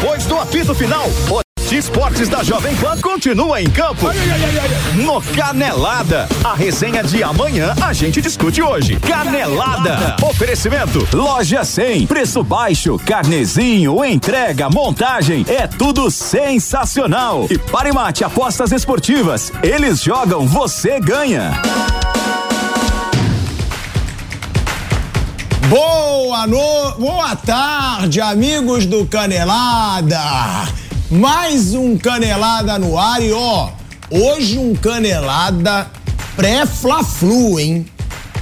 Depois do apito final, o Esportes da Jovem Pan continua em campo. No Canelada. A resenha de amanhã a gente discute hoje. Canelada. Oferecimento. Loja 100. Preço baixo. Carnezinho. Entrega. Montagem. É tudo sensacional. E Parimate Apostas Esportivas. Eles jogam, você ganha. Boa no... boa tarde, amigos do Canelada. Mais um Canelada no ar e ó, hoje um Canelada pré-Fla-Flu, hein?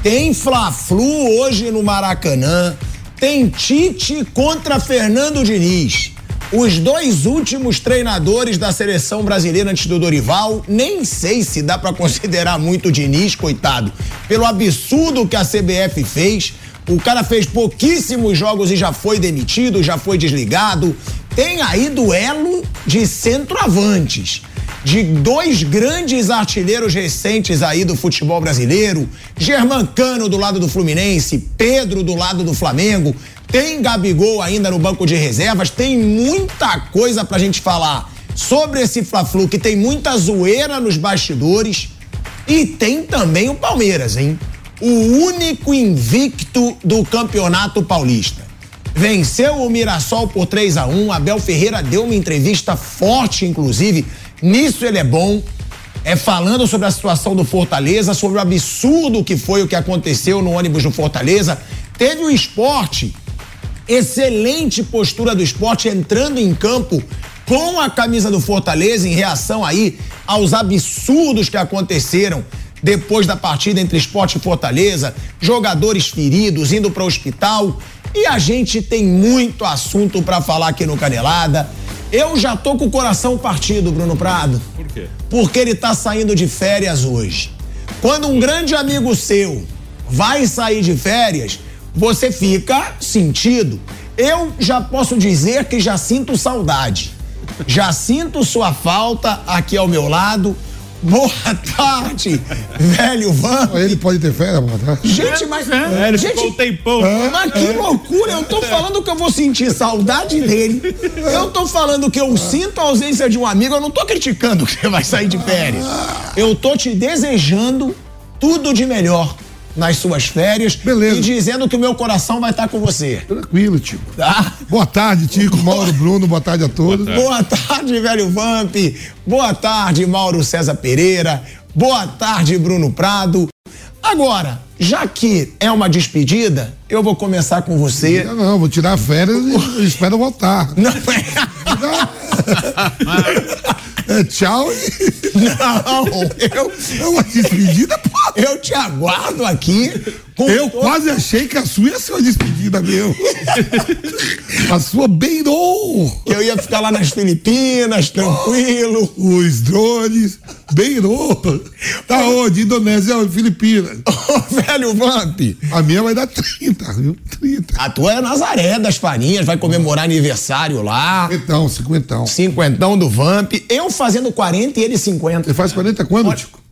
Tem Fla-Flu hoje no Maracanã, tem Tite contra Fernando Diniz. Os dois últimos treinadores da seleção brasileira antes do Dorival, nem sei se dá para considerar muito o Diniz, coitado, pelo absurdo que a CBF fez. O cara fez pouquíssimos jogos e já foi demitido, já foi desligado. Tem aí duelo de centroavantes, de dois grandes artilheiros recentes aí do futebol brasileiro. Germancano do lado do Fluminense, Pedro do lado do Flamengo. Tem Gabigol ainda no banco de reservas. Tem muita coisa pra gente falar sobre esse Fla-Flu, que tem muita zoeira nos bastidores. E tem também o Palmeiras, hein? O único invicto do Campeonato Paulista. Venceu o Mirassol por 3 a 1 Abel Ferreira deu uma entrevista forte, inclusive. Nisso ele é bom. É falando sobre a situação do Fortaleza, sobre o absurdo que foi o que aconteceu no ônibus do Fortaleza. Teve o esporte, excelente postura do esporte entrando em campo com a camisa do Fortaleza em reação aí aos absurdos que aconteceram depois da partida entre Esporte e Fortaleza, jogadores feridos indo para o hospital. E a gente tem muito assunto para falar aqui no Canelada. Eu já tô com o coração partido, Bruno Prado. Por quê? Porque ele tá saindo de férias hoje. Quando um grande amigo seu vai sair de férias, você fica sentido. Eu já posso dizer que já sinto saudade. Já sinto sua falta aqui ao meu lado. Boa tarde, velho Vamp. Ele pode ter férias, boa tarde. Gente, mas. É, ele gente, ficou um tempão. Mas que loucura! Eu tô falando que eu vou sentir saudade dele. Eu tô falando que eu sinto a ausência de um amigo. Eu não tô criticando que você vai sair de férias. Eu tô te desejando tudo de melhor nas suas férias. Beleza. E dizendo que o meu coração vai estar com você. Tranquilo, Tico. Tá? Boa tarde, Tico, Mauro, Bruno, boa tarde a todos. Boa tarde, velho Vamp. Boa tarde, Mauro César Pereira. Boa tarde, Bruno Prado. Agora, já que é uma despedida, eu vou começar com você. Não, não, vou tirar férias e espero voltar. Não, É, tchau e não, eu, é uma despedida, pô. Eu te aguardo aqui. Com Eu todo- quase achei que a sua ia ser uma despedida mesmo. A sua beirou eu ia ficar lá nas Filipinas, tranquilo. os drones, beirou. Tá onde? Indonésia ou Filipinas? Ô, velho Vamp, A minha vai dar 30, viu? 30. a tua é Nazaré das Farinhas, vai comemorar aniversário lá. Então, cinquentão. Cinquentão do Vamp, eu fazendo 40 e ele 50. Você faz 40 quando?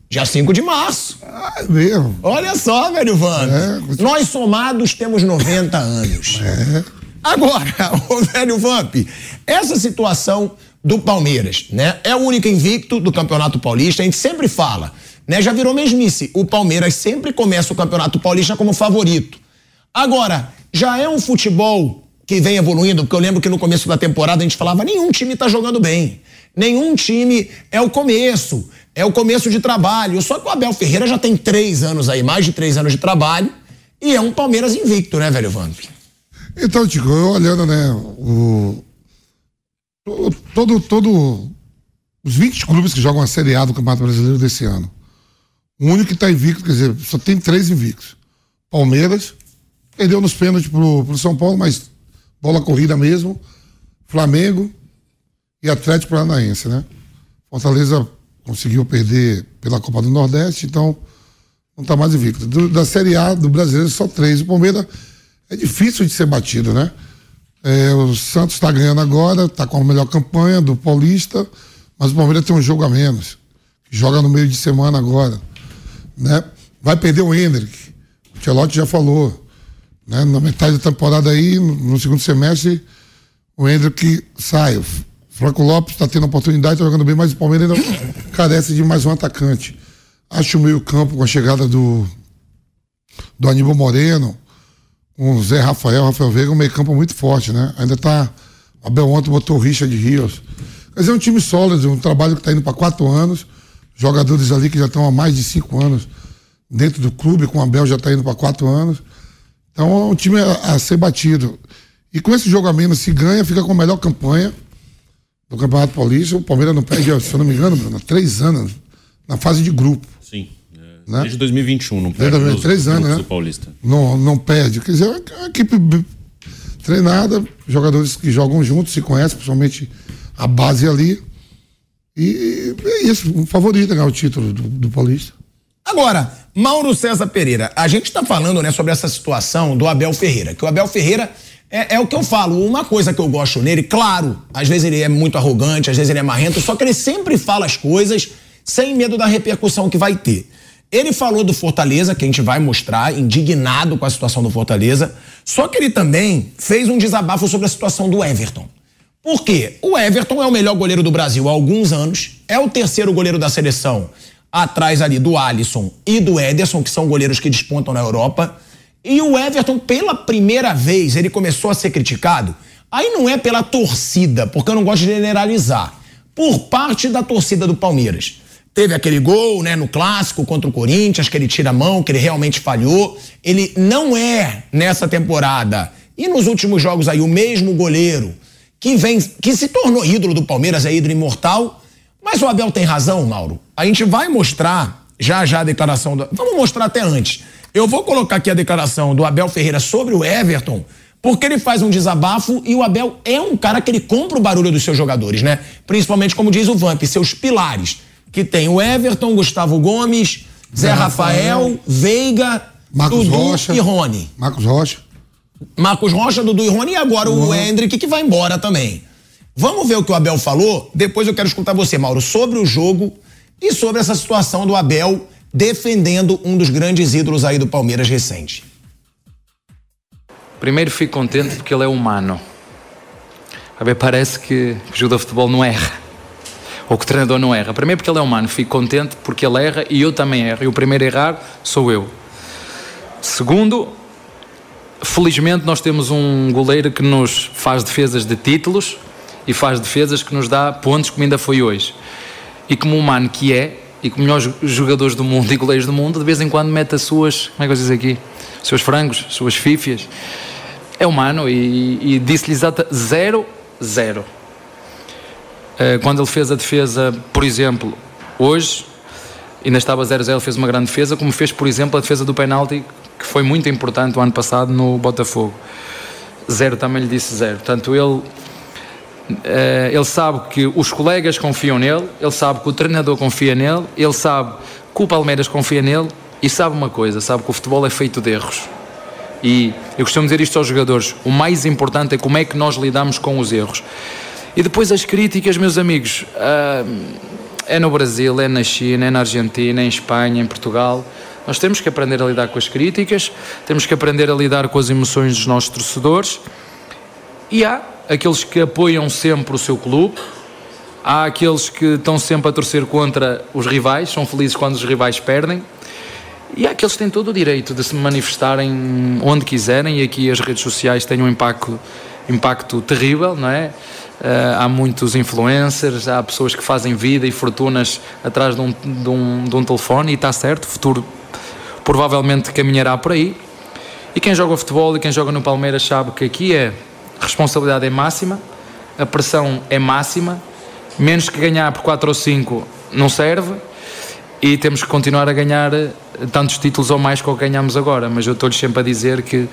Já 5 de março. Ah, é mesmo. Olha só, velho Vamp. É, Nós somados temos 90 anos. É. Agora, o velho Vamp, essa situação do Palmeiras, né? É o único invicto do Campeonato Paulista, a gente sempre fala, né? Já virou mesmice. O Palmeiras sempre começa o Campeonato Paulista como favorito. Agora, já é um futebol que vem evoluindo, porque eu lembro que no começo da temporada a gente falava, nenhum time tá jogando bem. Nenhum time é o começo, é o começo de trabalho. Só que o Abel Ferreira já tem três anos aí, mais de três anos de trabalho, e é um Palmeiras invicto, né, velho Vamp? Então, Tico, eu olhando, né, o, to- todo, todo, os 20 clubes que jogam a Série A do Campeonato Brasileiro desse ano, o único que está invicto, quer dizer, só tem três invictos. Palmeiras, Perdeu nos pênaltis pro, pro São Paulo, mas bola corrida mesmo. Flamengo e Atlético Paranaense, né? Fortaleza conseguiu perder pela Copa do Nordeste, então não está mais invicto. Do, da Série A do brasileiro, só três. O Palmeiras é difícil de ser batido, né? É, o Santos está ganhando agora, está com a melhor campanha do Paulista, mas o Palmeiras tem um jogo a menos. Joga no meio de semana agora. Né? Vai perder o Hendrick. O Tchelotti já falou. Né? Na metade da temporada aí, no segundo semestre, o Hendrick sai. Franco Lopes está tendo oportunidade, está jogando bem, mas o Palmeiras ainda carece de mais um atacante. Acho o meio-campo com a chegada do, do Aníbal Moreno, com o Zé Rafael, Rafael Veiga, um meio-campo muito forte, né? Ainda tá. O Abel ontem botou o Richard Rios. Quer dizer, é um time sólido, um trabalho que está indo para quatro anos. Jogadores ali que já estão há mais de cinco anos dentro do clube, com o Abel já está indo para quatro anos. Então é um time a, a, ser batido. E com esse jogo a menos, se ganha, fica com a melhor campanha do Campeonato Paulista. O Palmeiras não perde, se eu não me engano, Bruno, três anos na fase de grupo. Sim. É, né? Desde 2021, não perde. Desde três anos, né? Do Paulista. Não, não perde. Quer dizer, é uma equipe treinada, jogadores que jogam juntos, se conhecem, principalmente a base ali. E é isso, um favorito ganhar o título do, do Paulista. Agora, Mauro César Pereira, a gente está falando né, sobre essa situação do Abel Ferreira, que o Abel Ferreira é, é, o que eu falo, uma coisa que eu gosto nele, claro, às vezes ele é muito arrogante, às vezes ele é marrento, só que ele sempre fala as coisas sem medo da repercussão que vai ter. Ele falou do Fortaleza, que a gente vai mostrar, indignado com a situação do Fortaleza, só que ele também fez um desabafo sobre a situação do Everton. Por quê? O Everton é o melhor goleiro do Brasil há alguns anos, é o terceiro goleiro da seleção, atrás ali do Alisson e do Ederson, que são goleiros que despontam na Europa. E o Everton, pela primeira vez, ele começou a ser criticado. Aí não é pela torcida, porque eu não gosto de generalizar. Por parte da torcida do Palmeiras. Teve aquele gol, né, no clássico contra o Corinthians, que ele tira a mão, que ele realmente falhou. Ele não é, nessa temporada, e nos últimos jogos aí, o mesmo goleiro que vem, que se tornou ídolo do Palmeiras, é ídolo imortal. Mas o Abel tem razão, Mauro. A gente vai mostrar já já a declaração do. Vamos mostrar até antes. Eu vou colocar aqui a declaração do Abel Ferreira sobre o Everton, porque ele faz um desabafo e o Abel é um cara que ele compra o barulho dos seus jogadores, né? Principalmente, como diz o Vamp, seus pilares. Que tem o Everton, Gustavo Gomes, Zé, Zé Rafael, Rafael, Veiga, Marcos Dudu Rocha, e Rony. Marcos Rocha. Marcos Rocha, Dudu e Rony e agora uhum. o Hendrick que vai embora também. Vamos ver o que o Abel falou? Depois eu quero escutar você, Mauro, sobre o jogo e sobre essa situação do Abel defendendo um dos grandes ídolos aí do Palmeiras recente. Primeiro fico contente porque ele é humano. A ver, parece que, o jogador de futebol não erra. Ou que o treinador não erra. Primeiro porque ele é humano. Fico contente porque ele erra e eu também erro. E o primeiro a errar sou eu. Segundo, felizmente nós temos um goleiro que nos faz defesas de títulos e faz defesas que nos dá pontos como ainda foi hoje. E como humano que é, e como melhores jogadores do mundo e goleiros do mundo, de vez em quando mete as suas, como é que eu diz aqui, os seus frangos, as suas fífias. É humano e, e disse-lhe exata zero, zero. Eh, quando ele fez a defesa, por exemplo, hoje, ainda estava 0-0, fez uma grande defesa, como fez, por exemplo, a defesa do penalti que foi muito importante o ano passado no Botafogo. Zero também lhe disse zero. Portanto, ele, ele sabe que os colegas confiam nele, ele sabe que o treinador confia nele, ele sabe que o Palmeiras confia nele e sabe uma coisa: sabe que o futebol é feito de erros. E eu costumo dizer isto aos jogadores: o mais importante é como é que nós lidamos com os erros. E depois as críticas, meus amigos, uh, é no Brasil, é na China, é na Argentina, é em Espanha, em Portugal. Nós temos que aprender a lidar com as críticas, temos que aprender a lidar com as emoções dos nossos torcedores. E há aqueles que apoiam sempre o seu clube, há aqueles que estão sempre a torcer contra os rivais, são felizes quando os rivais perdem. E há aqueles que têm todo o direito de se manifestarem onde quiserem, e aqui as redes sociais têm um impacto, impacto terrível, não é? Uh, há muitos influencers, há pessoas que fazem vida e fortunas atrás de um, de um, de um telefone, e está certo, o futuro provavelmente caminhará por aí. E quem joga futebol e quem joga no Palmeiras sabe que aqui é responsabilidade é máxima, a pressão é máxima, menos que ganhar por 4 ou 5 não serve. e temos que continuar a ganhar eh, tantos títulos ou mais que ganhamos agora. Mas eu estou-lhes sempre a dizer que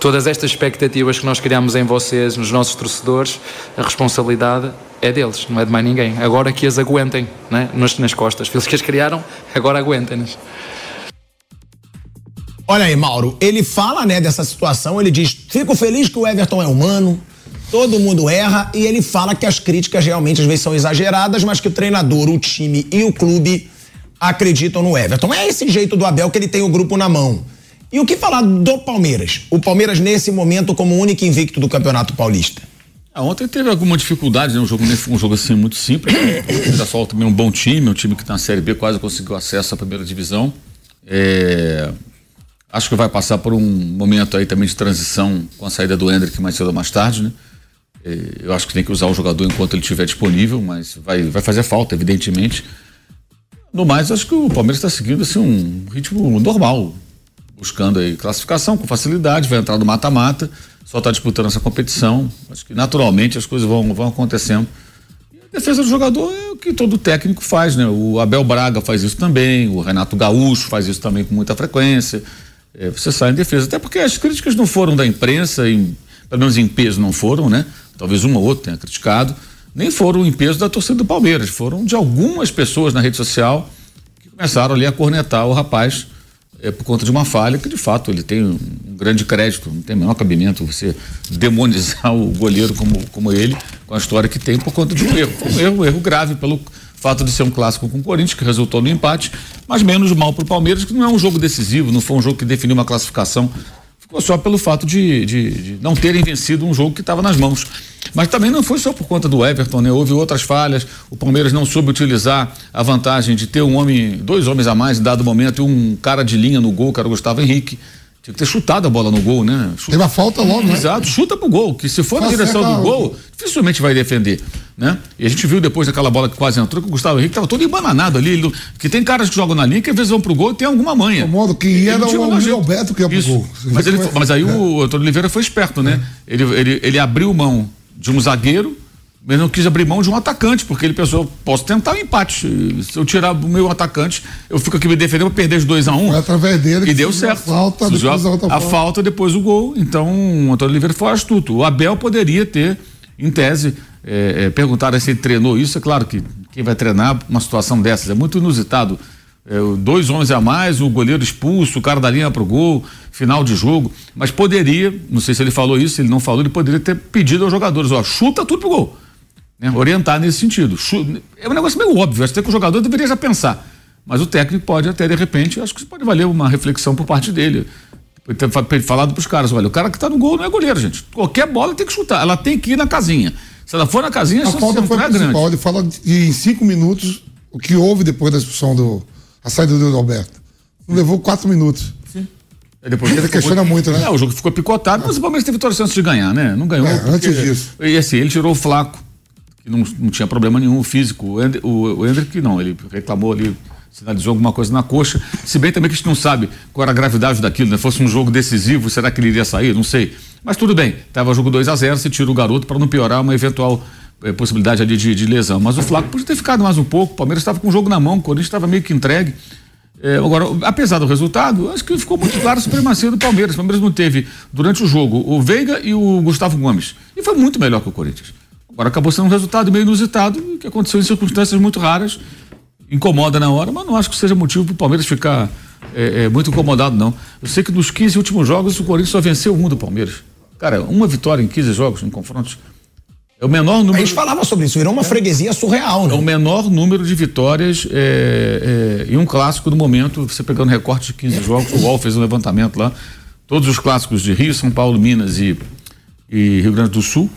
todas estas expectativas que nós criamos em vocês, nos nossos torcedores, a responsabilidade é deles, não é de mais ninguém. Agora que as aguentem né? nas, nas costas. Eles que as criaram, agora aguentem-nas. Olha aí, Mauro, ele fala, né, dessa situação, ele diz: fico feliz que o Everton é humano, todo mundo erra, e ele fala que as críticas realmente às vezes são exageradas, mas que o treinador, o time e o clube acreditam no Everton. É esse jeito do Abel que ele tem o grupo na mão. E o que falar do Palmeiras? O Palmeiras, nesse momento, como único invicto do Campeonato Paulista. Ah, ontem teve alguma dificuldade, né? Um jogo, um jogo assim muito simples. Né? O Mirassol também é um bom time, um time que está na Série B quase conseguiu acesso à primeira divisão. É, acho que vai passar por um momento aí também de transição com a saída do Hendrick mais cedo ou mais tarde, né? Eu acho que tem que usar o jogador enquanto ele estiver disponível, mas vai, vai fazer falta, evidentemente. No mais, acho que o Palmeiras está seguindo assim, um ritmo normal, buscando aí classificação com facilidade, vai entrar no mata-mata, só está disputando essa competição. Acho que naturalmente as coisas vão, vão acontecendo. E a defesa do jogador é o que todo técnico faz, né? O Abel Braga faz isso também, o Renato Gaúcho faz isso também com muita frequência. É, você sai em defesa, até porque as críticas não foram da imprensa, em, pelo menos em peso não foram, né? Talvez um ou outro tenha criticado nem foram em peso da torcida do Palmeiras, foram de algumas pessoas na rede social que começaram ali a cornetar o rapaz é, por conta de uma falha que de fato ele tem um grande crédito, não tem o menor cabimento você demonizar o goleiro como, como ele, com a história que tem por conta de um erro. Um erro, um erro grave pelo fato de ser um clássico com o Corinthians, que resultou no empate, mas menos mal para o Palmeiras, que não é um jogo decisivo, não foi um jogo que definiu uma classificação só pelo fato de, de, de não terem vencido um jogo que estava nas mãos. Mas também não foi só por conta do Everton, né? Houve outras falhas. O Palmeiras não soube utilizar a vantagem de ter um homem, dois homens a mais em dado momento e um cara de linha no gol, que era o Gustavo Henrique. Tinha que ter chutado a bola no gol, né? Chuta. Teve a falta logo, né? Exato, chuta pro gol, que se for na direção do gol, dificilmente vai defender, né? E a gente viu depois daquela bola que quase entrou, que o Gustavo Henrique tava todo embananado ali, ele, que tem caras que jogam na linha que às vezes vão pro gol e tem alguma manha. O modo que ia era o Alberto que ia pro Isso. gol. Mas, ele, mas aí é. o Antônio Oliveira foi esperto, né? É. Ele, ele, ele abriu mão de um zagueiro mas não quis abrir mão de um atacante, porque ele pensou, posso tentar o um empate. Se eu tirar o meu atacante, eu fico aqui me defendendo para perder de 2 a 1 um. Foi através dele e deu certo. A falta, depois a, a falta, depois o gol. Então, o Antônio Oliveira foi astuto. O Abel poderia ter, em tese, é, é, perguntar se ele treinou isso. É claro que quem vai treinar uma situação dessas é muito inusitado. É, dois homens a mais, o goleiro expulso, o cara da linha pro gol, final de jogo. Mas poderia, não sei se ele falou isso, se ele não falou, ele poderia ter pedido aos jogadores: ó, chuta tudo pro gol né? orientar nesse sentido. É um negócio meio óbvio, acho que o jogador deveria já pensar. Mas o técnico pode até, de repente, acho que isso pode valer uma reflexão por parte dele. Ter falado para os caras: olha, o cara que está no gol não é goleiro, gente. Qualquer bola tem que chutar, ela tem que ir na casinha. Se ela for na casinha, a falta foi é. Grande. Ele fala de, em cinco minutos o que houve depois da expulsão do. a saída do Alberto. Levou quatro minutos. Sim. É depois ele questiona muito, né? É, o jogo ficou picotado, mas o Palmeiras teve chance de ganhar, né? Não ganhou. É, porque, antes disso. E assim, ele tirou o flaco que não, não tinha problema nenhum físico. O, Ender, o, o Hendrick não, ele reclamou ali, sinalizou alguma coisa na coxa. Se bem também que a gente não sabe qual era a gravidade daquilo, né? Fosse um jogo decisivo, será que ele iria sair? Não sei. Mas tudo bem, tava jogo 2 a 0 se tira o garoto para não piorar uma eventual eh, possibilidade ali de, de, lesão. Mas o Flaco podia ter ficado mais um pouco, o Palmeiras estava com o jogo na mão, o Corinthians estava meio que entregue. É, agora, apesar do resultado, acho que ficou muito claro a supremacia do Palmeiras. O Palmeiras não teve, durante o jogo, o Veiga e o Gustavo Gomes. E foi muito melhor que o Corinthians. Agora acabou sendo um resultado meio inusitado, que aconteceu em circunstâncias muito raras. Incomoda na hora, mas não acho que seja motivo para o Palmeiras ficar é, é, muito incomodado, não. Eu sei que nos 15 últimos jogos o Corinthians só venceu um do Palmeiras. Cara, uma vitória em 15 jogos, em confrontos. É o menor número. A gente falava sobre isso, virou uma é. freguesia surreal, né? É o menor número de vitórias é, é, em um clássico no momento, você pegando recorte de 15 jogos, o UOL fez um levantamento lá. Todos os clássicos de Rio, São Paulo, Minas e, e Rio Grande do Sul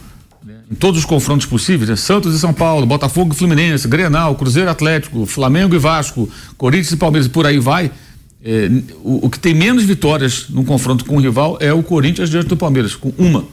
em todos os confrontos possíveis, né? Santos e São Paulo, Botafogo e Fluminense, Grenal, Cruzeiro Atlético, Flamengo e Vasco, Corinthians e Palmeiras e por aí vai. É, o, o, que tem menos vitórias no confronto com o rival é o Corinthians diante do Palmeiras, com uma.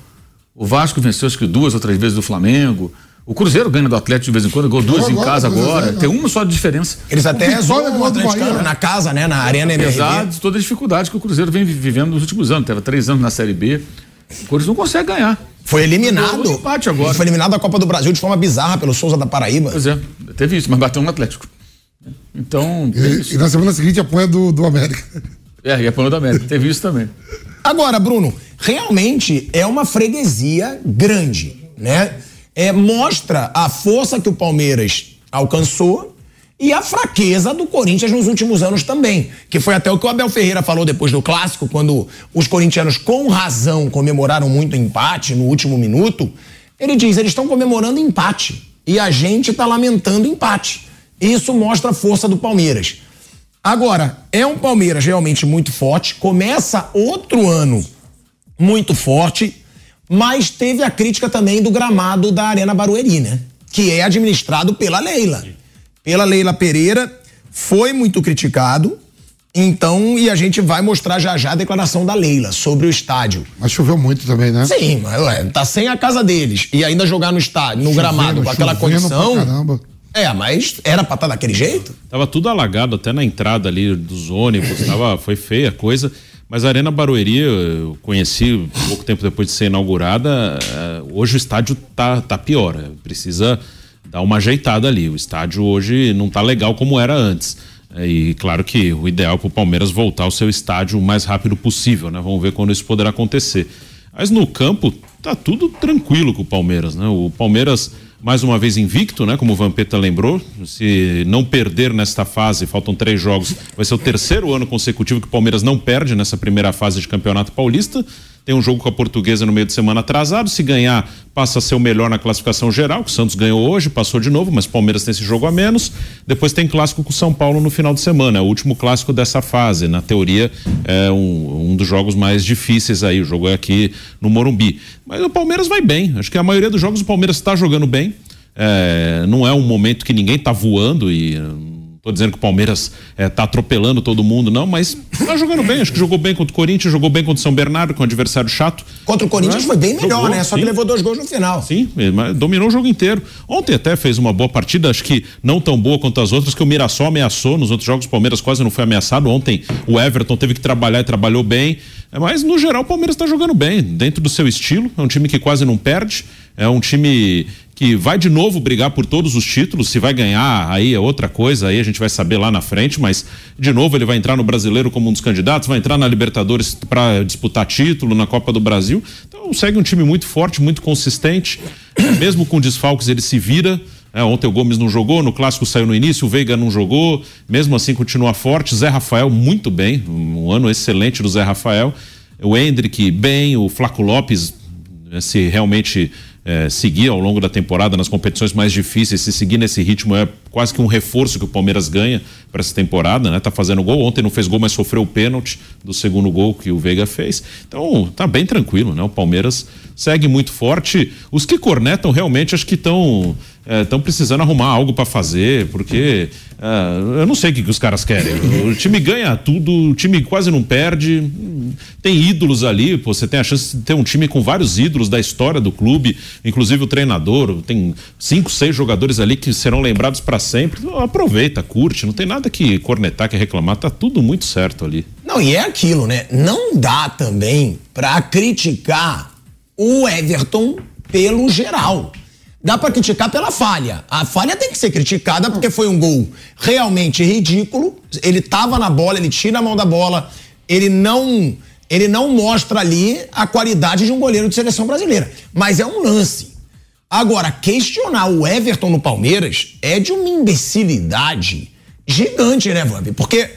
O Vasco venceu acho que duas ou três vezes do Flamengo. O Cruzeiro ganha do Atlético de vez em quando, gol duas em casa agora. É, tem uma só de diferença. Eles até zoam o Atlético na casa, né? Na Arena MRV. Apesar de toda a dificuldade que o Cruzeiro vem vivendo nos últimos anos. Teve três anos na Série B. O Corinthians não consegue ganhar. Foi eliminado. empate agora. Foi eliminado da Copa do Brasil de forma bizarra pelo Souza da Paraíba. Pois é, teve isso, mas bateu no Atlético. Então. E, e na semana seguinte apanha do, do América. É, e apanhou do América. Teve isso também. Agora, Bruno, realmente é uma freguesia grande, né? É, mostra a força que o Palmeiras alcançou e a fraqueza do Corinthians nos últimos anos também. Que foi até o que o Abel Ferreira falou depois do clássico, quando os corintianos, com razão, comemoraram muito empate no último minuto. Ele diz: eles estão comemorando empate e a gente está lamentando empate. Isso mostra a força do Palmeiras. Agora, é um Palmeiras realmente muito forte, começa outro ano muito forte, mas teve a crítica também do gramado da Arena Barueri, né? Que é administrado pela Leila. Pela Leila Pereira, foi muito criticado. Então, e a gente vai mostrar já já a declaração da Leila sobre o estádio. Mas choveu muito também, né? Sim, mas ué, tá sem a casa deles. E ainda jogar no estádio, no Chovendo, gramado, com aquela chovendo pra condição. caramba. É, mas era pra estar daquele jeito? Tava tudo alagado até na entrada ali dos ônibus, tava, foi feia a coisa. Mas a Arena Barueri, eu conheci pouco tempo depois de ser inaugurada. eh, Hoje o estádio tá, tá pior. eh, Precisa dar uma ajeitada ali. O estádio hoje não tá legal como era antes. Eh, E claro que o ideal para o Palmeiras voltar ao seu estádio o mais rápido possível, né? Vamos ver quando isso poderá acontecer. Mas no campo tá tudo tranquilo com o Palmeiras, né? O Palmeiras mais uma vez invicto, né? Como o Vampeta lembrou, se não perder nesta fase, faltam três jogos, vai ser o terceiro ano consecutivo que o Palmeiras não perde nessa primeira fase de Campeonato Paulista. Tem um jogo com a Portuguesa no meio de semana atrasado. Se ganhar, passa a ser o melhor na classificação geral. que O Santos ganhou hoje, passou de novo, mas Palmeiras tem esse jogo a menos. Depois tem clássico com o São Paulo no final de semana, é o último clássico dessa fase. Na teoria, é um, um dos jogos mais difíceis aí. O jogo é aqui no Morumbi. Mas o Palmeiras vai bem. Acho que a maioria dos jogos o Palmeiras está jogando bem. É, não é um momento que ninguém está voando e Tô dizendo que o Palmeiras é, tá atropelando todo mundo, não, mas tá jogando bem. Acho que jogou bem contra o Corinthians, jogou bem contra o São Bernardo, com um adversário chato. Contra o Corinthians Né? foi bem melhor, Jogou, né? Só que sim. levou dois gols no final. Sim, mas dominou o jogo inteiro. Ontem até fez uma boa partida, acho que não tão boa quanto as outras, que o Mirassol ameaçou. Nos outros jogos, o Palmeiras quase não foi ameaçado. Ontem o Everton teve que trabalhar e trabalhou bem. É, Mas, no geral, o Palmeiras está jogando bem, dentro do seu estilo. É um time que quase não perde. É um time que vai de novo brigar por todos os títulos. Se vai ganhar, aí é outra coisa, aí a gente vai saber lá na frente. Mas, de novo, ele vai entrar no brasileiro como um dos candidatos, vai entrar na Libertadores para disputar título, na Copa do Brasil. Então, segue um time muito forte, muito consistente. É, Mesmo com desfalques, ele se vira. É, ontem o Gomes não jogou, no clássico saiu no início, o Veiga não jogou, mesmo assim continua forte. Zé Rafael muito bem, um ano excelente do Zé Rafael. O Hendrick bem, o Flaco Lopes, eh, se realmente eh, seguir ao longo da temporada nas competições mais difíceis, se seguir nesse ritmo é quase que um reforço que o Palmeiras ganha para essa temporada, né? Tá fazendo gol, ontem não fez gol, mas sofreu o pênalti do segundo gol que o Veiga fez. Então, tá bem tranquilo, né? O Palmeiras segue muito forte. Os que cornetam realmente acho que estão estão precisando arrumar algo para fazer, porque eh, eu não sei o que, que os caras querem. O time ganha tudo, o time quase não perde. Tem ídolos ali, pô, você tem a chance de ter um time com vários ídolos da história do clube, inclusive o treinador. Tem cinco, seis jogadores ali que serão lembrados para sempre. Então, aproveita, curte, não tem nada que cornetar, que reclamar, tá tudo muito certo ali. Não, e é aquilo, né? Não dá também pra criticar o Everton pelo geral. Dá pra criticar pela falha. A falha tem que ser criticada porque foi um gol realmente ridículo. Ele tava na bola, ele tira a mão da bola, ele não ele não mostra ali a qualidade de um goleiro de seleção brasileira. Mas é um lance. Agora, questionar o Everton no Palmeiras é de uma imbecilidade gigante, né, Vamp? Porque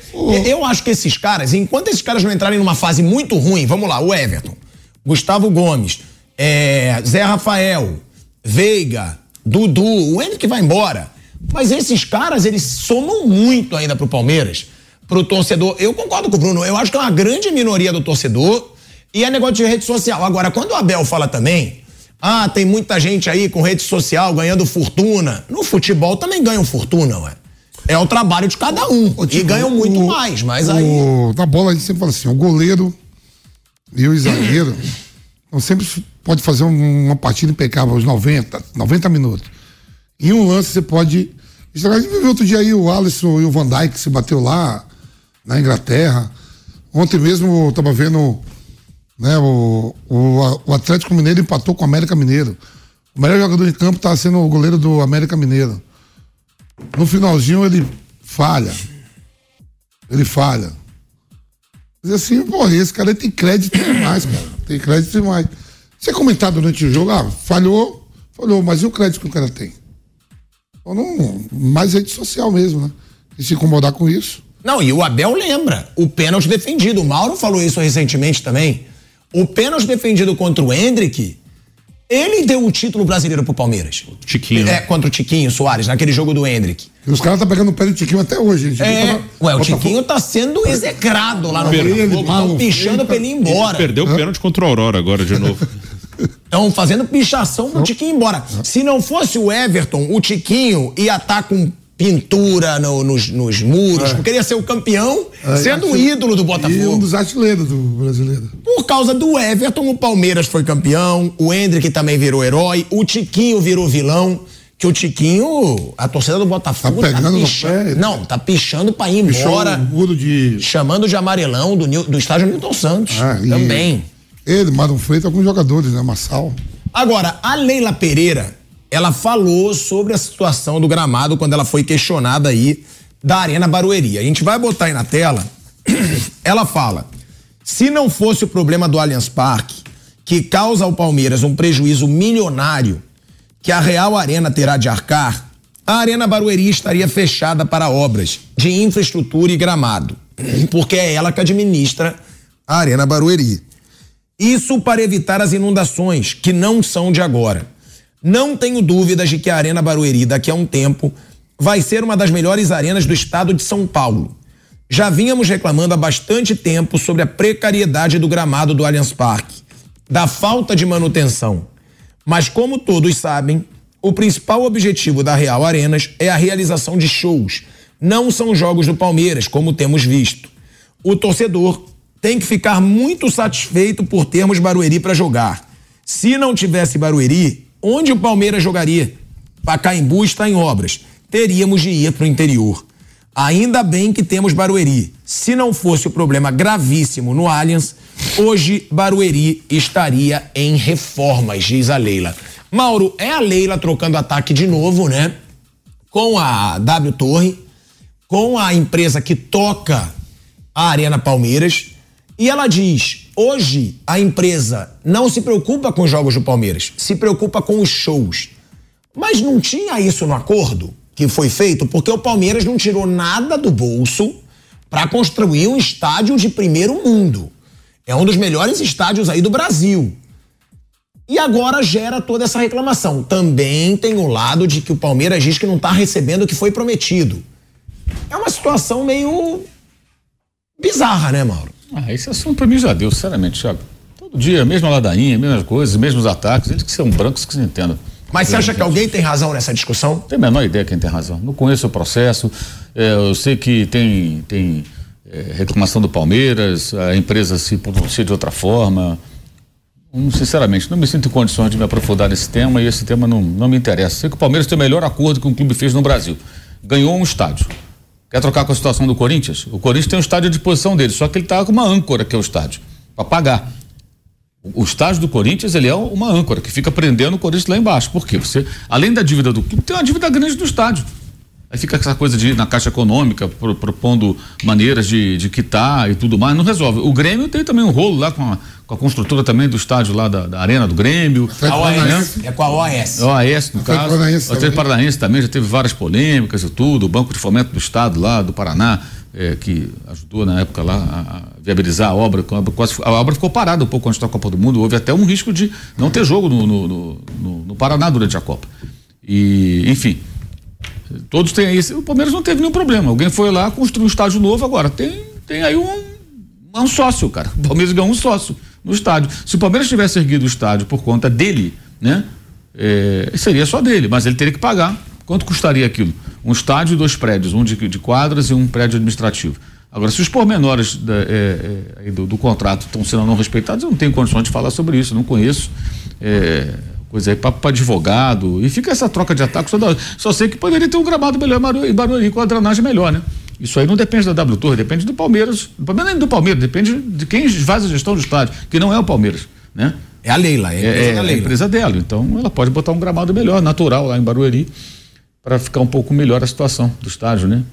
eu acho que esses caras, enquanto esses caras não entrarem numa fase muito ruim, vamos lá, o Everton, Gustavo Gomes, é, Zé Rafael, Veiga, Dudu, o Henrique vai embora. Mas esses caras, eles somam muito ainda pro Palmeiras, pro torcedor. Eu concordo com o Bruno, eu acho que é uma grande minoria do torcedor e é negócio de rede social. Agora, quando o Abel fala também, ah, tem muita gente aí com rede social ganhando fortuna. No futebol também ganham fortuna, ué. É o trabalho de cada um. e tipo, ganham muito o- mais, mas aí. o- na bola a gente sempre fala assim, o goleiro e o zagueiro então sempre pode fazer um- uma partida impecável aos 90, 90 minutos. Em um lance você pode. outro dia aí o Alisson e o Van que se bateu lá na Inglaterra. Ontem mesmo eu tava vendo né, o, o, o Atlético Mineiro empatou com o América Mineiro. O melhor jogador em campo estava sendo o goleiro do América Mineiro. No finalzinho ele falha. Ele falha. Mas assim, porra, esse cara tem crédito demais, cara. Tem crédito demais. Você comentar durante o jogo, ah, falhou, falhou, mas e o crédito que o cara tem? Ou não, mais rede social mesmo, né? E se incomodar com isso. Não, e o Abel lembra. O pênalti defendido. O Mauro falou isso recentemente também. O pênalti defendido contra o Hendrick, ele deu o título brasileiro pro Palmeiras. Tiquinho. É, contra o Tiquinho Soares, naquele jogo do Hendrick. E os caras tá pegando o pé do Tiquinho até hoje. gente. É, Botafogo- ué, o Botafogo- Tiquinho tá sendo execrado lá no Botafogo. Estão Maluco, pichando ele pra ele ir embora. Perdeu o pênalti contra o Aurora agora de novo. Estão fazendo pichação pro Tiquinho ir embora. Se não fosse o Everton, o Tiquinho ia estar com pintura no- nos, nos muros, porque ele ia ser o campeão, É, sendo o ídolo do E um Botafogo. dos artilheiros do brasileiro. Por causa do Everton, o Palmeiras foi campeão, o Hendrick também virou herói, o Tiquinho virou vilão. Que o Tiquinho, a torcida do Botafogo Tá pegando no pichando- pé. Não, tá pichando pra ir Pichou embora, o muro de. chamando de amarelão do, do estádio Newton Santos. Ah, e também. Ele, Marlon Freitas, alguns jogadores, né? Massal. Agora, a Leila Pereira, ela falou sobre a situação do gramado quando ela foi questionada aí da Arena Barueri. A gente vai botar aí na tela. Ela fala: se não fosse o problema do Allianz Parque, que causa ao Palmeiras um prejuízo milionário que a Real Arena terá de arcar, a Arena Barueri estaria fechada para obras de infraestrutura e gramado, porque é ela que administra a Arena Barueri. Isso para evitar as inundações, que não são de agora. Não tenho dúvidas de que a Arena Barueri, daqui a um tempo, vai ser uma das melhores arenas do estado de São Paulo. Já vínhamos reclamando há bastante tempo sobre a precariedade do gramado do Allianz Parque, da falta de manutenção. Mas, como todos sabem, o principal objetivo da Real Arenas é a realização de shows. Não são jogos do Palmeiras, como temos visto. O torcedor tem que ficar muito satisfeito por termos Barueri para jogar. Se não tivesse Barueri, onde o Palmeiras jogaria? Pacaembu está em obras. Teríamos de ir para o interior. Ainda bem que temos Barueri. Se não fosse o problema gravíssimo no Allianz, hoje Barueri estaria em reformas, diz a Leila. Mauro, é a Leila trocando ataque de novo, né? Com a W Torre, com a empresa que toca a Arena Palmeiras. E ela diz: hoje a empresa não se preocupa com os jogos do Palmeiras, se preocupa com os shows. Mas não tinha isso no acordo que foi feito, porque o Palmeiras não tirou nada do bolso para construir um estádio de primeiro mundo. É um dos melhores estádios aí do Brasil. E agora gera toda essa reclamação. Também tem o lado de que o Palmeiras diz que não está recebendo o que foi prometido. É uma situação meio bizarra, né, Mauro? Ah, esse assunto pra mim já deu, sinceramente, Thiago. Todo dia, mesma ladainha, mesmas coisas, mesmos ataques, eles que são brancos que se entendam. Mas você acha que alguém tem razão nessa discussão? Tenho a menor ideia quem tem razão. Não conheço o processo. é, eu sei que tem, tem é, reclamação do Palmeiras, a empresa se pronuncia de outra forma. Hum, sinceramente, não me sinto em condições de me aprofundar nesse tema e esse tema não, não me interessa. Sei que o Palmeiras tem o melhor acordo que um clube fez no Brasil. Ganhou um estádio. Quer trocar com a situação do Corinthians? O Corinthians tem um estádio à disposição dele, só que ele está com uma âncora, que é o estádio, para pagar. O estádio do Corinthians, ele é uma âncora que fica prendendo o Corinthians lá embaixo. Por quê? Você, além da dívida do clube, tem uma dívida grande do estádio. Aí fica essa coisa de ir na Caixa Econômica, pro- propondo maneiras de, de quitar e tudo mais, não resolve. O Grêmio tem também um rolo lá com a, com a construtora também do estádio lá da, da Arena do Grêmio. A OAS. Né? É com a OAS. O AES, no Atlético caso. Paranaense o Atlético. Paranaense também já teve várias polêmicas e tudo. O Banco de Fomento do Estado lá do Paraná, eh, que ajudou na época lá a, a viabilizar a obra. a obra quase- A obra ficou parada um pouco antes da Copa do Mundo. Houve até um risco de não ter jogo no, no, no- no- no Paraná durante a Copa. E, enfim. Todos têm aí. O Palmeiras não teve nenhum problema. Alguém foi lá, construiu um estádio novo agora. Tem, tem aí um, um sócio, cara. O Palmeiras ganhou um sócio no estádio. Se o Palmeiras tivesse erguido o estádio por conta dele, né? é, seria só dele, mas ele teria que pagar. Quanto custaria aquilo? Um estádio e dois prédios, um de, de quadras e um prédio administrativo. Agora, se os pormenores da- é, é, do, do contrato estão sendo não respeitados, eu não tenho condições de falar sobre isso, não conheço. É, coisa aí, papo para advogado. E fica essa troca de ataques toda. Só sei que poderia ter um gramado melhor em Barueri com a drenagem melhor, né? Isso aí não depende da W Torre, depende do Palmeiras. Do Palmeiras nem do Palmeiras, depende de quem faz a gestão do estádio, que não é o Palmeiras, né? É a Leila, é a empresa É, da é a Leila. empresa dela. Então ela pode botar um gramado melhor, natural lá em Barueri, para ficar um pouco melhor a situação do estádio, né?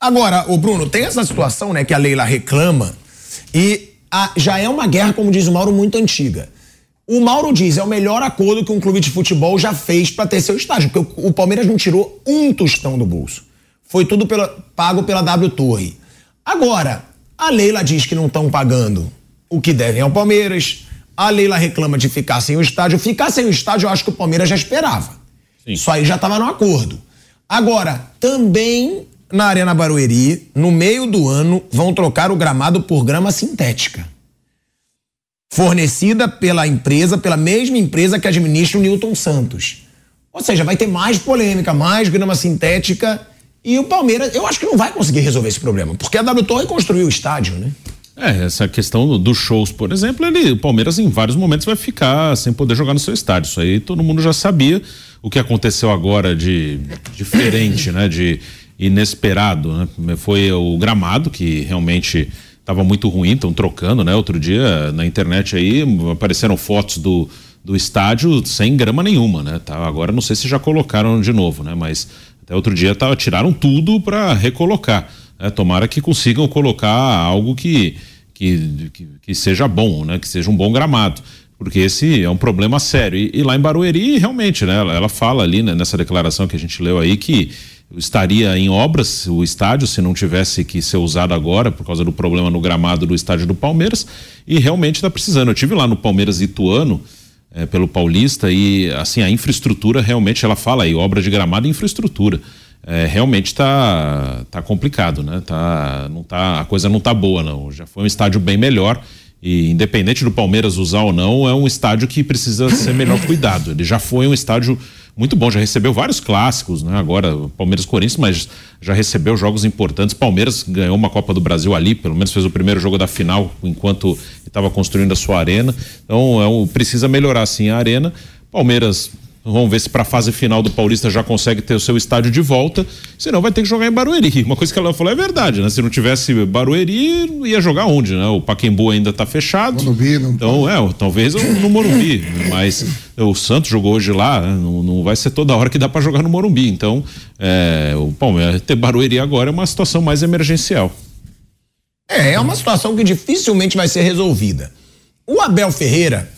Agora, o Bruno, tem essa situação, né, que a Leila reclama e a, já é uma guerra, como diz o Mauro, muito antiga. O Mauro diz, é o melhor acordo que um clube de futebol já fez para ter seu estádio, porque o, Palmeiras não tirou um tostão do bolso. Foi tudo pela, pago pela W Torre. Agora, a Leila diz que não estão pagando o que devem ao Palmeiras. A Leila reclama de ficar sem o estádio. Ficar sem o estádio, eu acho que o Palmeiras já esperava. Sim. Isso aí já estava no acordo. Agora, também na Arena Barueri, no meio do ano, vão trocar o gramado por grama sintética. Fornecida pela empresa, pela mesma empresa que administra o Newton Santos. Ou seja, vai ter mais polêmica, mais grama sintética. E o Palmeiras, eu acho que não vai conseguir resolver esse problema, porque a W Torre construiu o estádio, né? É, essa questão dos shows, por exemplo, ele, o Palmeiras em vários momentos vai ficar sem poder jogar no seu estádio. Isso aí todo mundo já sabia. O que aconteceu agora de diferente, né? De inesperado, né? Foi o gramado que realmente estava muito ruim, estão trocando, né? Outro dia na internet aí apareceram fotos do, do estádio sem grama nenhuma, né? Tá, agora não sei se já colocaram de novo, né? Mas até outro dia tava, tiraram tudo para recolocar. Né? Tomara que consigam colocar algo que, que, que, que seja bom, né? Que seja um bom gramado porque esse é um problema sério. E, e lá em Barueri, realmente, né? Ela, ela fala ali né, nessa declaração que a gente leu aí que estaria em obras o estádio se não tivesse que ser usado agora por causa do problema no gramado do estádio do Palmeiras e realmente está precisando. Eu tive lá no Palmeiras Ituano é, pelo Paulista e assim a infraestrutura realmente ela fala aí obra de gramado e infraestrutura é, realmente está tá complicado, né? Tá, não tá, a coisa não tá boa não. Já foi um estádio bem melhor e independente do Palmeiras usar ou não, é um estádio que precisa ser melhor cuidado. Ele já foi um estádio muito bom, já recebeu vários clássicos, né? Agora, Palmeiras Corinthians, mas já recebeu jogos importantes. Palmeiras ganhou uma Copa do Brasil ali, pelo menos fez o primeiro jogo da final enquanto estava construindo a sua arena. Então, é um, precisa melhorar sim a arena. Palmeiras Vamos ver se para a fase final do Paulista já consegue ter o seu estádio de volta. Senão vai ter que jogar em Barueri. Uma coisa que ela falou é verdade, né? Se não tivesse Barueri, ia jogar onde, né? O Paquembu ainda está fechado. Morumbi, não Então, é, talvez no Morumbi. mas o Santos jogou hoje lá, não, não, vai ser toda hora que dá para jogar no Morumbi. Então, é, o Palmeiras ter Barueri agora é uma situação mais emergencial. É, é uma situação que dificilmente vai ser resolvida. O Abel Ferreira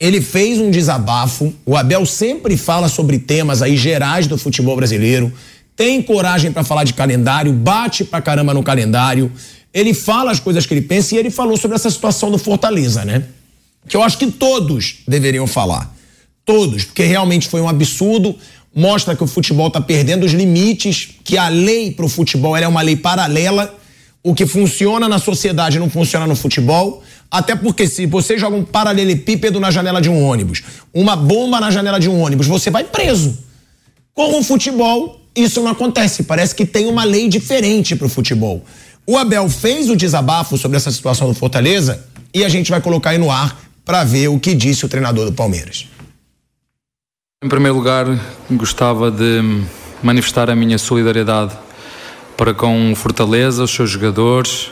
ele fez um desabafo. O Abel sempre fala sobre temas aí gerais do futebol brasileiro. Tem coragem para falar de calendário, bate pra caramba no calendário. Ele fala as coisas que ele pensa e ele falou sobre essa situação do Fortaleza, né? Que eu acho que todos deveriam falar. Todos, porque realmente foi um absurdo. Mostra que o futebol está perdendo os limites, que a lei para o futebol é uma lei paralela. O que funciona na sociedade não funciona no futebol. Até porque se você joga um paralelepípedo na janela de um ônibus, uma bomba na janela de um ônibus, você vai preso. Com o futebol, isso não acontece. Parece que tem uma lei diferente para o futebol. O Abel fez o desabafo sobre essa situação do Fortaleza e a gente vai colocar aí no ar para ver o que disse o treinador do Palmeiras. Em primeiro lugar, gostava de manifestar a minha solidariedade para com o Fortaleza, os seus jogadores,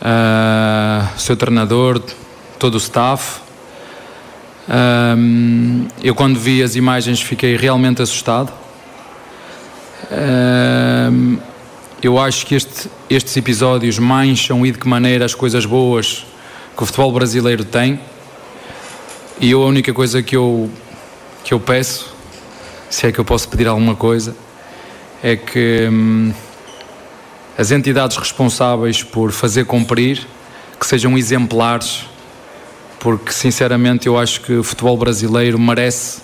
uh, seu treinador, todo o staff. Um, eu quando vi as imagens fiquei realmente assustado. Um, eu acho que este, estes episódios mancham e de que maneira as coisas boas que o futebol brasileiro tem. E eu, a única coisa que eu, que eu peço, se é que eu posso pedir alguma coisa, é que hum, as entidades responsáveis por fazer cumprir, que sejam exemplares, porque sinceramente eu acho que o futebol brasileiro merece,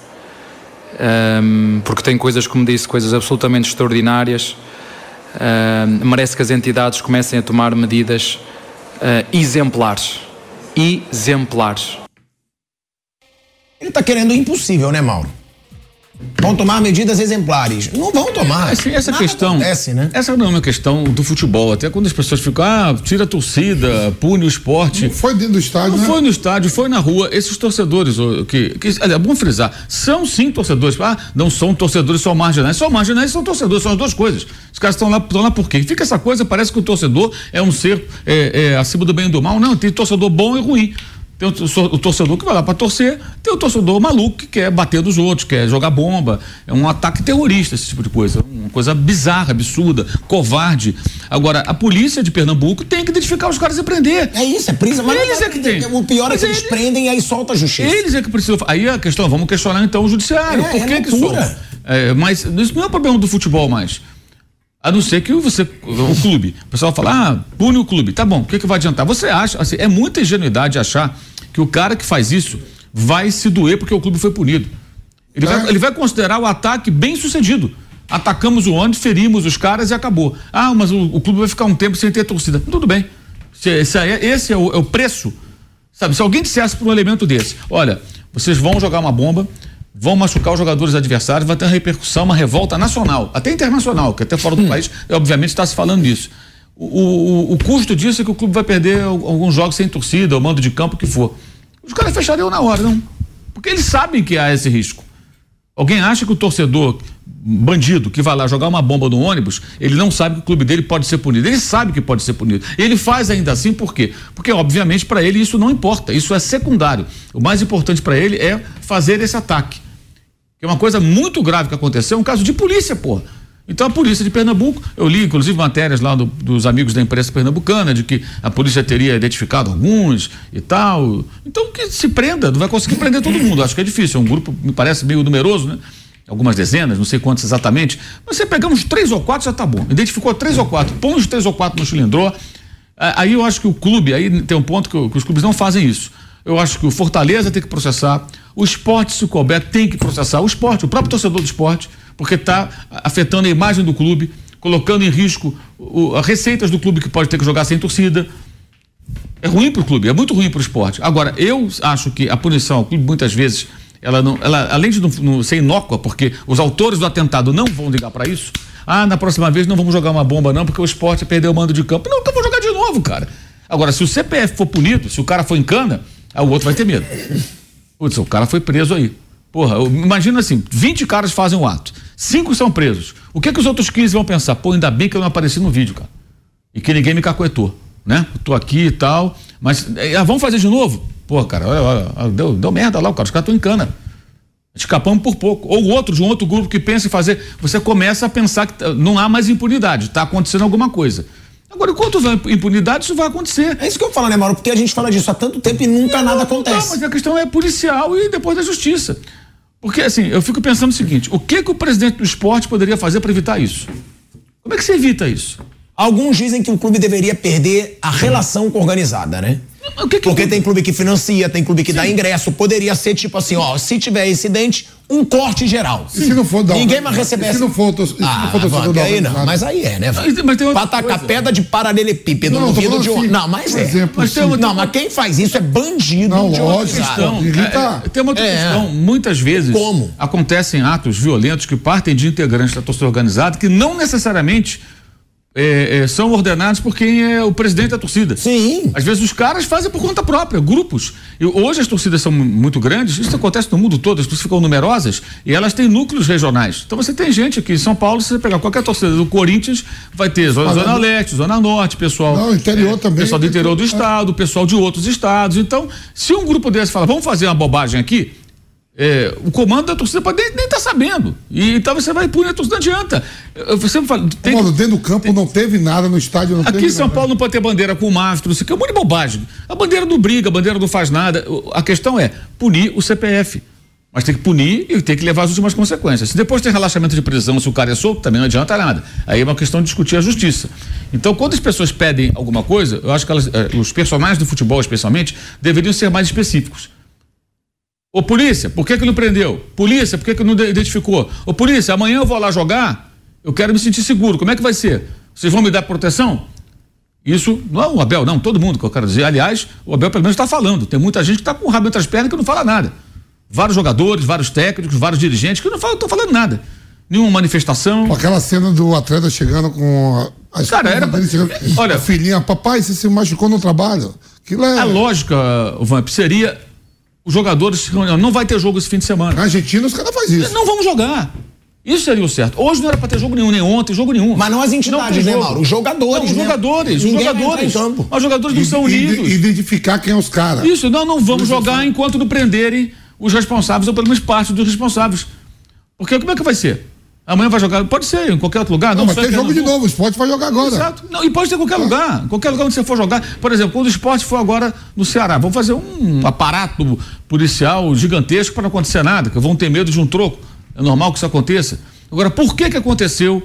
um, porque tem coisas, como disse, coisas absolutamente extraordinárias, um, merece que as entidades comecem a tomar medidas uh, exemplares. Exemplares. Ele está querendo o impossível, né, Mauro? Vão tomar medidas exemplares. Não vão tomar. Assim, essa Nada questão. Acontece, né? Essa não é uma questão do futebol. Até quando as pessoas ficam, ah, tira a torcida, pune o esporte. Não foi dentro do estádio. Não né? foi no estádio, foi na rua. Esses torcedores, que, que é bom frisar, são sim torcedores. Ah, não são torcedores só marginais. Só marginais são torcedores, são as duas coisas. Os caras estão lá, estão lá por quê? Fica essa coisa, parece que o torcedor é um ser é, é, acima do bem e do mal. Não, tem torcedor bom e ruim. Tem o, torcedor que vai lá para torcer, tem o torcedor maluco que quer bater dos outros, quer jogar bomba. É um ataque terrorista, esse tipo de coisa. Uma coisa bizarra, absurda, covarde. Agora, a polícia de Pernambuco tem que identificar os caras e prender. É isso, é prisa, mas eles é que tem. O pior Mas é que eles ele- prendem e aí solta a justiça. Eles é que precisam. Aí a questão, vamos questionar então o judiciário. É, Por é que que solta? É, mas isso não é problema do futebol mais. A não ser que você, o clube, o pessoal fala, ah, pune o clube. Tá bom, o que, que vai adiantar? Você acha, assim, é muita ingenuidade achar que o cara que faz isso vai se doer porque o clube foi punido. Ele, vai, ele vai considerar o ataque bem sucedido. Atacamos o ônibus, ferimos os caras e acabou. Ah, mas o, o clube vai ficar um tempo sem ter torcida. Tudo bem. Se, esse, é- esse é o, é o preço. Sabe, se alguém dissesse por um elemento desse, olha, vocês vão jogar uma bomba, vão machucar os jogadores adversários, vai ter uma repercussão, uma revolta nacional, até internacional, que até fora do país, obviamente está se falando disso. O, o, o custo disso é que o clube vai perder al- alguns jogos sem torcida, ou mando de campo, o que for. Os caras fechariam na hora, não. Porque eles sabem que há esse risco. Alguém acha que o torcedor bandido que vai lá jogar uma bomba no ônibus, ele não sabe que o clube dele pode ser punido. Ele sabe que pode ser punido. Ele faz ainda assim por quê? Porque obviamente para ele isso não importa, isso é secundário. O mais importante para ele é fazer esse ataque. Que é uma coisa muito grave que aconteceu, é um caso de polícia, porra. Então a polícia de Pernambuco, eu li inclusive matérias lá do- dos amigos da imprensa pernambucana de que a polícia teria identificado alguns e tal. Então que se prenda, não vai conseguir prender todo mundo. Acho que é difícil, é um grupo, me parece meio numeroso, né? Algumas dezenas, não sei quantos exatamente. Mas você pegamos três ou quatro já tá bom. Identificou três ou quatro, põe os três ou quatro no cilindró. Ah, Aí eu acho que o clube, aí tem um ponto que, que os clubes não fazem isso. Eu acho que o Fortaleza tem que processar, o esporte, se tem que processar. O esporte, o próprio torcedor do esporte, porque está afetando a imagem do clube, colocando em risco o, as receitas do clube que pode ter que jogar sem torcida. É ruim para o clube, é muito ruim para o esporte. Agora, eu acho que a punição ao clube, muitas vezes, ela não, ela, além de não, não ser inócua, porque os autores do atentado não vão ligar para isso. Ah, na próxima vez não vamos jogar uma bomba, não, porque o esporte perdeu o mando de campo. Não, então vou jogar de novo, cara. Agora, se o CPF for punido, se o cara for em cana, o outro vai ter medo. Putz, o cara foi preso aí. Porra, imagina assim: 20 caras fazem o ato, cinco são presos. O que, que os outros 15 vão pensar? Pô, ainda bem que eu não apareci no vídeo, cara. E que ninguém me cacoetou, né? Eu tô aqui e tal, mas eh, ah, vamos fazer de novo? Pô, cara, olha, olha, deu, deu merda lá, cara, os caras estão em cana. Escapamos por pouco. Ou outro de um outro grupo que pensa em fazer. Você começa a pensar que não há mais impunidade, está acontecendo alguma coisa. Agora, enquanto houver impunidade, isso vai acontecer. É isso que eu falo, né, Mauro? Porque a gente fala disso há tanto tempo e nunca nada Não, acontece. mas a questão é policial e depois da justiça. Porque, assim, eu fico pensando o seguinte: o que, que o presidente do esporte poderia fazer para evitar isso? Como é que você evita isso? Alguns dizem que o clube deveria perder a relação com a organizada, né? O que que Porque tem clube que financia, tem clube que dá ingresso. Poderia ser tipo assim, ó, se tiver incidente, um corte geral. E se não for dar Ninguém um- vai receber e se não for tor- e se não ah, for da aí não, mas aí é, né? Mas- tem outra pra tacar coisa. pedra de paralelepípedo Não, no falando de um. assim, Não, mas é. exemplo, Mas tem uma- não, mas quem faz isso é bandido Não, de lógico. questão. é, tem uma outra É. questão. Muitas vezes Como? acontecem atos violentos que partem de integrantes da torcida organizada que não necessariamente é, é, são ordenados por quem é o presidente da torcida. Sim. Às vezes os caras fazem por conta própria, grupos. E hoje as torcidas são mu- muito grandes, isso acontece no mundo todo, as torcidas ficam numerosas e elas têm núcleos regionais. Então você tem gente aqui em São Paulo, se você pegar qualquer torcida do Corinthians, vai ter zona, zona leste, zona norte, pessoal. Não, interior também. Pessoal do interior do estado, pessoal de outros estados. Então, se um grupo desse fala, vamos fazer uma bobagem aqui, é, o comando da torcida pode nem estar sabendo. E então você vai punir a torcida, não adianta. Você fala, tem Mano, dentro do campo não teve nada, no estádio não Aqui em São nada. Paulo não pode ter bandeira com mastro, isso aqui é um monte de bobagem. A bandeira não briga, a bandeira não faz nada. A questão é punir o CPF. Mas tem que punir e tem que levar as últimas consequências. Se depois tem relaxamento de prisão, se o cara é solto, também não adianta nada. Aí é uma questão de discutir a justiça. Então, quando as pessoas pedem alguma coisa, eu acho que elas, eh, os personagens do futebol, especialmente, deveriam ser mais específicos. Ô polícia, por que que não prendeu? Polícia, por que que não de- identificou? Ô polícia, amanhã eu vou lá jogar, eu quero me sentir seguro. Como é que vai ser? Vocês vão me dar proteção? Isso não é o Abel, não, todo mundo que eu quero dizer. Aliás, o Abel pelo menos está falando. Tem muita gente que está com o rabo entre as pernas que não fala nada. Vários jogadores, vários técnicos, vários dirigentes que não estão falando nada. Nenhuma manifestação. Aquela cena do atleta chegando com a, a Cara, era- chegando, olha- a filhinha, papai, você se machucou no trabalho. Aquilo é. A lógica, o Vamp, seria os jogadores. Não vai ter jogo esse fim de semana. Na Argentina os caras fazem isso. Não vamos jogar. Isso seria o certo. Hoje não era para ter jogo nenhum, nem ontem, jogo nenhum. Mas não as entidades, tem né, Mauro? Os jogadores, Não, os né? jogadores, os Ninguém vai jogadores. Os jogadores não são unidos. Identificar quem é os caras. Isso, não, não vamos jogar enquanto não prenderem os responsáveis, ou pelo menos parte dos responsáveis. Porque como é que vai ser? Amanhã vai jogar, pode ser em qualquer outro lugar. Não, mas só tem em jogo de novo. O esporte vai jogar agora. Exato. Não, e pode ser em qualquer lugar. Qualquer lugar onde você for jogar. Por exemplo, quando o esporte for agora no Ceará, vamos fazer um aparato policial gigantesco para não acontecer nada, que vão ter medo de um troco. É normal que isso aconteça. Agora, por que que aconteceu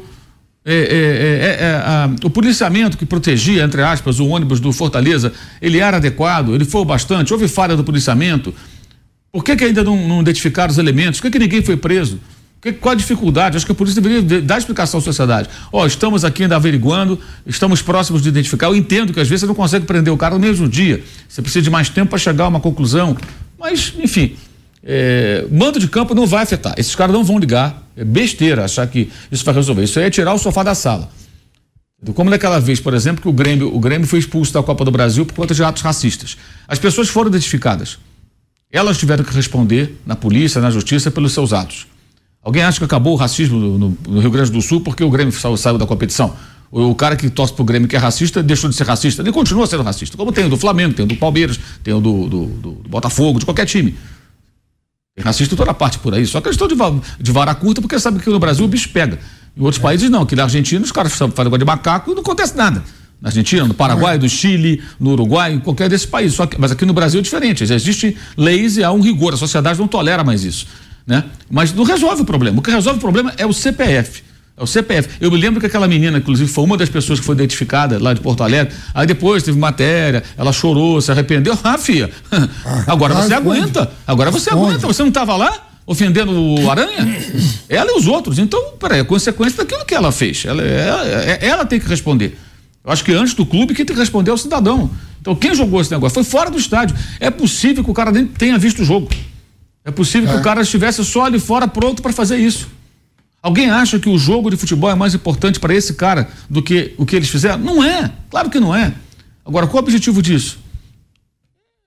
é, é, é, é, a- o policiamento que protegia, entre aspas, o ônibus do Fortaleza, ele era adequado, ele foi bastante, houve falha do policiamento. Por que, que ainda não, não identificaram os elementos? Por que, que ninguém foi preso? Que- qual a dificuldade? Acho que a polícia deveria de- dar explicação à sociedade. Ó, estamos aqui ainda averiguando, estamos próximos de identificar. Eu entendo que às vezes você não consegue prender o cara no mesmo dia. Você precisa de mais tempo para chegar a uma conclusão. Mas, enfim, é, mando de campo não vai afetar. Esses caras não vão ligar. É besteira achar que isso vai resolver. Isso aí é tirar o sofá da sala. Como naquela vez, por exemplo, que o Grêmio, o Grêmio foi expulso da Copa do Brasil por conta de atos racistas. As pessoas foram identificadas. Elas tiveram que responder na polícia, na justiça, pelos seus atos. Alguém acha que acabou o racismo no, no- Rio Grande do Sul porque o Grêmio saiu, saiu da competição? O, cara que torce pro Grêmio que é racista deixou de ser racista. Ele continua sendo racista. Como tem o do Flamengo, tem o do Palmeiras, tem o do, do- do- Botafogo, de qualquer time. Tem racista toda parte por aí. Só questão de, de vara curta, porque sabe que no Brasil o bicho pega. Em outros países não, que na Argentina os caras fazem negócio de macaco e não acontece nada. Na Argentina, no Paraguai, no Chile, no Uruguai, em qualquer desses países. Que, mas aqui no Brasil é diferente. Já existem leis e há um rigor. A sociedade não tolera mais isso. Né? Mas não resolve o problema. O que resolve o problema é o CPF. É o CPF. Eu me lembro que aquela menina, inclusive, foi uma das pessoas que foi identificada lá de Porto Alegre. Aí depois teve matéria, ela chorou, se arrependeu. Ah, filha, agora você responde. aguenta. Agora você aguenta. Você não estava lá? Ofendendo o aranha? Ela e os outros. Então, peraí, a consequência daquilo que ela fez. Ela, ela, ela tem que responder. Eu acho que antes do clube, quem tem que responder é o cidadão. Então, quem jogou esse negócio foi fora do estádio. É possível que o cara nem tenha visto o jogo. É possível que o cara estivesse só ali fora pronto para fazer isso. Alguém acha que o jogo de futebol é mais importante para esse cara do que o que eles fizeram? Não é. Claro que não é. Agora, qual o objetivo disso?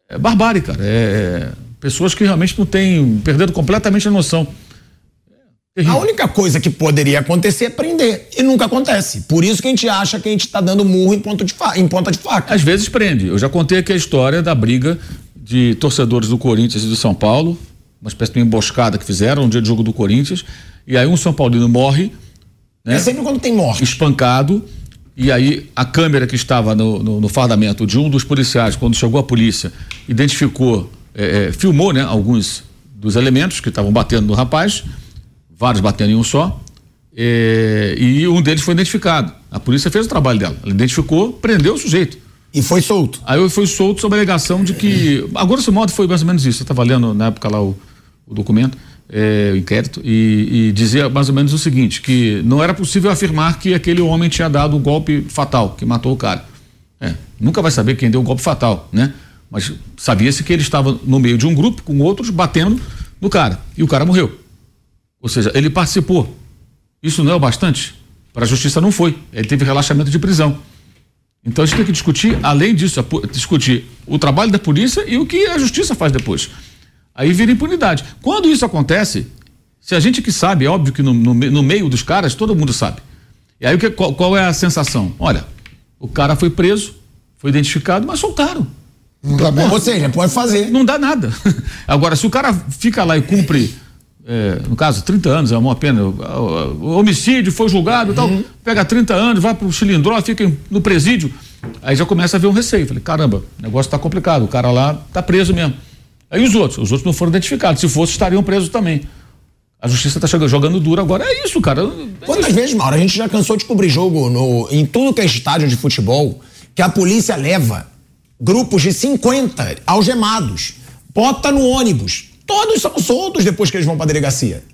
É barbárie, cara. É, é pessoas que realmente não têm, perdendo completamente a noção. A única coisa que poderia acontecer é prender. E nunca acontece. Por isso que a gente acha que a gente tá dando murro em, ponto de em ponta de faca. Às vezes prende. Eu já contei aqui a história da briga de torcedores do Corinthians e do São Paulo, uma espécie de emboscada que fizeram um dia de jogo do Corinthians, e aí um São Paulino morre, né? É sempre quando tem morte. espancado, e aí a câmera que estava no, no, no fardamento de um dos policiais, quando chegou a polícia, identificou, eh, eh, filmou, né, alguns dos elementos que estavam batendo no rapaz, vários batendo em um só, eh, e um deles foi identificado. A polícia fez o trabalho dela, ela identificou, prendeu o sujeito. E foi solto. Aí fui solto sob a alegação de que. A grosso modo foi mais ou menos isso. Eu estava lendo na época lá o, o documento, é, o inquérito, e, e dizia mais ou menos o seguinte: que não era possível afirmar que aquele homem tinha dado o golpe fatal, que matou o cara. É, nunca vai saber quem deu o golpe fatal, né? Mas sabia-se que ele estava no meio de um grupo com outros batendo no cara. E o cara morreu. Ou seja, ele participou. Isso não é o bastante? Para a justiça não foi. Ele teve relaxamento de prisão. Então a gente tem que discutir, além disso, discutir o trabalho da polícia e o que a justiça faz depois. Aí vira impunidade. Quando isso acontece, se a gente que sabe, é óbvio que no, no no meio dos caras todo mundo sabe. E aí o que, qual, qual é a sensação? Olha, o cara foi preso, foi identificado, mas soltaram. Não dá bem. Ou seja, pode fazer. Não dá nada. Agora, se o cara fica lá e cumpre, é, no caso, 30 anos, é uma pena, o, homicídio foi julgado e tal, pega 30 anos, vai pro cilindró, fica no presídio, aí já começa a ver um receio. Falei, caramba, o negócio tá complicado, o cara lá tá preso mesmo. Aí os outros, os outros não foram identificados, se fosse estariam presos também. A justiça tá chegando, jogando duro agora, é isso, cara. É Quantas vezes, Mauro, a gente já cansou de cobrir jogo no, em tudo que é estádio de futebol, que a polícia leva grupos de 50 algemados, bota no ônibus. Todos são soltos depois que eles vão pra delegacia.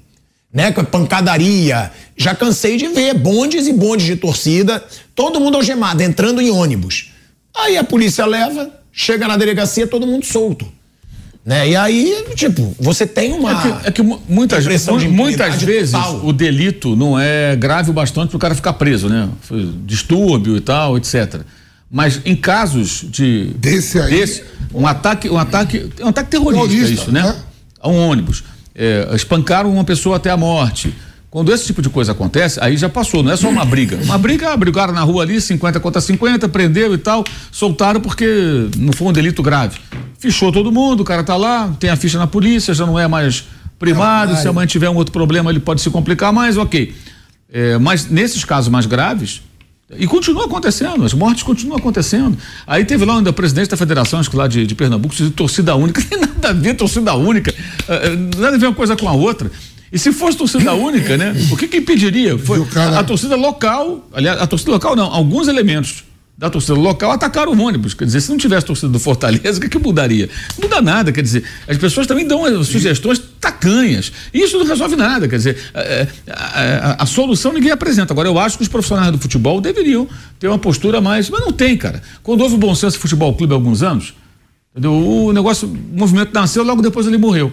Né? Com pancadaria. Já cansei de ver bondes e bondes de torcida, todo mundo algemado, entrando em ônibus. Aí a polícia leva, chega na delegacia, todo mundo solto. Né? E aí, tipo, você tem uma. É que, é que mu- muitas, muitas vezes total. o delito não é grave o bastante para o cara ficar preso, né? Distúrbio e tal, etc. Mas em casos de Desse aí- desse, um ataque, um ataque, um ataque terrorista, Terrorista, isso, né? né? A um ônibus, É, espancaram uma pessoa até a morte, Quando esse tipo de coisa acontece, aí já passou, não é só uma briga. Uma briga, brigaram na rua ali, 50 contra 50, prendeu e tal, soltaram porque não foi um delito grave. Fichou todo mundo, o cara tá lá, tem a ficha na polícia, já não é mais primário, se amanhã tiver um outro problema, ele pode se complicar mais, ok. É, mas nesses casos mais graves, e continua acontecendo, as mortes continuam acontecendo. Aí teve lá ainda o presidente da federação, acho que lá de, de Pernambuco, de torcida única, tem nada a ver torcida única, uh, nada a ver uma coisa com a outra. E se fosse torcida única, né? O que que impediria? Foi a, a torcida local, aliás, a torcida local não, alguns elementos da torcida local atacaram o ônibus. Quer dizer, se não tivesse torcida do Fortaleza, o que, que mudaria? Não muda nada, quer dizer, as pessoas também dão sugestões tacanhas. E isso não resolve nada, quer dizer, a, a, a, a, solução ninguém apresenta. Agora, eu acho que os profissionais do futebol deveriam ter uma postura mais. Mas não tem, cara. Quando houve o Bom Senso Futebol Clube há alguns anos, entendeu? o negócio, o movimento nasceu, logo depois ele morreu.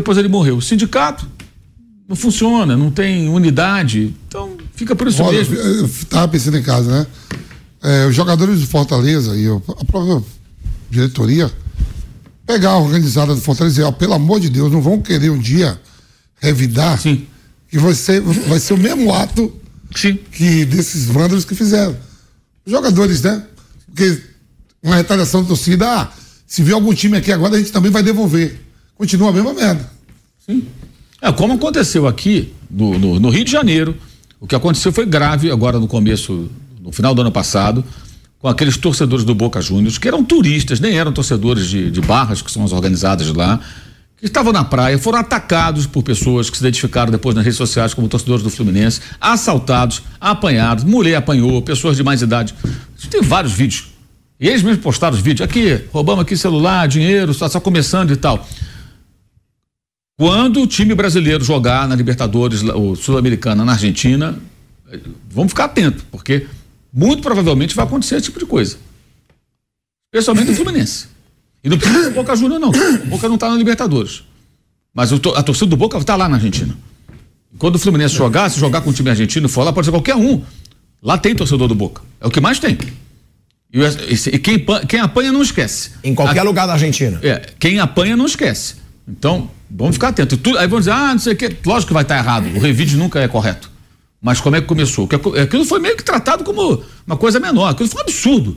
Depois ele morreu. O sindicato não funciona, não tem unidade. Então fica por isso Olha, mesmo. Eu estava pensando em casa, né? É, os jogadores de Fortaleza e a própria diretoria pegar a organizada do Fortaleza e dizer, ó, pelo amor de Deus, não vão querer um dia revidar Sim. que vai ser, vai ser o mesmo ato Sim. que desses vândalos que fizeram. Os jogadores, né? Porque uma retaliação da torcida, ah, se vier algum time aqui agora, a gente também vai devolver. Continua a mesma merda. Sim. É, como aconteceu aqui no, no, no, Rio de Janeiro, o que aconteceu foi grave agora no começo, no final do ano passado, com aqueles torcedores do Boca Juniors, que eram turistas, nem eram torcedores de, de barras, que são as organizadas lá, que estavam na praia, foram atacados por pessoas que se identificaram depois nas redes sociais como torcedores do Fluminense, assaltados, apanhados, mulher apanhou, pessoas de mais idade. Tem vários vídeos. E eles mesmos postaram os vídeos. Aqui, roubamos aqui celular, dinheiro, só, só começando e tal. Quando o time brasileiro jogar na Libertadores, o Sul-Americana na Argentina, vamos ficar atentos, porque muito provavelmente vai acontecer esse tipo de coisa. Especialmente no Fluminense. E não precisa do Boca Juniors, não. O Boca não está na Libertadores. Mas a torcida do Boca está lá na Argentina. Quando o Fluminense jogar, se jogar com o time argentino for lá, pode ser qualquer um. Lá tem torcedor do Boca. É o que mais tem. E, quem, quem apanha não esquece. Em qualquer a, lugar da Argentina. É, quem apanha não esquece. Então, vamos ficar atento. aí vão dizer, ah, não sei o quê. Lógico que vai estar errado. O revide nunca é correto. Mas como é que começou? Aquilo foi meio que tratado como uma coisa menor. Aquilo foi um absurdo.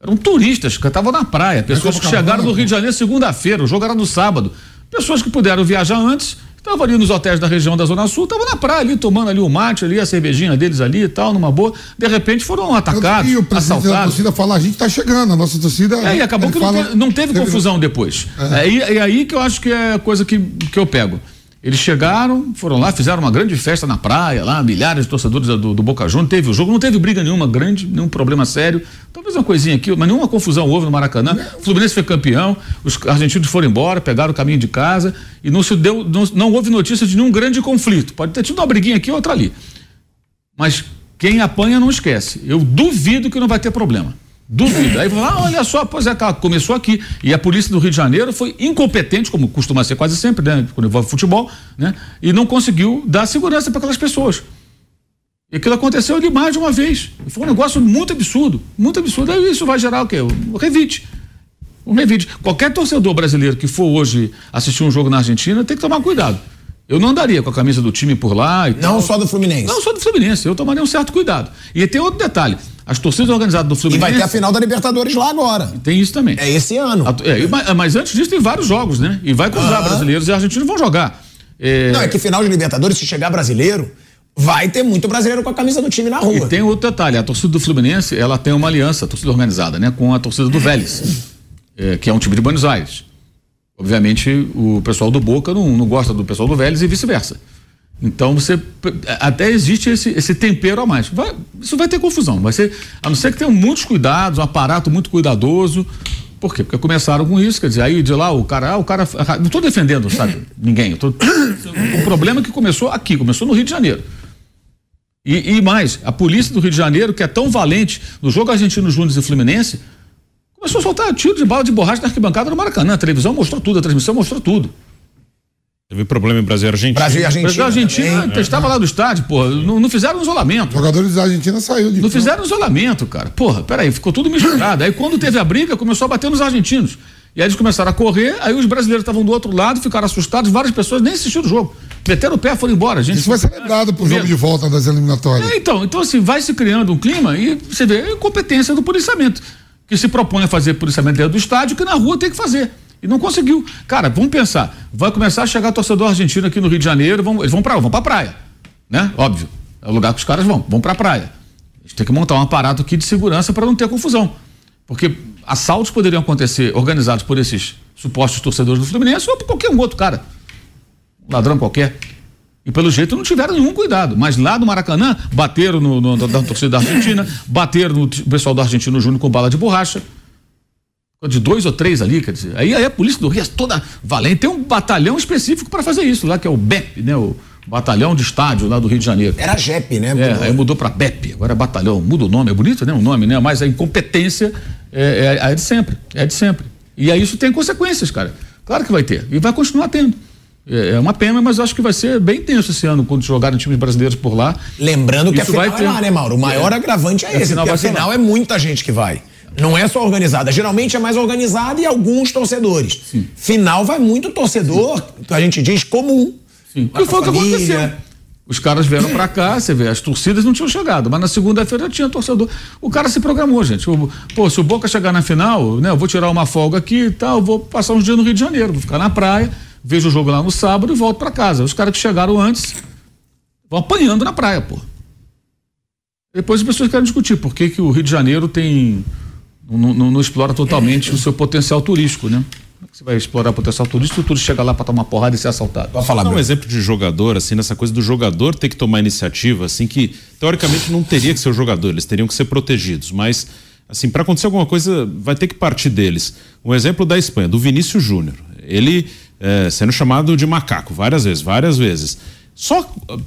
Eram turistas que estavam na praia, pessoas que chegaram do Rio de Janeiro segunda-feira, o jogo era no sábado. Pessoas que puderam viajar antes Estavam ali nos hotéis da região da Zona Sul, estavam na praia ali, tomando ali o mate, ali, a cervejinha deles ali e tal, numa boa. De repente foram atacados, e o assaltados. da torcida fala, a gente está chegando, a nossa torcida. É, e acabou que fala, não, não, teve confusão depois. É. É, e, é aí que eu acho que é a coisa que, que eu pego. Eles chegaram, foram lá, fizeram uma grande festa na praia, lá, milhares de torcedores do, do Boca Juniors, teve o jogo, não teve briga nenhuma grande, nenhum problema sério. Talvez uma coisinha aqui, mas nenhuma confusão houve no Maracanã. O Fluminense foi campeão, os argentinos foram embora, pegaram o caminho de casa e não se deu, não, não houve notícia de nenhum grande conflito. Pode ter tido uma briguinha aqui, outra ali. Mas quem apanha não esquece. Eu duvido que não vai ter problema. Duvido. Aí ah, olha só, pois é, começou aqui. E a polícia do Rio de Janeiro foi incompetente, como costuma ser quase sempre, né? Quando envolve futebol, né? E não conseguiu dar segurança para aquelas pessoas. E aquilo aconteceu ali mais de uma vez. Foi um negócio muito absurdo, muito absurdo. Aí isso vai gerar o quê? Um revite. Um revite. Qualquer torcedor brasileiro que for hoje assistir um jogo na Argentina tem que tomar cuidado. Eu não andaria com a camisa do time por lá. não tal. só do Fluminense. Não só do Fluminense. Eu tomaria um certo cuidado. E tem outro detalhe. As torcidas organizadas do Fluminense. E vai ter a final da Libertadores lá agora. Tem isso também. É esse ano. É, mas, mas, antes disso tem vários jogos, né? E vai cruzar brasileiros e argentinos vão jogar. É... Não, é que final de Libertadores, se chegar brasileiro, vai ter muito brasileiro com a camisa do time na rua. E tem outro detalhe: a torcida do Fluminense, ela tem uma aliança, a torcida organizada, né? Com a torcida do Vélez, é, que é um time de Buenos Aires. Obviamente, o pessoal do Boca não, não gosta do pessoal do Vélez e vice-versa. Então você até existe esse, esse tempero a mais. Vai, isso vai ter confusão. Vai ser, a não ser que tenham muitos cuidados, um aparato muito cuidadoso, Por quê? Porque começaram com isso, quer dizer, aí de lá o cara, ah, o cara, não estou defendendo, sabe, ninguém. Tô, o problema é que começou aqui, começou no Rio de Janeiro. E, e, mais, a polícia do Rio de Janeiro, que é tão valente no jogo argentino Júnior e Fluminense, começou a soltar tiro de bala de borracha na arquibancada do Maracanã. A televisão mostrou tudo, a transmissão mostrou tudo. Teve problema em Brasil e Argentina. Brasil e Argentina. Brasil e Argentina, é. estava lá no estádio, porra. Não, não fizeram isolamento. Jogadores da Argentina saiu de Não fizeram isolamento, cara. Porra, peraí, ficou tudo misturado. aí quando teve a briga, começou a bater nos argentinos. E aí eles começaram a correr, aí os brasileiros estavam do outro lado, ficaram assustados, várias pessoas nem assistiram o jogo. Meteram o pé, foram embora. Gente, Isso vai ser lembrado pro jogo de volta das eliminatórias. É, então, então assim, vai se criando um clima e você vê a incompetência do policiamento, que se propõe a fazer policiamento dentro do estádio, que na rua tem que fazer. E não conseguiu. Cara, vamos pensar. Vai começar a chegar torcedor argentino aqui no Rio de Janeiro, vão, eles vão para vão pra praia. Né? Óbvio. É o lugar que os caras vão, vão pra praia. A gente tem que montar um aparato aqui de segurança para não ter confusão. Porque assaltos poderiam acontecer organizados por esses supostos torcedores do Fluminense ou por qualquer um outro cara. Um ladrão qualquer. E pelo jeito não tiveram nenhum cuidado. Mas lá no Maracanã, bateram no, no, na torcida da Argentina, bateram no pessoal do Argentino Júnior com bala de borracha de dois ou três ali, quer dizer, aí, aí a polícia do Rio é toda valente, tem um batalhão específico para fazer isso lá, que é o BEP, né, o batalhão de estádio lá do Rio de Janeiro. Era JEP, né? É, aí mudou para BEP, agora é batalhão, muda o nome, é bonito, né, o nome, né, mas a incompetência é, é, é de sempre, é de sempre. E aí isso tem consequências, cara, claro que vai ter, e vai continuar tendo. É, é uma pena, mas acho que vai ser bem tenso esse ano quando jogarem times brasileiros por lá. Lembrando que a final vai ter... é lá, né, Mauro? O maior é. agravante é, é esse, porque afinal é muita gente que vai. Não é só organizada. Geralmente é mais organizada e alguns torcedores. Sim. Final vai muito torcedor, Sim. a gente diz comum. Sim. Que foi o que aconteceu. Os caras vieram para cá, você vê, as torcidas não tinham chegado, mas na segunda-feira tinha torcedor. O cara se programou, gente. O, pô, se o Boca chegar na final, né, eu vou tirar uma folga aqui e tal, vou passar uns dias no Rio de Janeiro, vou ficar na praia, vejo o jogo lá no sábado e volto para casa. Os caras que chegaram antes vão apanhando na praia, pô. Depois as pessoas querem discutir por que, que o Rio de Janeiro tem não, não, não explora totalmente o seu potencial turístico, né? Como é que você vai explorar o potencial turístico se o turista chega lá para tomar porrada e ser assaltado? Pode falar, Dá um exemplo de jogador, assim, nessa coisa do jogador ter que tomar iniciativa, assim, que teoricamente não teria que ser o jogador, eles teriam que ser protegidos, mas, assim, para acontecer alguma coisa, vai ter que partir deles. Um exemplo da Espanha, do Vinícius Júnior. Ele é, sendo chamado de macaco várias vezes, várias vezes. Só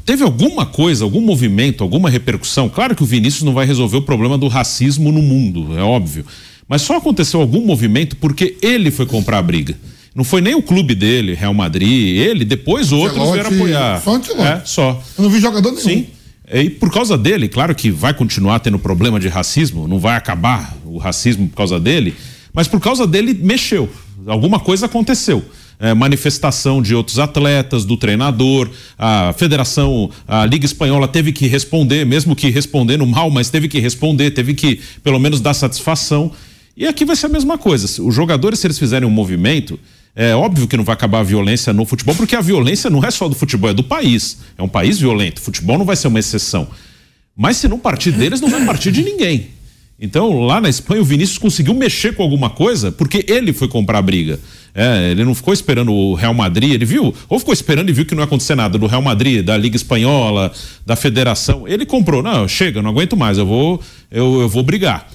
teve alguma coisa, algum movimento, alguma repercussão? Claro que o Vinícius não vai resolver o problema do racismo no mundo, é óbvio. Mas só aconteceu algum movimento porque ele foi comprar a briga. Não foi nem o clube dele, Real Madrid, ele, depois outros vieram apoiar. Só é, só. Eu não vi jogador nenhum. Sim. E por causa dele, claro que vai continuar tendo problema de racismo, não vai acabar o racismo por causa dele, mas por causa dele mexeu. Alguma coisa aconteceu é, manifestação de outros atletas, do treinador, a federação, a Liga Espanhola teve que responder, mesmo que respondendo mal, mas teve que responder, teve que pelo menos dar satisfação. E aqui vai ser a mesma coisa. Os jogadores, se eles fizerem um movimento, é óbvio que não vai acabar a violência no futebol, porque a violência não é só do futebol, é do país. É um país violento. O futebol não vai ser uma exceção. Mas se não partir deles, não vai partir de ninguém. Então, lá na Espanha, o Vinícius conseguiu mexer com alguma coisa porque ele foi comprar a briga. É, ele não ficou esperando o Real Madrid, ele viu, ou ficou esperando e viu que não ia acontecer nada do Real Madrid, da Liga Espanhola, da Federação. Ele comprou, não, chega, não aguento mais, eu vou, eu, eu vou brigar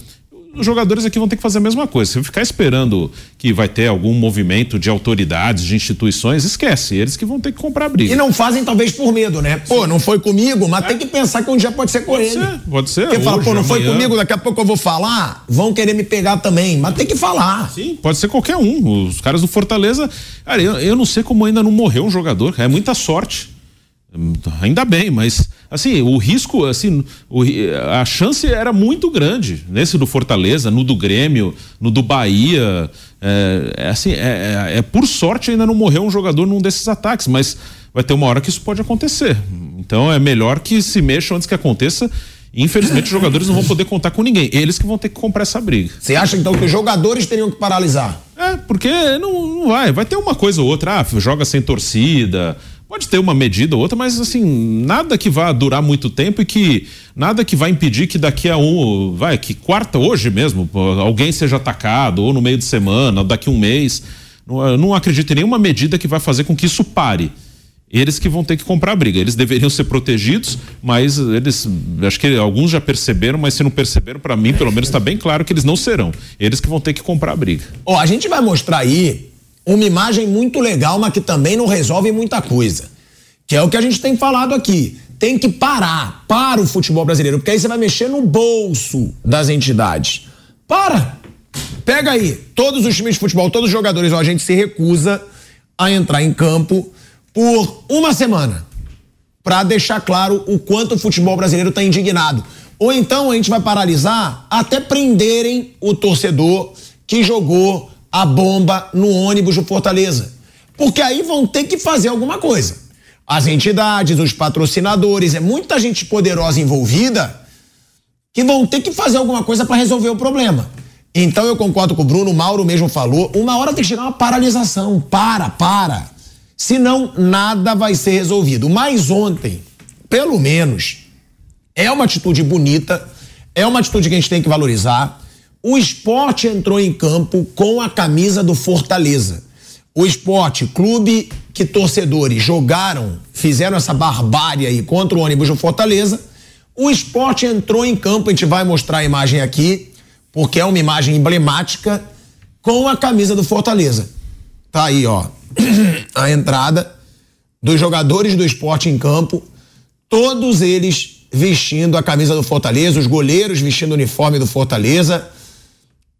os jogadores aqui vão ter que fazer a mesma coisa. Se ficar esperando que vai ter algum movimento de autoridades, de instituições, esquece. Eles que vão ter que comprar briga. E não fazem, talvez, por medo, né? Pô, não foi comigo, mas é. tem que pensar que um dia pode ser com pode ele. Ser, pode ser. Porque fala, pô, não amanhã. foi comigo, daqui a pouco eu vou falar, vão querer me pegar também. Mas tem que falar. Sim, pode ser qualquer um. Os caras do Fortaleza. Cara, eu, eu não sei como ainda não morreu um jogador. É muita sorte. Ainda bem, mas assim, o risco, assim, o, a chance era muito grande nesse do Fortaleza, no do Grêmio, no do Bahia. É, é assim, é, é, é, por sorte ainda não morreu um jogador num desses ataques, mas vai ter uma hora que isso pode acontecer. Então é melhor que se mexam antes que aconteça. Infelizmente, os jogadores não vão poder contar com ninguém. Eles que vão ter que comprar essa briga. Você acha então que os jogadores teriam que paralisar? É, porque não, não vai. Vai ter uma coisa ou outra. Ah, joga sem torcida Pode ter uma medida ou outra, mas assim, nada que vá durar muito tempo e que nada que vai impedir que daqui a um, vai, que quarta hoje mesmo, alguém seja atacado, ou no meio de semana, ou daqui a um mês. Não, não acredito em nenhuma medida que vai fazer com que isso pare. eles que vão ter que comprar a briga. Eles deveriam ser protegidos, mas eles, acho que alguns já perceberam, mas se não perceberam, para mim, pelo menos está bem claro que eles não serão. Eles que vão ter que comprar a briga. Ó, a gente vai mostrar aí uma imagem muito legal, mas que também não resolve muita coisa. Que é o que a gente tem falado aqui. Tem que parar, para o futebol brasileiro, porque aí você vai mexer no bolso das entidades. Para! Pega aí, todos os times de futebol, todos os jogadores, ó, a gente se recusa a entrar em campo por uma semana para deixar claro o quanto o futebol brasileiro está indignado. Ou então a gente vai paralisar até prenderem o torcedor que jogou a bomba no ônibus do Fortaleza. Porque aí vão ter que fazer alguma coisa. As entidades, os patrocinadores, é muita gente poderosa envolvida que vão ter que fazer alguma coisa para resolver o problema. Então eu concordo com o Bruno, o Mauro mesmo falou, uma hora tem que chegar uma paralisação. Para, para. Senão nada vai ser resolvido. Mas ontem, pelo menos, é uma atitude bonita, é uma atitude que a gente tem que valorizar. O esporte entrou em campo com a camisa do Fortaleza. O esporte, clube que torcedores jogaram, fizeram essa barbárie aí contra o ônibus do Fortaleza. O esporte entrou em campo, a gente vai mostrar a imagem aqui, porque é uma imagem emblemática, com a camisa do Fortaleza. Tá aí, ó, a entrada dos jogadores do esporte em campo, todos eles vestindo a camisa do Fortaleza, os goleiros vestindo o uniforme do Fortaleza.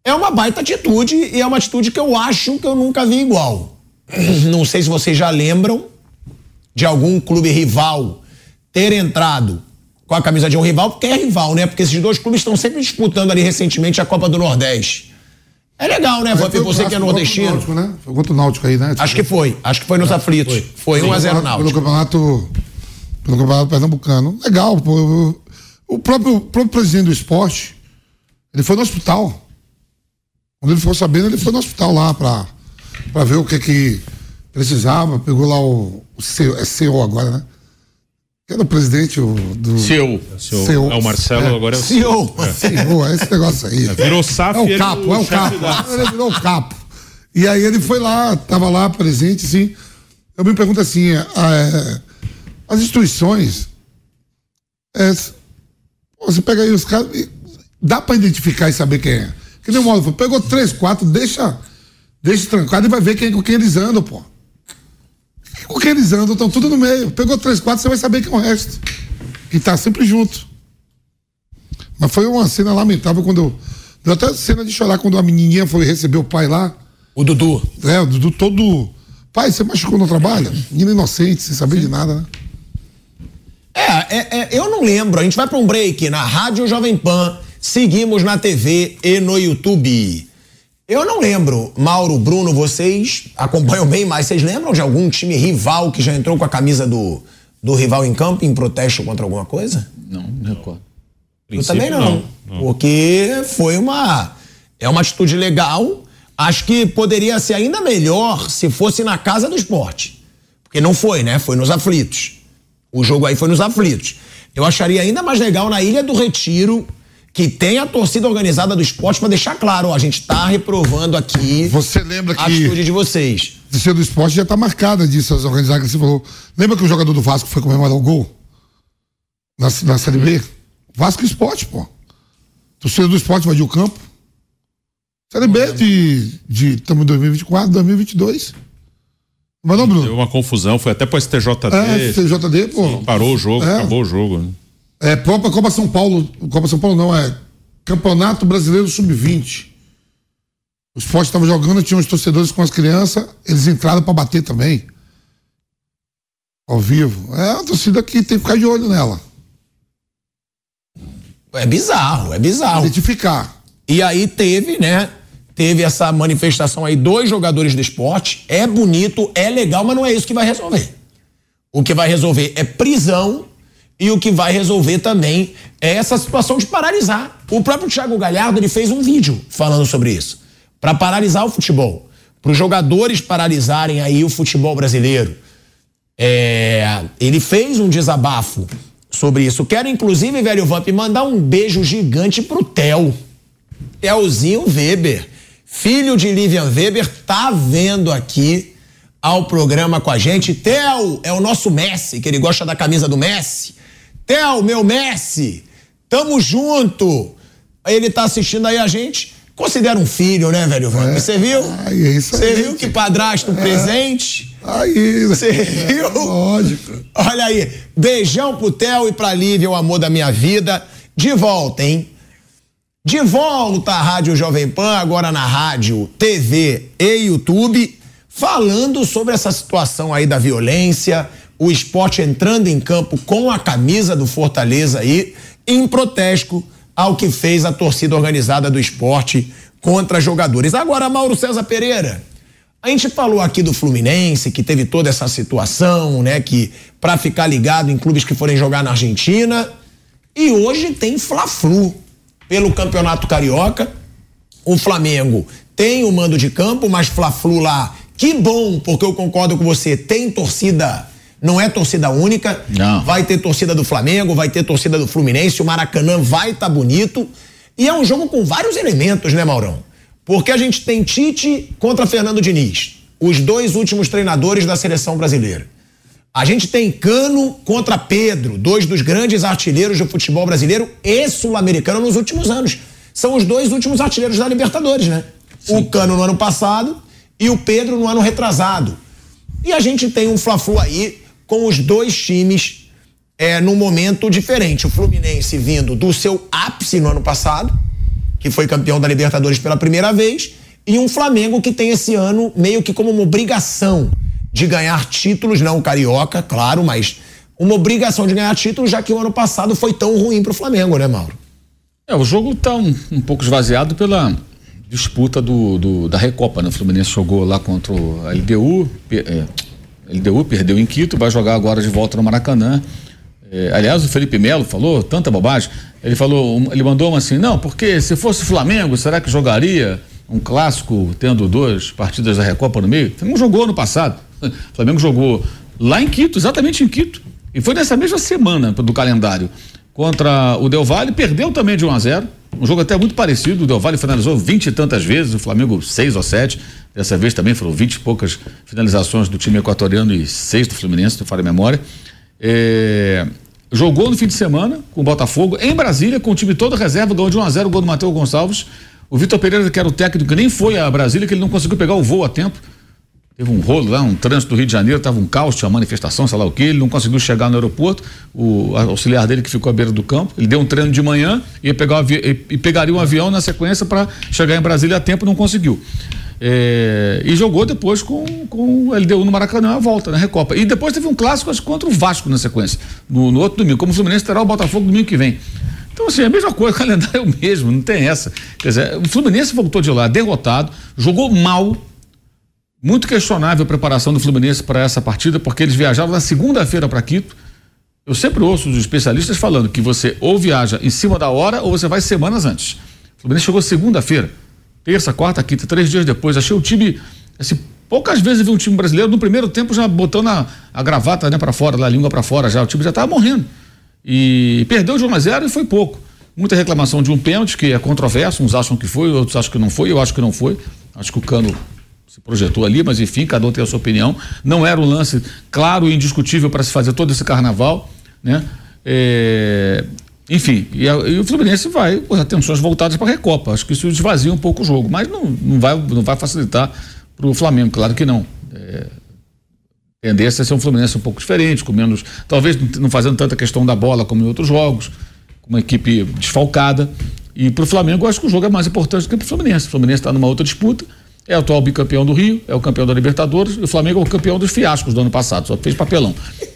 É uma baita atitude e é uma atitude que eu acho que eu nunca vi igual. Não sei se vocês já lembram de algum clube rival ter entrado com a camisa de um rival, porque é rival, né? Porque esses dois clubes estão sempre disputando ali recentemente a Copa do Nordeste. É legal, né, Vamp? Você que é nordestino. Náutico, né? Foi contra o Náutico aí, né? Acho que foi. Acho que foi nos é, aflitos. Foi, foi 1x0 Náutico. Pelo campeonato, pelo campeonato pernambucano. Legal, pô. O próprio, o próprio presidente do esporte, ele foi no hospital. Quando ele ficou sabendo, ele foi no hospital lá pra, pra ver o que que precisava. Pegou lá o, o CEO, é CEO agora, né? Que era o presidente do. CEO. CEO. É o Marcelo, é. agora é o CEO. É. CEO, é esse negócio aí. É, virou SAF. É o capo, é o capo. Ele virou o capo. E aí ele foi lá, tava lá presente, assim. Eu me pergunto assim, é, as instituições, é, você pega aí os caras, dá para identificar e saber quem é. Que nem o modo, pegou três, quatro, deixa, deixa trancado e vai ver quem, com quem eles andam, pô. Com quem eles andam, estão tudo no meio. Pegou três, quatro, você vai saber quem é o resto. E tá sempre junto. Mas foi uma cena lamentável quando eu. Deu até cena de chorar quando a menininha foi receber o pai lá. O Dudu. É, o Dudu todo. Pai, você machucou no trabalho? Menina inocente, sem saber Sim. de nada, né? É, é, é, eu não lembro. A gente vai para um break na Rádio Jovem Pan. Seguimos na TV e no YouTube. Eu não lembro, Mauro, Bruno, vocês acompanham bem mais. Vocês lembram de algum time rival que já entrou com a camisa do, do rival em campo em protesto contra alguma coisa? Não, não recordo. Eu também não, não, não. Porque foi uma. É uma atitude legal. Acho que poderia ser ainda melhor se fosse na casa do esporte. Porque não foi, né? Foi nos aflitos. O jogo aí foi nos aflitos. Eu acharia ainda mais legal na Ilha do Retiro, que tem a torcida organizada do esporte para deixar claro, ó, a gente está reprovando aqui você lembra que a atitude de vocês. Torcida do esporte já está marcada disso, as organizadas que você falou. Lembra que o jogador do Vasco foi comemorar o gol? Na, na Série B? Vasco Esporte, pô. Torcida do esporte vai o campo. Série B de. de estamos em 2024, 2022. Mas não, Bruno? Deu uma confusão, foi até pro STJD. É, STJD, pô. Sim, parou o jogo, é. acabou o jogo. Né? É própria Copa São Paulo. Copa São Paulo não, é Campeonato Brasileiro Sub-20. O esporte estava jogando, tinha os torcedores com as crianças, eles entraram para bater também. Ao vivo. É uma torcida que tem que ficar de olho nela. É bizarro, é bizarro. Identificar. E aí teve, né? Teve essa manifestação aí, dois jogadores do esporte. É bonito, é legal, mas não é isso que vai resolver. O que vai resolver é prisão e o que vai resolver também é essa situação de paralisar. O próprio Thiago Galhardo ele fez um vídeo falando sobre isso. Para paralisar o futebol. Para os jogadores paralisarem aí o futebol brasileiro. É, ele fez um desabafo sobre isso. Quero, inclusive, velho Vamp, mandar um beijo gigante pro Theo. Theozinho Weber, filho de Livian Weber, tá vendo aqui ao programa com a gente. Theo é o nosso Messi, que ele gosta da camisa do Messi. Theo, meu Messi, tamo junto. Ele tá assistindo aí a gente. Considera um filho, né, velho? É. Você viu? É isso Você viu que padrasto é. presente? Aí, você viu? Lógico. Olha aí. Beijão pro Theo e pra Lívia, o amor da minha vida. De volta, hein? De volta à Rádio Jovem Pan, agora na rádio, TV e YouTube, falando sobre essa situação aí da violência, o esporte entrando em campo com a camisa do Fortaleza aí, em protesto ao que fez a torcida organizada do esporte contra jogadores. Agora, Mauro César Pereira, a gente falou aqui do Fluminense, que teve toda essa situação, né, que para ficar ligado em clubes que forem jogar na Argentina, e hoje tem Fla-Flu pelo Campeonato Carioca. O Flamengo tem o mando de campo, mas Fla-Flu lá, que bom, porque eu concordo com você, tem torcida não é torcida única. Não. Vai ter torcida do Flamengo, vai ter torcida do Fluminense, o Maracanã vai estar tá bonito. E é um jogo com vários elementos, né, Maurão? Porque a gente tem Tite contra Fernando Diniz, os dois últimos treinadores da seleção brasileira. A gente tem Cano contra Pedro, dois dos grandes artilheiros do futebol brasileiro e sul-americano nos últimos anos. São os dois últimos artilheiros da Libertadores, né? Sim. O Cano no ano passado e o Pedro no ano retrasado. E a gente tem um Fla-Flu aí com os dois times é, num momento diferente. O Fluminense vindo do seu ápice no ano passado, que foi campeão da Libertadores pela primeira vez, e um Flamengo que tem esse ano meio que como uma obrigação de ganhar títulos, não o Carioca, claro, mas uma obrigação de ganhar títulos, já que o ano passado foi tão ruim para o Flamengo, né, Mauro? É, o jogo está um, um, pouco esvaziado pela disputa do, do, da Recopa, né? O Fluminense jogou lá contra a LDU, é, LDU perdeu em Quito, vai jogar agora de volta no Maracanã. É, aliás, o Felipe Melo falou tanta bobagem. Ele falou, ele mandou uma assim, não, porque se fosse Flamengo, será que jogaria um clássico tendo duas partidas da Recopa no meio? O Flamengo jogou no passado. O Flamengo jogou lá em Quito, exatamente em Quito. E foi nessa mesma semana do calendário contra o Del Valle, perdeu também de 1 a 0. Um jogo até muito parecido. O Del Valle finalizou vinte e tantas vezes, o Flamengo seis ou sete. Dessa vez também foram vinte e poucas finalizações do time equatoriano e seis do Fluminense, não falha a memória. É, jogou no fim de semana com o Botafogo em Brasília, com o time todo reserva, ganhou de 1 a 0 o gol do Matheus Gonçalves. O Vitor Pereira, que era o técnico, nem foi a Brasília, que ele não conseguiu pegar o voo a tempo. Teve um rolo lá, um trânsito do Rio de Janeiro, estava um caos, tinha manifestação, sei lá o que, ele não conseguiu chegar no aeroporto, o auxiliar dele que ficou à beira do campo, ele deu um treino de manhã, ia pegar e, e pegaria um avião na sequência para chegar em Brasília a tempo, não conseguiu. É, e jogou depois com, com o LDU no Maracanã a volta, na Recopa. E depois teve um clássico contra o Vasco na sequência, no, no outro domingo. Como o Fluminense terá o Botafogo domingo que vem. Então, assim, a mesma coisa, o calendário é o mesmo, não tem essa. Quer dizer, o Fluminense voltou de lá derrotado, jogou mal. Muito questionável a preparação do Fluminense para essa partida, porque eles viajaram na segunda-feira para Quito. Eu sempre ouço os especialistas falando que você ou viaja em cima da hora ou você vai semanas antes. O Fluminense chegou segunda-feira terça, quarta, quinta, três dias depois. Achei o time. Assim, poucas vezes vi um time brasileiro no primeiro tempo já botando a, a gravata né, para fora, a língua para fora já. O time já estava morrendo. E perdeu de 1 a 0 e foi pouco. Muita reclamação de um pênalti, que é controverso, uns acham que foi, outros acham que não foi, eu acho que não foi. Acho que o Cano se projetou ali, mas enfim, cada um tem a sua opinião. Não era um lance claro e indiscutível para se fazer todo esse carnaval, né? É, enfim, e, a, e, o Fluminense vai com atenções voltadas para a Recopa. Acho que isso esvazia um pouco o jogo, mas não, não, vai, não vai facilitar para o Flamengo, claro que não. É, tendência a ser um Fluminense um pouco diferente, com menos. Talvez não fazendo tanta questão da bola como em outros jogos, com uma equipe desfalcada. E para o Flamengo, eu acho que o jogo é mais importante do que para o Fluminense. O Fluminense está numa outra disputa é o atual bicampeão do Rio, é o campeão da Libertadores, e o Flamengo é o campeão dos fiascos do ano passado, só fez papelão.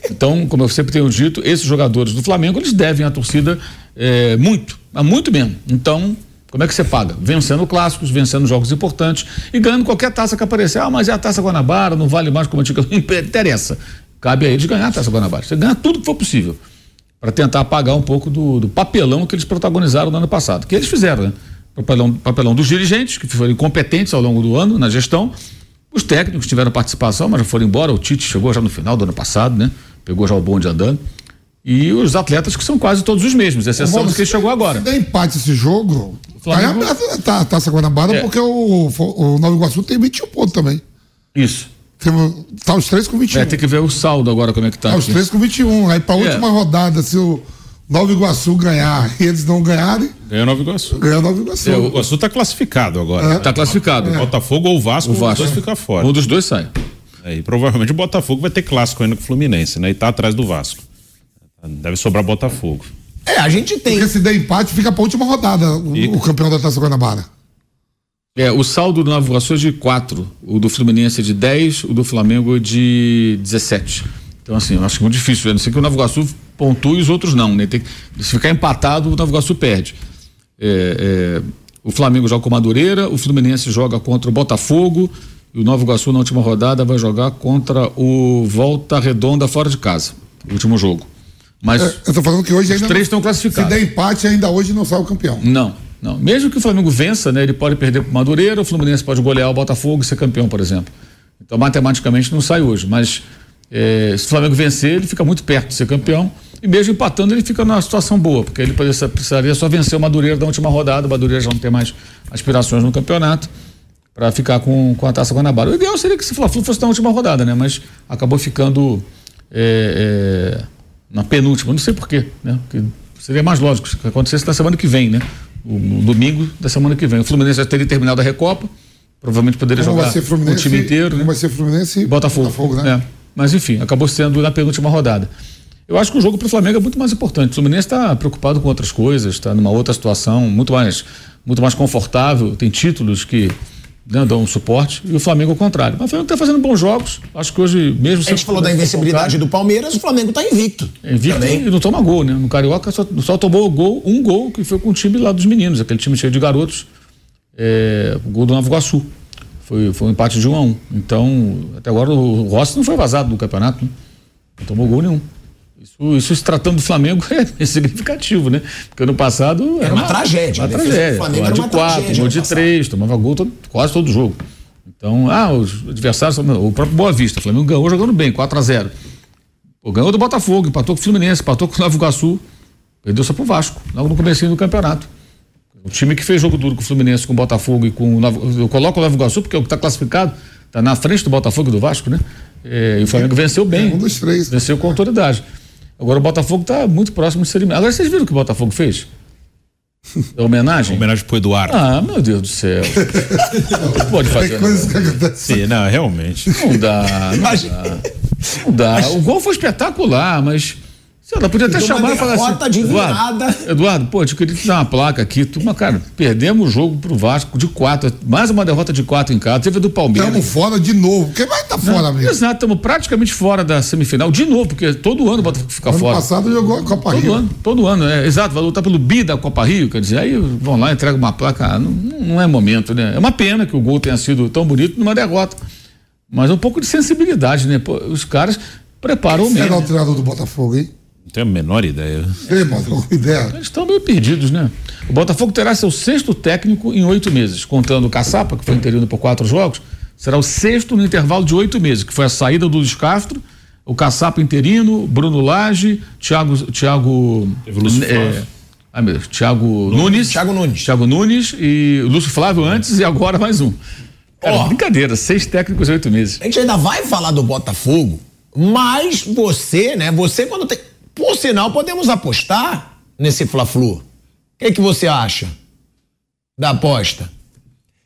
Então, como eu sempre tenho dito, esses jogadores do Flamengo, eles devem à torcida é, muito, mas muito mesmo. Então, como é que você paga? Vencendo clássicos, vencendo jogos importantes e ganhando qualquer taça que aparecer. Ah, mas é a taça Guanabara, não vale mais como antiga. Não interessa. Cabe a eles ganhar a taça Guanabara. Você ganha tudo que for possível para tentar apagar um pouco do, do papelão que eles protagonizaram no ano passado, que eles fizeram, né? Papelão, papelão dos dirigentes, que foram incompetentes ao longo do ano na gestão. Os técnicos tiveram participação, mas já foram embora. O Tite chegou já no final do ano passado, né? Pegou já o bonde andando. E os atletas que são quase todos os mesmos, exceção dos que chegou agora. Se der empate esse jogo, Flamengo... aí a, a Taça Guanabara, é. porque o, o Nova Iguaçu tem 21 pontos também. Isso. Temos, tá os três com 21. É, tem que ver o saldo agora, como é que tá. Tá os três com 21. Aí pra É. última rodada, se o Nova Iguaçu ganhar e eles não ganharem, Ganhou Nova Iguaçu. ganha o Nova Iguaçu. É, o Iguaçu tá classificado agora. Tá classificado. O Botafogo ou o Vasco, O um dos Vasco. dois fica fora. Um dos dois sai. É, e provavelmente o Botafogo vai ter clássico ainda com o Fluminense, né? E tá atrás do Vasco. Deve sobrar Botafogo. É, a gente tem. Porque se der empate, fica pra última rodada o, o campeão da Taça Guanabara. É, o saldo do Nova Iguaçu é de 4, o do Fluminense é de 10, o do Flamengo é de 17. Então, assim, eu acho muito difícil. A não ser que o Nova Iguaçu pontue e os outros não, né? Tem, se ficar empatado, o Nova Iguaçu perde. É, é, o Flamengo joga com o Madureira, o Fluminense joga contra o Botafogo e o Nova Iguaçu na última rodada vai jogar contra o Volta Redonda fora de casa, último jogo. Mas É, eu tô falando que hoje os ainda. três não- estão classificados. Se der empate, ainda hoje não sai o campeão. Não, não. Mesmo que o Flamengo vença, né, ele pode perder para Madureira, o Fluminense pode golear o Botafogo e ser campeão, por exemplo. Então, matematicamente, não sai hoje. Mas eh, se o Flamengo vencer, ele fica muito perto de ser campeão. E mesmo empatando, ele fica numa situação boa, porque ele precisaria só vencer o Madureira da última rodada. O Madureira já não tem mais aspirações no campeonato para ficar com, com a taça Guanabara. O ideal seria que se o Fla-Flu fosse na última rodada, né? Mas acabou ficando eh, eh, na penúltima. Não sei porquê, né? Porque seria mais lógico que acontecesse na semana que vem, né? O, no domingo da semana que vem. O Fluminense já teria terminado a Recopa, provavelmente poderia jogar o time inteiro, né? como vai ser Fluminense e Botafogo. né? É. Mas enfim, acabou sendo na penúltima rodada. Eu acho que o jogo para o Flamengo é muito mais importante. O Fluminense está preocupado com outras coisas, está numa outra situação, muito mais, muito mais confortável, tem títulos que né, dão um suporte, e o Flamengo ao contrário. Mas o Flamengo está fazendo bons jogos. Acho que hoje, mesmo A gente falou da invencibilidade do Palmeiras, o Flamengo tá invicto. Invicto Também. e não toma gol, né? No Carioca só, só tomou gol, um gol, que foi com o time lá dos meninos, aquele time cheio de garotos. É, o gol do Nova Iguaçu. Foi, foi um empate de um a um. Então, até agora o Rossi não foi vazado do campeonato, né? Não tomou gol nenhum. Isso, isso se tratando do Flamengo é significativo, né? Porque ano passado Era uma tragédia. Uma A defesa do tragédia. Flamengo era de uma quatro, tragédia tomou ano de três, tomava gol todo- quase todo jogo. Então, ah, os adversários, o próprio Boa Vista, o Flamengo ganhou jogando bem, 4 a 0 Pô, ganhou do Botafogo, empatou com o Fluminense, empatou com o Nova Iguaçu, perdeu só pro Vasco, logo no começo do campeonato. O time que fez jogo duro com o Fluminense, com o Botafogo e com o Nova, eu coloco o Nova Iguaçu porque é o que está classificado, está na frente do Botafogo e do Vasco, né? É, e o Flamengo venceu bem. um dos três. Venceu com autoridade. Agora o Botafogo está muito próximo de ser eliminado. Agora vocês viram o que o Botafogo fez? É homenagem? Homenagem pro Eduardo. Ah, meu Deus do céu. Não pode fazer. Tem coisas que acontecem. Sim, não, realmente. Não dá, não dá. Não dá. O gol foi espetacular, mas. Sei lá, podia até chamar e falar assim. de. Eduardo, Eduardo, pô, eu queria te dar uma placa aqui. Tu, mas, cara, perdemos o jogo pro Vasco de quatro. Mais uma derrota de quatro em casa. Teve a do Palmeiras. Estamos fora de novo. Quem vai estar tá fora Não, mesmo? Exato, estamos praticamente fora da semifinal de novo, porque todo ano o Botafogo fica Ano fora. passado jogou a Copa Todo Rio. ano, todo ano, é, exato, vai lutar pelo bi da Copa Rio, quer dizer, aí vão lá, entregam uma placa, ah, não, não é momento, né? É uma pena que o gol tenha sido tão bonito numa derrota, mas um pouco de sensibilidade, né? Pô, os caras preparam o Será o mesmo. treinador do Botafogo, hein? Não tenho a menor ideia. Ei, mano, alguma ideia? Eles estão meio perdidos, né? O Botafogo terá seu sexto técnico em oito meses, contando o Caçapa, que foi interino por quatro jogos, será o sexto no intervalo de oito meses, que foi a saída do Luiz Castro, o Caçapa interino, Bruno Lage, Thiago. Thiago é, ai, meu Deus, Thiago Nunes. Thiago Nunes. Thiago Nunes e o Lúcio Flávio antes e agora mais um. Cara, Ó. brincadeira, seis técnicos em oito meses. A gente ainda vai falar do Botafogo, mas você, né? Você quando tem. Por sinal, podemos apostar nesse Fla-Flu. O que, que você acha da aposta?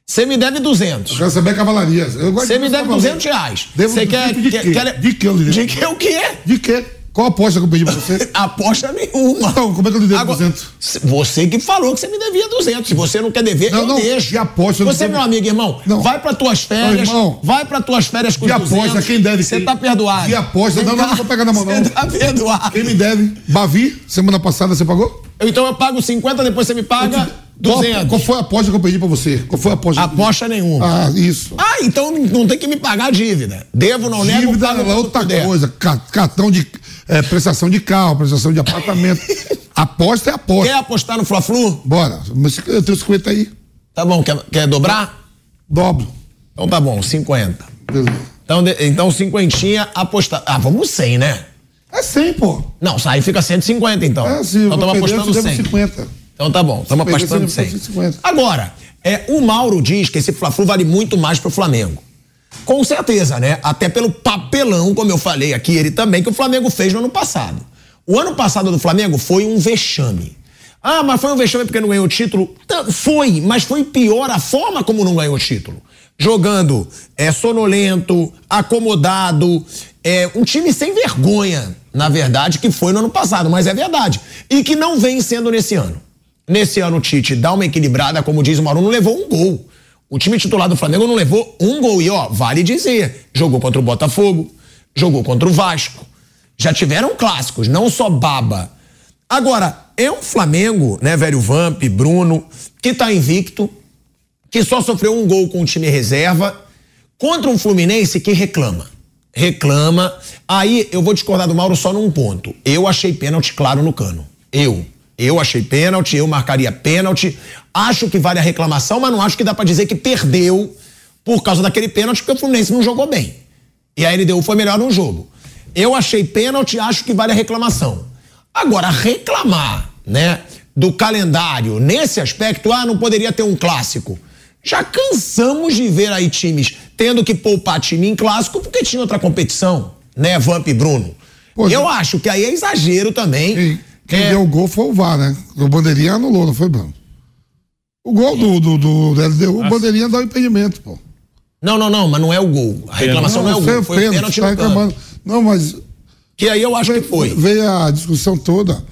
Você me deve 200. Eu quero saber cavalaria. Você de me deve cavalaria. 200 reais. Devo Você quer, 200 de quer, quê? quer- De eu devo? De que o quê? De quê? Qual aposta que eu pedi pra você? Aposta nenhuma. Não, como é que eu lhe devo Agora, 200? se- Você que falou que você me devia 200. Se você não quer dever, Não, eu não, deixo. de aposta eu não Você, devo- meu amigo, irmão, Não. vai pra tuas férias. irmão. vai pra tuas férias com De os aposta, 200. quem deve? Você tá perdoado. De aposta, não, não, não vou pegar na mão, não. Você tá perdoado. Quem me deve? Bavi, semana passada você pagou? Então eu pago 50, depois você me paga 200. qual foi a aposta que eu pedi pra você? Qual foi a aposta? Aposta nenhuma. Ah, isso. Ah, então não tem que me pagar a dívida. Devo, não nego, Dívida é outra coisa. Ca- Cartão de é, prestação de carro, prestação de apartamento. aposta é aposta. Quer apostar no Fla-Flu? Bora. Mas Eu tenho 50 aí. Tá bom, quer, quer dobrar? Dobro. Então tá bom, 50. Beleza. Então, de- então cinquentinha apostar. Ah, vamos 100, né? É 100, pô. Não, aí fica 150 então. É, se então estamos apostando te devo 100. 50. Então tá bom, estamos apostando você 100. devo 50. Agora, é, o Mauro diz que esse Fla-Flu vale muito mais pro Flamengo. Com certeza, né? Até pelo papelão, como eu falei aqui, ele também, que o Flamengo fez no ano passado. O ano passado do Flamengo foi um vexame. Ah, mas foi um vexame porque não ganhou o título? Tá, foi, mas foi pior a forma como não ganhou o título. Jogando é, sonolento, acomodado, é, um time sem vergonha, na verdade, que foi no ano passado, mas é verdade. E que não vem sendo nesse ano. Nesse ano o Tite dá uma equilibrada, como diz o Mauro, não levou um gol. O time titular do Flamengo não levou um gol. E ó, vale dizer, jogou contra o Botafogo, jogou contra o Vasco. Já tiveram clássicos, não só baba. Agora, é um Flamengo, né, velho Vamp, Bruno, que tá invicto, que só sofreu um gol com o time reserva, contra um Fluminense que reclama. Reclama. Aí eu vou discordar do Mauro só num ponto. Eu achei pênalti claro no cano. Eu. Eu achei pênalti, eu marcaria pênalti. Acho que vale a reclamação, mas não acho que dá para dizer que perdeu por causa daquele pênalti, porque o Fluminense não jogou bem. E a LDU foi melhor no jogo. Eu achei pênalti, acho que vale a reclamação. Agora, reclamar, né, do calendário nesse aspecto, ah, não poderia ter um clássico. Já cansamos de ver aí times tendo que poupar time em clássico porque tinha outra competição, né, Vamp e Bruno? Pô, eu acho que aí é exagero também. Quem é. deu o gol foi o VAR, né? O Bandeirinha anulou, não foi, Bruno? O gol do, do, do, do LDU, o Bandeirinha dá o impedimento, pô. Não, não, não, mas não é o gol. A reclamação não, não é o gol. Foi pênalti, pênalti tá reclamando. Não, mas. Que aí eu acho que foi. Veio a discussão toda.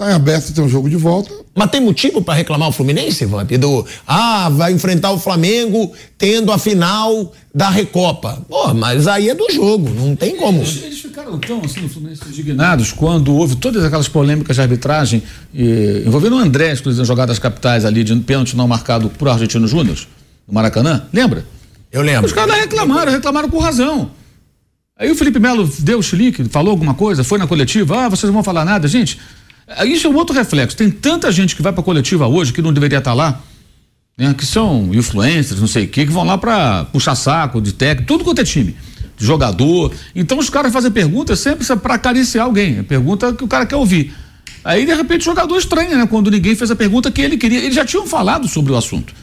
Tá em aberto, tem um jogo de volta. Mas tem motivo para reclamar o Fluminense, Vamp? Do, ah, vai enfrentar o Flamengo tendo a final da Recopa. Pô, mas aí é do jogo, não tem como. Eles, eles ficaram tão assim no Fluminense indignados quando houve todas aquelas polêmicas de arbitragem eh, envolvendo o André, inclusive, jogadas capitais ali de pênalti não marcado por Argentino Júnior, no Maracanã. Lembra? Eu lembro. Os caras reclamaram, reclamaram com razão. Aí o Felipe Melo deu o chilique, falou alguma coisa, foi na coletiva, ah, vocês não vão falar nada. Gente, isso é um outro reflexo. Tem tanta gente que vai para coletiva hoje que não deveria estar tá lá, né, que são influencers, não sei o quê, que vão lá para puxar saco de técnico, tudo quanto é time, jogador. Então os caras fazem perguntas sempre para acariciar alguém, pergunta que o cara quer ouvir. Aí de repente o jogador estranha, né? Quando ninguém fez a pergunta que ele queria. Eles já tinham falado sobre o assunto.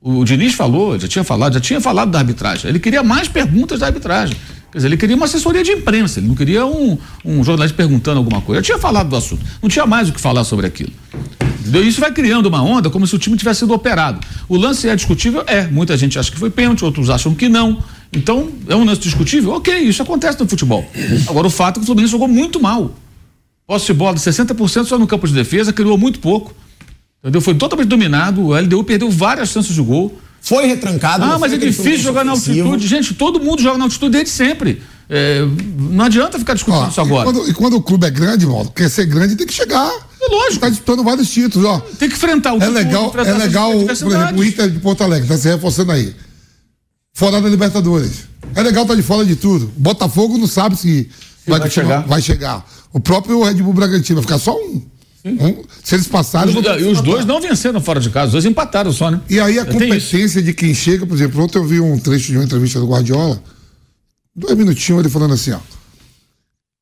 O Diniz falou, já tinha falado, já tinha falado da arbitragem. Ele queria mais perguntas da arbitragem. Quer dizer, ele queria uma assessoria de imprensa, ele não queria um, um jornalista perguntando alguma coisa. Eu tinha falado do assunto, não tinha mais o que falar sobre aquilo. Entendeu? Isso vai criando uma onda como se o time tivesse sido operado. O lance é discutível? É. Muita gente acha que foi pênalti, outros acham que não. Então, é um lance discutível? Ok, isso acontece no futebol. Agora, o fato é que o Fluminense jogou muito mal. Posse de bola de 60% só no campo de defesa, criou muito pouco. Entendeu? Foi totalmente dominado. O LDU perdeu várias chances de gol. Foi retrancado. Ah, mas é difícil jogar na altitude. Gente, todo mundo joga na altitude desde sempre. É, não adianta ficar discutindo ó, isso agora. E quando, e quando, o clube é grande, mano, quer ser grande tem que chegar. É lógico. Tá disputando vários títulos, ó. Tem que enfrentar o É legal, é legal, por exemplo, o Inter de Porto Alegre, tá se reforçando aí. Fora da Libertadores. É legal estar tá de fora de tudo. Botafogo não sabe se vai, vai, chegar. vai chegar. O próprio Red Bull Bragantino vai ficar só um. Um, se eles passarem. Os, e os dois não venceram fora de casa, os dois empataram só, né? E aí a competência de quem chega, por exemplo, ontem eu vi um trecho de uma entrevista do Guardiola, dois minutinhos ele falando assim, ó.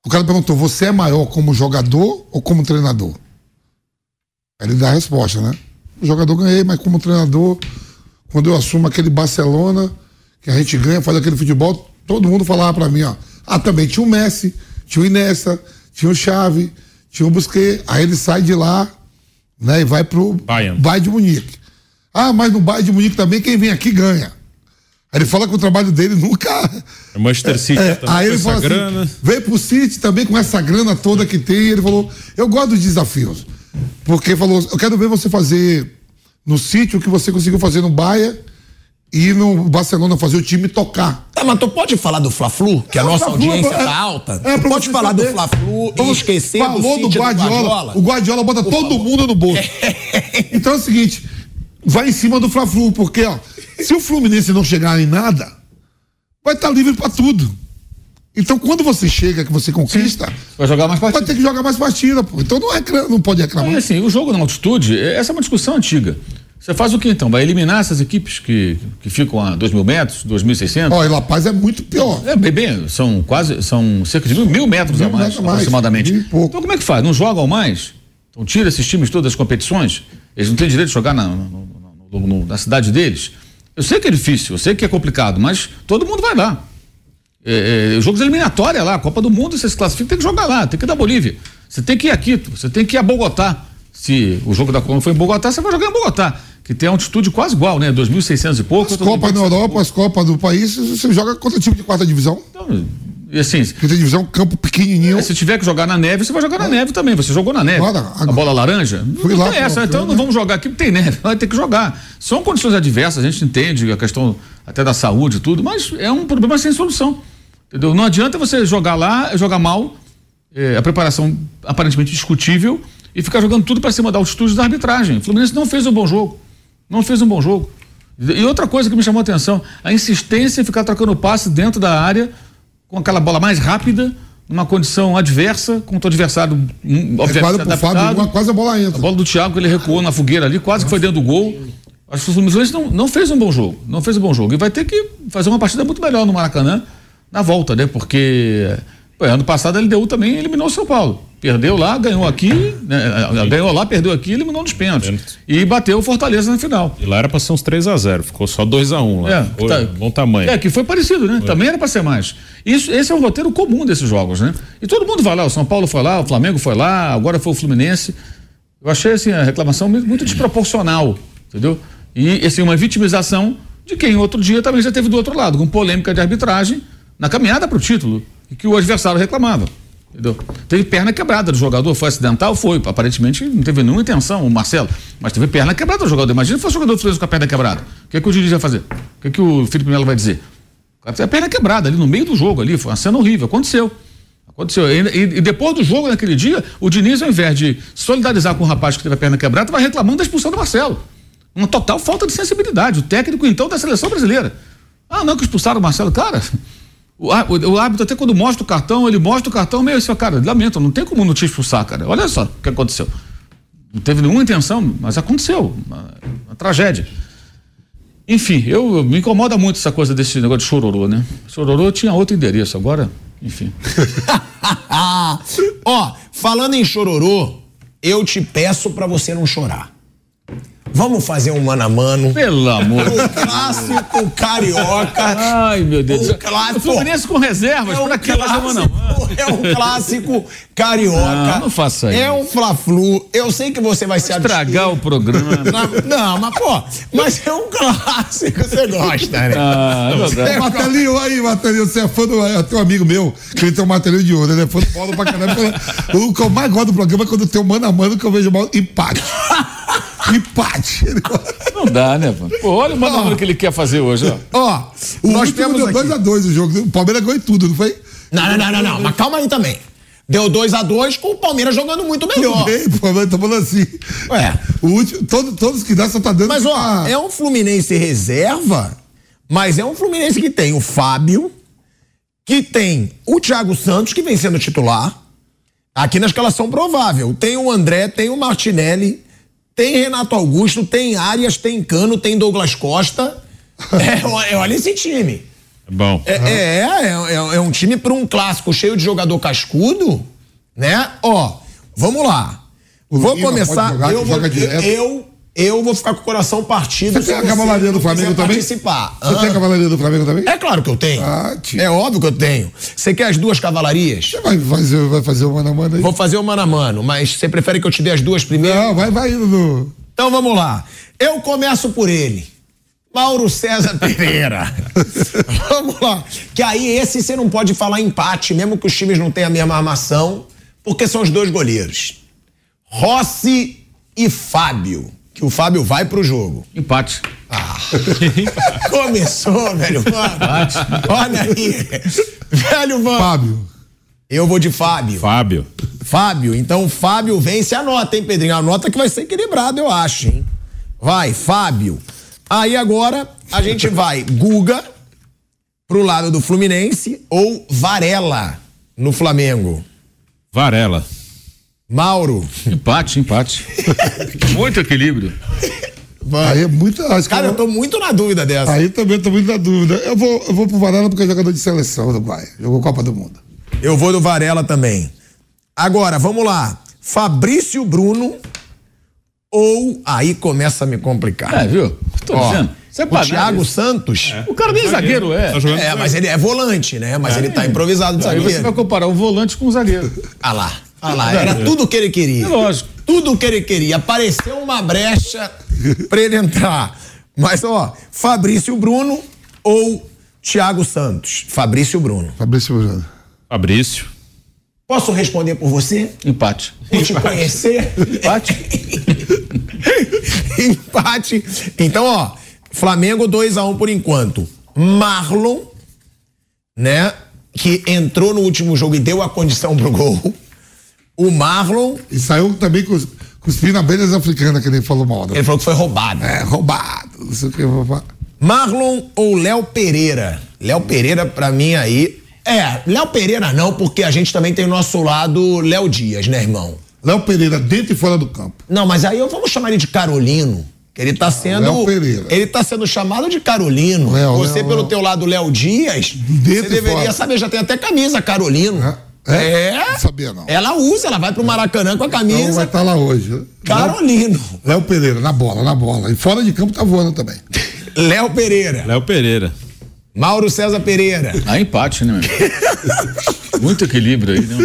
O cara perguntou: você é maior como jogador ou como treinador? Aí ele dá a resposta, né? O jogador ganhei, mas como treinador, quando eu assumo aquele Barcelona, que a gente ganha, faz aquele futebol, todo mundo falava para mim, ó. Ah, também tinha o Messi, tinha o Inessa, tinha o Xavi tinha o Busquets, aí ele sai de lá, né, e vai pro Bayern, Bayern de Munique. Ah, mas no Bayern de Munique também quem vem aqui ganha. Aí ele fala que o trabalho dele nunca. É Manchester City é, também, aí ele fala assim, grana. veio pro City também com essa grana toda que tem. Ele falou: Eu gosto dos desafios. Porque falou: Eu quero ver você fazer no City o que você conseguiu fazer no Bayern e no Barcelona fazer o time tocar. Tá, mas tu pode falar do Fla-Flu, que a nossa audiência é, tá alta? É, tu pode falar do Fla-Flu e esquecer Falou do, do Guardiola, Guardiola. O Guardiola bota Por todo favor. mundo no bolso. então é o seguinte, vai em cima do Fla-Flu, porque ó, se o Fluminense não chegar em nada, vai estar tá livre para tudo. Então, quando você chega, que você conquista, Sim. vai jogar mais partida. Vai ter que jogar mais partida, pô. Então não, é, não pode reclamar. Mas, assim, o jogo na altitude, essa é uma discussão antiga. Você faz o que então? Vai eliminar essas equipes que, que ficam a 2 mil metros, 2.600? Ó, oh, e La Paz é muito pior. É, bem, bem, são quase, são cerca de mil, mil metros mil a mais, mais, aproximadamente. Então como é que faz? Não jogam mais? Então tira esses times todas as competições? Eles não têm direito de jogar na, no, no, no, na cidade deles? Eu sei que é difícil, eu sei que é complicado, mas todo mundo vai lá. É, é, jogos eliminatórios lá, Copa do Mundo, você se classifica, tem que jogar lá, tem que ir da Bolívia. Você tem que ir a Quito, você tem que ir a Bogotá. Se o jogo da Copa foi em Bogotá, você vai jogar em Bogotá, que tem altitude quase igual, né? 2.600 e pouco. As Copas na Europa, as Copas do país, você joga contra time de quarta divisão. Então, e assim, Quarta divisão, campo pequenininho. se tiver que jogar na neve, você vai jogar na neve também. Você jogou na neve. Claro, a bola laranja? Fui não lá tem essa, então não né? vamos jogar aqui, porque tem neve, vai ter que jogar. São condições adversas, a gente entende a questão até da saúde e tudo, mas é um problema sem solução. Entendeu? Não adianta você jogar lá, jogar mal, é, a preparação aparentemente discutível e ficar jogando tudo para cima da altitude da arbitragem. O Fluminense não fez um bom jogo. Não fez um bom jogo. E outra coisa que me chamou a atenção, a insistência em ficar trocando passe dentro da área com aquela bola mais rápida, numa condição adversa, com o adversário, obviamente, pro Fábio, adaptado. uma- quase a bola entra. A bola do Thiago, ele recuou na fogueira ali, quase que foi dentro do gol. Acho que o Fluminense não, não fez um bom jogo. Não fez um bom jogo. E vai ter que fazer uma partida muito melhor no Maracanã na volta, né? Porque pô, ano passado a LDU também eliminou o São Paulo. Perdeu lá, ganhou aqui, né? ganhou lá, perdeu aqui, eliminou nos pênaltis. E bateu o Fortaleza na final. E lá era pra ser uns 3 a 0 ficou só 2 a 1 lá. É, Foi tá- Bom tamanho. É, que foi parecido, né? Também era para ser mais. Isso, esse é o roteiro comum desses jogos, né? E todo mundo vai lá, o São Paulo foi lá, o Flamengo foi lá, agora foi o Fluminense. Eu achei assim a reclamação muito muito desproporcional, entendeu? E assim uma vitimização de quem outro dia também já teve do outro lado, com polêmica de arbitragem na caminhada para o título e que o adversário reclamava. Entendeu? Teve perna quebrada do jogador, foi acidental? Foi. Aparentemente não teve nenhuma intenção, o Marcelo. Mas teve perna quebrada do jogador. Imagina se fosse o jogador do Fluminense com a perna quebrada. O que, é que o juiz vai fazer? O que, é que o Felipe Melo vai dizer? A perna quebrada ali no meio do jogo ali. Foi uma cena horrível. Aconteceu. Aconteceu. E- e depois do jogo, naquele dia, o Diniz, ao invés de solidarizar com o rapaz que teve a perna quebrada, vai reclamando da expulsão do Marcelo. Uma total falta de sensibilidade. O técnico, então, da seleção brasileira. Ah, não, que expulsaram o Marcelo. Cara, o, o, árbitro, até quando mostra o cartão, ele mostra o cartão meio assim, ó, cara, lamento, não tem como não te expulsar, cara. Olha só o que aconteceu. Não teve nenhuma intenção, mas aconteceu. Uma, uma tragédia. Enfim, eu, eu- me incomoda muito essa coisa desse negócio de chororô, né? Chororô tinha outro endereço, agora, enfim. Ó, falando em chororô, eu te peço pra você não chorar. Vamos fazer um mano a mano. Pelo amor de O clássico carioca. Ai, meu Deus. O clássico. O Fluminense com reservas, É um pra que fazer mano a mano? É um clássico carioca. Não, não faça isso. É um fla-flu. Eu sei que você vai se Estragar o programa. Não, não, mas pô, mas é um clássico, você gosta, né? Ah, é Martelinho, aí, Martelinho, você é fã do. É teu amigo meu, que ele tem um martelinho de ouro, ele é fã do Paulo pra caramba. O que eu mais gosto do programa é quando tem um mano a mano que eu vejo mal empate. empate. Não dá, né, mano? Pô, olha o mano a mano que ele quer fazer hoje, ó. Ó, o Nós temos deu aqui. 2x2 o jogo. O Palmeiras ganhou em tudo, não foi? Não, não, não, não, não, mas calma aí também. Deu 2 a 2 com o Palmeiras jogando muito melhor. Tudo bem, pô, mas tô falando assim. Ué. O último, todo, todos que dá só tá dando. Mas ó, ah, é um Fluminense reserva, mas é um Fluminense que tem o Fábio, que tem o Thiago Santos, que vem sendo titular, aqui na escalação provável. Tem o André, tem o Martinelli, tem Renato Augusto, tem Arias, tem Cano, tem Douglas Costa. É, ó- olha esse time. É bom. É, é, é, é- é um time para um clássico cheio de jogador cascudo, né? Ó, vamos lá. O vou Lima começar. jogar, eu, eu, eu vou ficar com o coração partido. Você tem a cavalaria do Flamengo também? Participar. Você tem a cavalaria do Flamengo também? É claro que eu tenho. Ah, tio. é óbvio que eu tenho. Você quer as duas cavalarias? Você vai fazer, vai fazer o mano a mano aí? Vou fazer o mano a mano, mas você prefere que eu te dê as duas primeiro? Não, vai, vai indo no. Então vamos lá. Eu começo por ele. Mauro César Pereira. vamos lá. Que aí esse você não pode falar empate, mesmo que os times não tenham a mesma armação, porque são os dois goleiros. Rossi e Fábio. Que o Fábio vai pro jogo. Empate. Começou, velho. Mano. Olha aí. Velho, vamos. Fábio. Eu vou de Fábio. Fábio. Fábio, então o Fábio vence, anota, hein, Pedrinho? Anota que vai ser equilibrado, eu acho, hein? Vai, Fábio. Aí agora a gente vai Guga pro lado do Fluminense ou Varela no Flamengo. Varela. Mauro. Empate, empate. Muito equilíbrio. Aí é muito. Acho que Cara, eu tô muito na dúvida dessa. Aí também tô muito na dúvida. Eu vou, eu vou pro Varela porque é jogador de seleção do Bahia. Jogou Copa do Mundo. Eu vou do Varela também. Agora, vamos lá. Fabrício Bruno ou aí começa a me complicar. É, viu? Tô Ó, dizendo. Você é o Thiago isso. Santos. O cara nem zagueiro é. Tá É, mas ele é volante, né? Mas ele tá improvisado de Aí você vai zagueiro. comparar o volante com o zagueiro. Ah lá, ah lá, era tudo o que ele queria. É lógico. Tudo o que ele queria. Apareceu uma brecha pra ele entrar. Mas, ó, Fabrício Bruno ou Thiago Santos? Fabrício Bruno. Fabrício Bruno. Fabrício. Posso responder por você? Empate. Por te conhecer? Empate. Empate. Então, ó, Flamengo 2x1 por enquanto. Marlon, né? Que entrou no último jogo e deu a condição pro gol. O Marlon. E saiu também com, os abelhas africanas, que ele falou mal. né? Ele falou que foi roubado. É, roubado. Não sei o que. roubado. Marlon ou Léo Pereira? Léo Pereira, pra mim, aí. É, Léo Pereira não, porque a gente também tem o nosso lado Léo Dias, né, irmão? Léo Pereira, dentro e fora do campo. Não, mas aí eu vamos chamar ele de Carolino. que Ele tá sendo. Léo Pereira. Ele tá sendo chamado de Carolino. Léo, Você, Léo, pelo Léo. teu lado Léo Dias, Dentro você deveria fora. saber, já tem até camisa Carolino. É? É? Não sabia, não. Ela usa, ela vai pro Maracanã com a Então camisa. vai estar lá hoje. Carolino. Léo Pereira, na bola, na bola. E fora de campo tá voando também. Léo Pereira. Léo Pereira. Mauro César Pereira. Ah, empate, né, meu? Muito equilíbrio aí, né?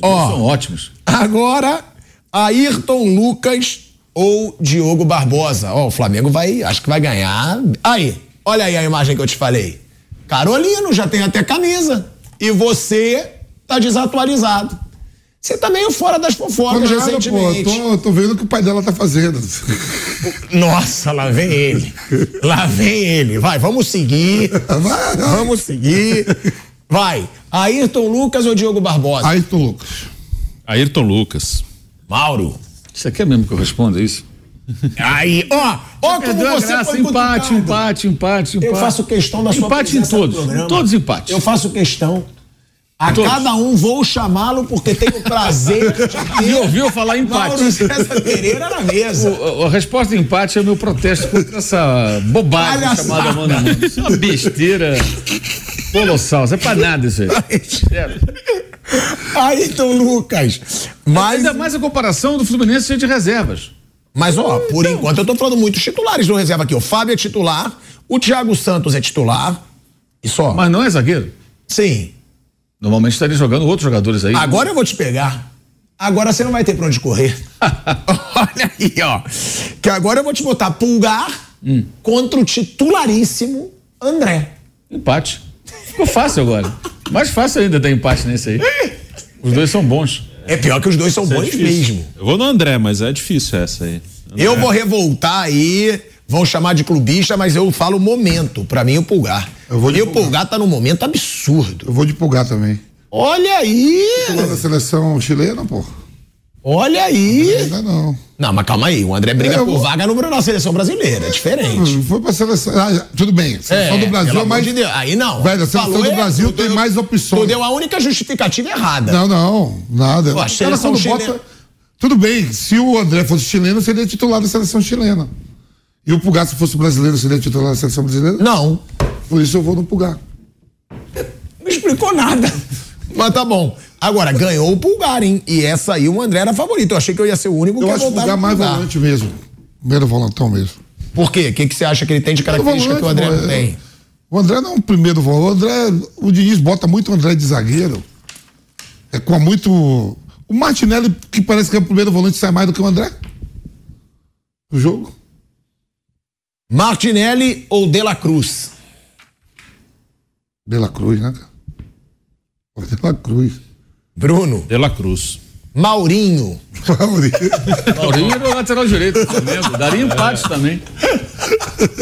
Ó. São ótimos. Agora, Ayrton Lucas ou Diogo Barbosa. Ó, o Flamengo vai, acho que vai ganhar. Aí, olha aí a imagem que eu te falei. Carolino já tem até camisa. E você tá desatualizado. Você tá meio fora das fofocas nada, pô, recentemente. tô, tô vendo o que o pai dela tá fazendo. Nossa, lá vem ele. Lá vem ele. Vai, vamos seguir. Vamos seguir. Vai. Ayrton Lucas ou Diogo Barbosa? Ayrton Lucas. Ayrton Lucas. Mauro. Você quer mesmo que eu responda isso? Aí, ó, ó como você graça, foi empate, cutucado. empate, empate, empate. Eu faço questão da sua Empate em todos. Todos empates. Eu faço questão. A Todos. cada um vou chamá-lo porque tenho o prazer de ter E ouviu falar empate. Mauro César Pereira na mesa. O- a resposta de empate é o meu protesto contra essa bobagem Palhaçada. chamada mano a mano. Isso é uma besteira colossal. Isso é pra nada isso aí. Sério. Ayrton Lucas. Mas, Ainda mais a comparação do Fluminense cheio de reservas. mas ó, por Então. enquanto eu tô falando muitos titulares do reserva aqui. O Fábio é titular, o Thiago Santos é titular. E só. Mas não é zagueiro. Sim. Normalmente estaria jogando outros jogadores aí. Agora eu vou te pegar. Agora você não vai ter pra onde correr. Olha aí, ó. Que agora eu vou te botar pulgar Hum. contra o titularíssimo André. Empate. Ficou fácil agora. Mais fácil ainda ter empate nesse aí. Os dois são bons. É pior que os dois são Isso é bons difícil. mesmo. Eu vou no André, mas é difícil essa aí. André. Eu vou revoltar aí, vão chamar de clubista, mas eu falo momento. Pra mim, o Pulgar. Eu vou e o Pulgar. Tá num momento absurdo. Eu vou de pulgar também. Olha aí! Titular da seleção chilena, pô. Olha aí! Ainda não. Não, mas calma aí. O André briga É, eu por vaga no na seleção brasileira. É diferente. Foi pra seleção. Ah, tudo bem. Seleção do Brasil é mais. de Deus. Aí não. Velho, a seleção Falou do é- Brasil tu tem mais opções. Tu deu a única justificativa errada. Não, não, nada. Pô, a seleção chilena- Tudo bem, se o André fosse chileno, seria titular da seleção chilena. E o Pulgar, se fosse brasileiro, seria titular da seleção brasileira? Não. Por isso eu vou no Pulgar. Não explicou nada. Mas tá bom. Agora, ganhou o Pulgar, hein? E essa aí o André era favorito. Eu achei que eu ia ser o único Eu que ia acho o voltar Pulgar no mais Pulgar. volante mesmo. Primeiro volantão mesmo. Por quê? O que, que você acha que ele tem de característica que o André volante, não pô, é- tem? O André não é um primeiro volante. O André, o Diniz bota muito o André de zagueiro. É com muito. O Martinelli, que parece que é o primeiro volante, sai mais do que o André. O jogo. Martinelli ou De La Cruz? De La Cruz, né, De La Cruz. Bruno. De La Cruz. Maurinho. Maurinho era o lateral direito do Flamengo. Daria empate também.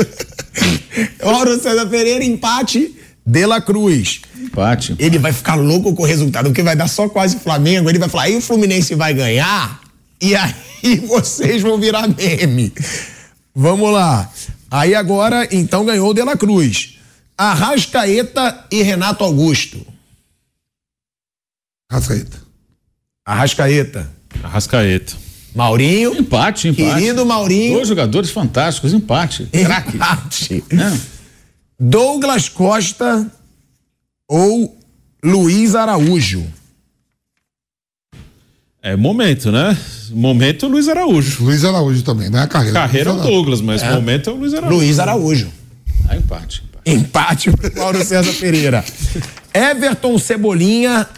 Mauro César Pereira, empate. De La Cruz. Empate. Ele vai ficar louco com o resultado, porque vai dar só quase Flamengo. Ele vai falar, aí o Fluminense vai ganhar, e aí vocês vão virar meme. Vamos lá. Aí agora, então, ganhou o De La Cruz. Arrascaeta e Renato Augusto. Rascaeta. Arrascaeta. Arrascaeta. Maurinho. Empate, empate. Querido Maurinho. Dois jogadores fantásticos, empate. Craque. Empate. É. Douglas Costa ou Luiz Araújo. É momento, né? Momento Luiz Araújo. Luiz Araújo também, é a carreira. Carreira é o. Douglas, mas É. momento é o Luiz Araújo. Luiz Araújo. Ah, empate. Empate pro Mauro César Pereira. Everton, Cebolinha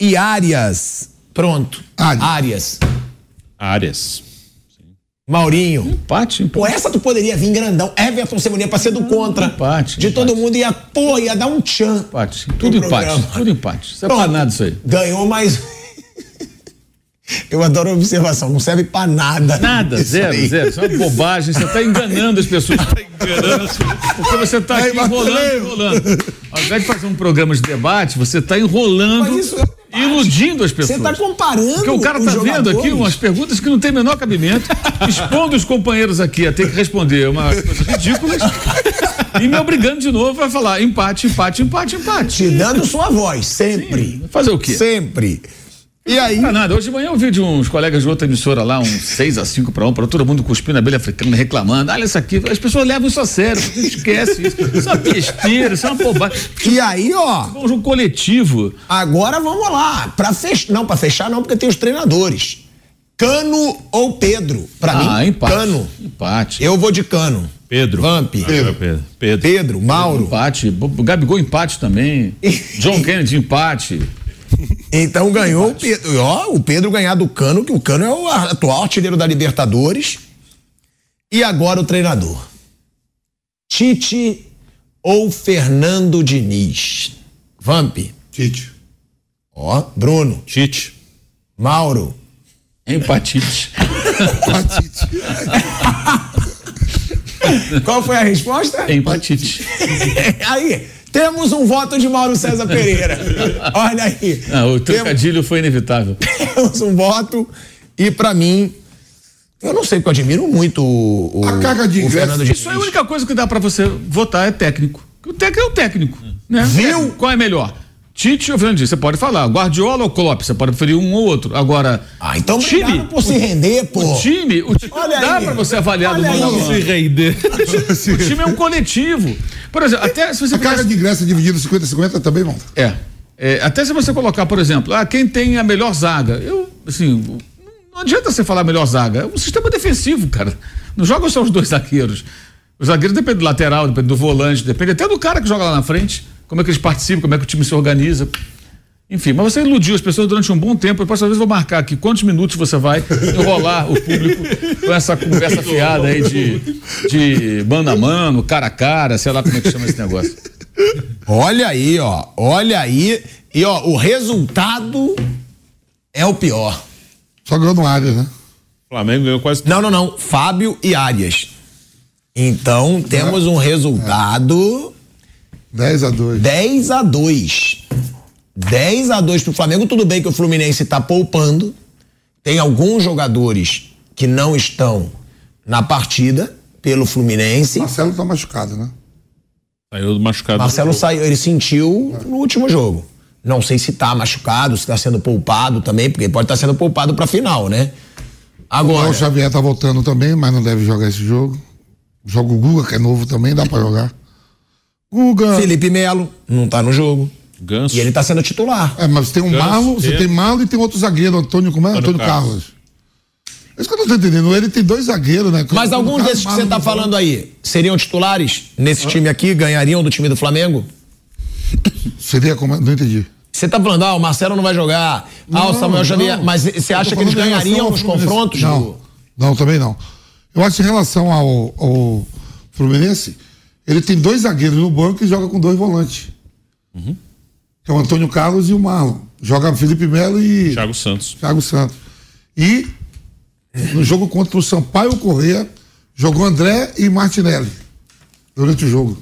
e Arias. Pronto. Arias. Arias. Maurinho. Empate, Pô, essa tu poderia vir grandão. Everton, Cebolinha pra ser do contra. Empate. De todo mundo ia, pô, ia dar um tchan. Empate. Tudo empate. programa. Tudo empate. Isso é nada isso aí. Ganhou, mas. Eu adoro a observação, não serve pra nada. Nada, zero, aí. zero. Isso é uma bobagem. Você está enganando as pessoas. Você tá enganando as pessoas. Porque você está Aí, aqui enrolando, enrolando. Ao invés de fazer um programa de debate, você está enrolando Mas isso é e iludindo as pessoas. Você tá comparando Porque o cara os tá vendo aqui umas perguntas que não tem menor cabimento, expondo os companheiros aqui a ter que responder umas coisas ridículas e me obrigando de novo a falar empate, empate, empate, empate. Te dando sua voz, sempre. Fazer o quê? Sempre. E aí? Não, nada. Hoje de manhã eu vi de uns colegas de outra emissora lá, um 6 a 5 para um, para todo mundo cuspindo a abelha africana, reclamando. Olha isso aqui. As pessoas levam isso a sério, esquece isso. Isso é uma besteira, isso é uma bobagem. E aí, ó. É um coletivo. Agora vamos lá. Pra fechar. Não, pra fechar não, porque tem os treinadores. Cano ou Pedro? Pra Ah, mim, empate. Cano. Empate. Eu vou de Cano. Pedro. Vamp. Pedro. Pedro. Pedro. Pedro, Mauro. Empate. Gabigol empate também. John Kennedy empate. Então ganhou o Pedro. Ó, o Pedro ganhar do Cano, que o Cano é o atual artilheiro da Libertadores. E agora o treinador. Tite ou Fernando Diniz? Vamp. Tite. Ó, Bruno. Tite. Mauro. Empatite. Qual foi a resposta? Empatite. aí, temos um voto de Mauro César Pereira. Olha aí. Ah, o trocadilho foi inevitável. Temos um voto e pra mim, eu não sei porque eu admiro muito o, o, A carga de o Fernando Diniz. Isso é a única coisa que dá pra você votar é técnico. O técnico é o técnico. Né? Viu? Qual é melhor? Tite ou Fernando Diniz? Você pode falar. Guardiola ou Klopp? Você pode preferir um ou outro. Agora, Ah, então o time, por se render, pô. o time, o time Olha não dá pra você avaliar do Olha aí. mano. Se render. O time é um coletivo. Por exemplo, até se você A carga de ingresso dividida 50-50 também, bom. É. É, Até se você colocar, por exemplo, ah, quem tem a melhor zaga. Eu, assim, não adianta você falar melhor zaga. É um sistema defensivo, cara. Não jogam só os dois zagueiros. Os zagueiros dependem do lateral, depende do volante, depende até do cara que joga lá na frente. Como é que eles participam, como é que o time se organiza. Enfim, mas você iludiu as pessoas durante um bom tempo. Eu posso, às vezes, vou marcar aqui quantos minutos você vai enrolar o público com essa conversa fiada aí de, de mano a mano, cara a cara, sei lá como é que chama esse negócio. Olha aí, ó. Olha aí. E ó, o resultado é o pior. Só ganhou no área, né? Flamengo ganhou quase. Não, não, não. Fábio e Arias. Então temos um resultado 10 a 2 10 a 2. 10 a 2 pro Flamengo. Tudo bem que o Fluminense tá poupando. Tem alguns jogadores que não estão na partida pelo Fluminense. Marcelo tá machucado, né? Saiu machucado. Marcelo saiu, ele sentiu no último jogo. Não sei se tá machucado, se tá sendo poupado também, porque pode estar sendo poupado pra final, né? Agora, O Xavier tá voltando também, mas não deve jogar esse jogo. Joga o Guga, que é novo também, dá pra jogar. Guga. Felipe Melo não tá no jogo. Ganso. E ele tá sendo titular. É, mas tem um Ganso, Marlon, você tem- Marlon e tem outro zagueiro, Antônio, como é? Antônio Antônio Carlos. Carlos. É isso que eu não tô entendendo. Ele tem dois zagueiros, né? Mas Antônio alguns Carlos, desses que você tá no falando aí seriam titulares nesse time aqui, ganhariam do time do Flamengo? Seria como. Não entendi. Você tá falando, ah, o Marcelo não vai jogar, ah, o Não, Samuel Xavier, não. mas você acha que eles ganhariam Fluminense. confrontos? Não, do- não, também não. Eu acho que em relação ao, ao Fluminense, ele tem dois zagueiros no banco e joga com dois volantes. Que é o Antônio Carlos e o Marlon. Joga Felipe Melo e Thiago Santos. Thiago Santos. E no jogo contra o Sampaio Correia, jogou André e Martinelli durante o jogo.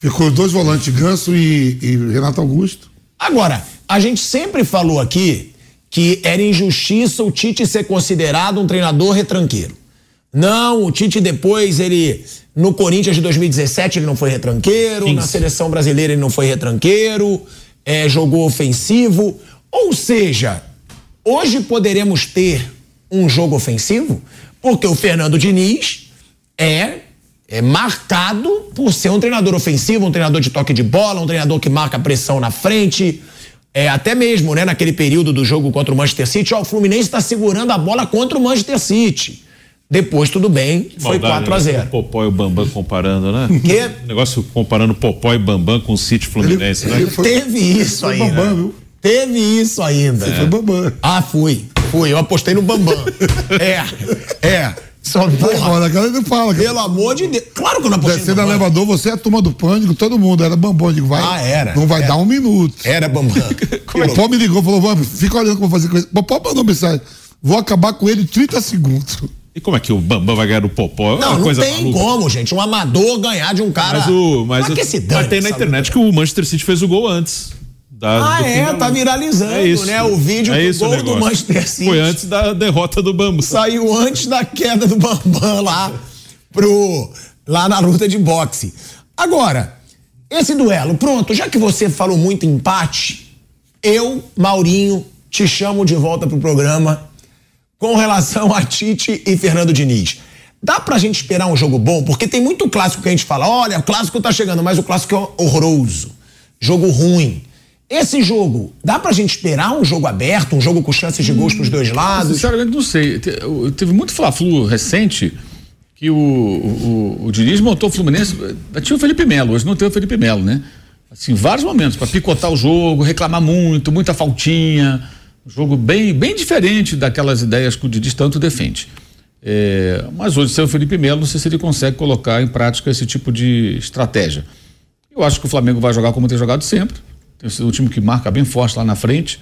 Ficou dois volantes, Ganso e, e Renato Augusto. Agora, a gente sempre falou aqui que era injustiça o Tite ser considerado um treinador retranqueiro. Não, o Tite depois, ele. No Corinthians de 2017 ele não foi retranqueiro, na seleção brasileira ele não foi retranqueiro, é, jogou ofensivo. Ou seja, hoje poderemos ter um jogo ofensivo, porque o Fernando Diniz é, é marcado por ser um treinador ofensivo, um treinador de toque de bola, um treinador que marca pressão na frente. É, até mesmo, né, naquele período do jogo contra o Manchester City, ó, o Fluminense está segurando a bola contra o Manchester City. Depois, tudo bem, foi Maldade, 4 a né? 0 O Popó e o Bambam comparando, né? Que? Negócio comparando Popó e Bambam com o City Fluminense, né? Teve isso Foi ainda. Bambam, viu? Teve isso ainda. Foi Bambam. Ah, fui. Fui. Eu apostei no Bambam. é. É. Só, porra, Agora, a galera não fala. pelo amor de Deus. Claro que eu não apostei Descer no elevador, você é a turma do pânico, todo mundo. Era bambam. Eu digo, vai. Ah, era. Não vai Era. dar um minuto. Era Bambam. O Popó me ligou, falou, vamos, fica olhando o que eu vou fazer com ele. Popó mandou mensagem. Vou acabar com ele em 30 segundos. E como é que o Bambam vai ganhar do Popó? É Não, uma não coisa tem maluca. como, gente. Um amador ganhar de um cara. Mas o. Mas, Mas o- que se mas dane tem na internet que o Manchester City fez o gol antes. da- Ah, é, da tá viralizando, É isso. né? O vídeo é do gol do. Manchester City. Foi antes da derrota do Bambam. Saiu antes da queda do Bambam lá pro lá na luta de boxe. Agora, esse duelo, pronto, já que você falou muito em empate, eu, Maurinho, te chamo de volta pro programa com relação a Tite e Fernando Diniz. Dá pra gente esperar um jogo bom? Porque tem muito clássico que a gente fala, olha, o clássico tá chegando, mas o clássico é horroroso. Jogo ruim. Esse jogo, dá pra gente esperar um jogo aberto, um jogo com chances de gols pros dois lados? Sinceramente, não sei. Teve muito Fla-Flu recente que o, o, o Diniz montou o Fluminense. Tinha o Felipe Melo, hoje não tem o Felipe Melo, né? Assim, vários momentos, para picotar o jogo, reclamar muito, muita faltinha. Um jogo bem, bem diferente daquelas ideias que o Diniz tanto defende. É, mas hoje, sem o Felipe Melo, não sei se ele consegue colocar em prática esse tipo de estratégia. Eu acho que o Flamengo vai jogar como tem jogado sempre. Tem sido um time que marca bem forte lá na frente.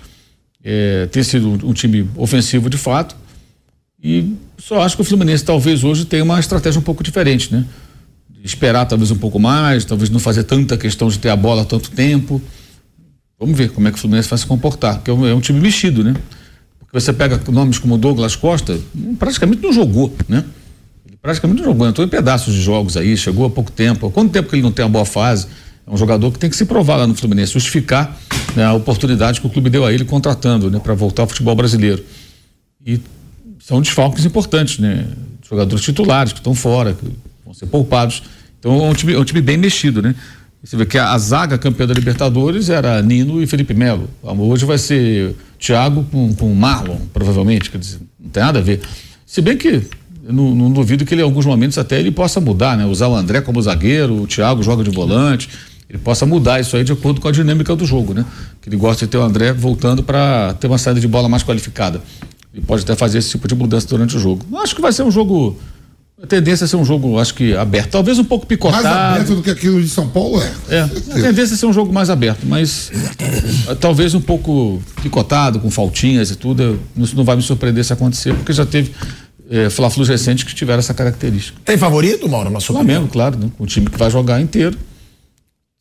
É, tem sido um time ofensivo de fato. E só acho que o Fluminense talvez hoje tenha uma estratégia um pouco diferente, né? Esperar talvez um pouco mais, talvez não fazer tanta questão de ter a bola tanto tempo. Vamos ver como é que o Fluminense vai se comportar, porque é um, é time mexido, né? Porque você pega nomes como Douglas Costa, hum, praticamente não jogou, né? Ele praticamente não jogou, entrou em pedaços de jogos aí, chegou há pouco tempo. Há quanto tempo que ele não tem uma boa fase? É um jogador que tem que se provar lá no Fluminense, justificar né, a oportunidade que o clube deu a ele contratando, né, para voltar ao futebol brasileiro. E são desfalques importantes, né? Jogadores titulares que estão fora, que vão ser poupados. Então é um time, é um time bem mexido, né? Você vê que a, a zaga campeã da Libertadores era Nino e Felipe Melo. Hoje vai ser Thiago com, com Marlon, provavelmente. Quer dizer, não tem nada a ver. Se bem que não, não duvido que ele, em alguns momentos, até ele possa mudar, né? Usar o André como zagueiro, o Thiago joga de volante. Ele possa mudar isso aí de acordo com a dinâmica do jogo, né? Que ele gosta de ter o André voltando para ter uma saída de bola mais qualificada. Ele pode até fazer esse tipo de mudança durante o jogo. Acho que vai ser um jogo. A tendência é ser um jogo, acho que aberto. Talvez um pouco picotado. Mais aberto do que aquilo de São Paulo é. É, a tendência é ser um jogo mais aberto, mas eh, talvez um pouco picotado, com faltinhas e tudo. Isso não vai me surpreender se acontecer, porque já teve é, Fla-Flus recentes que tiveram essa característica. Tem favorito, Mauro, na sua Flamengo, claro, né? Um time que vai jogar inteiro.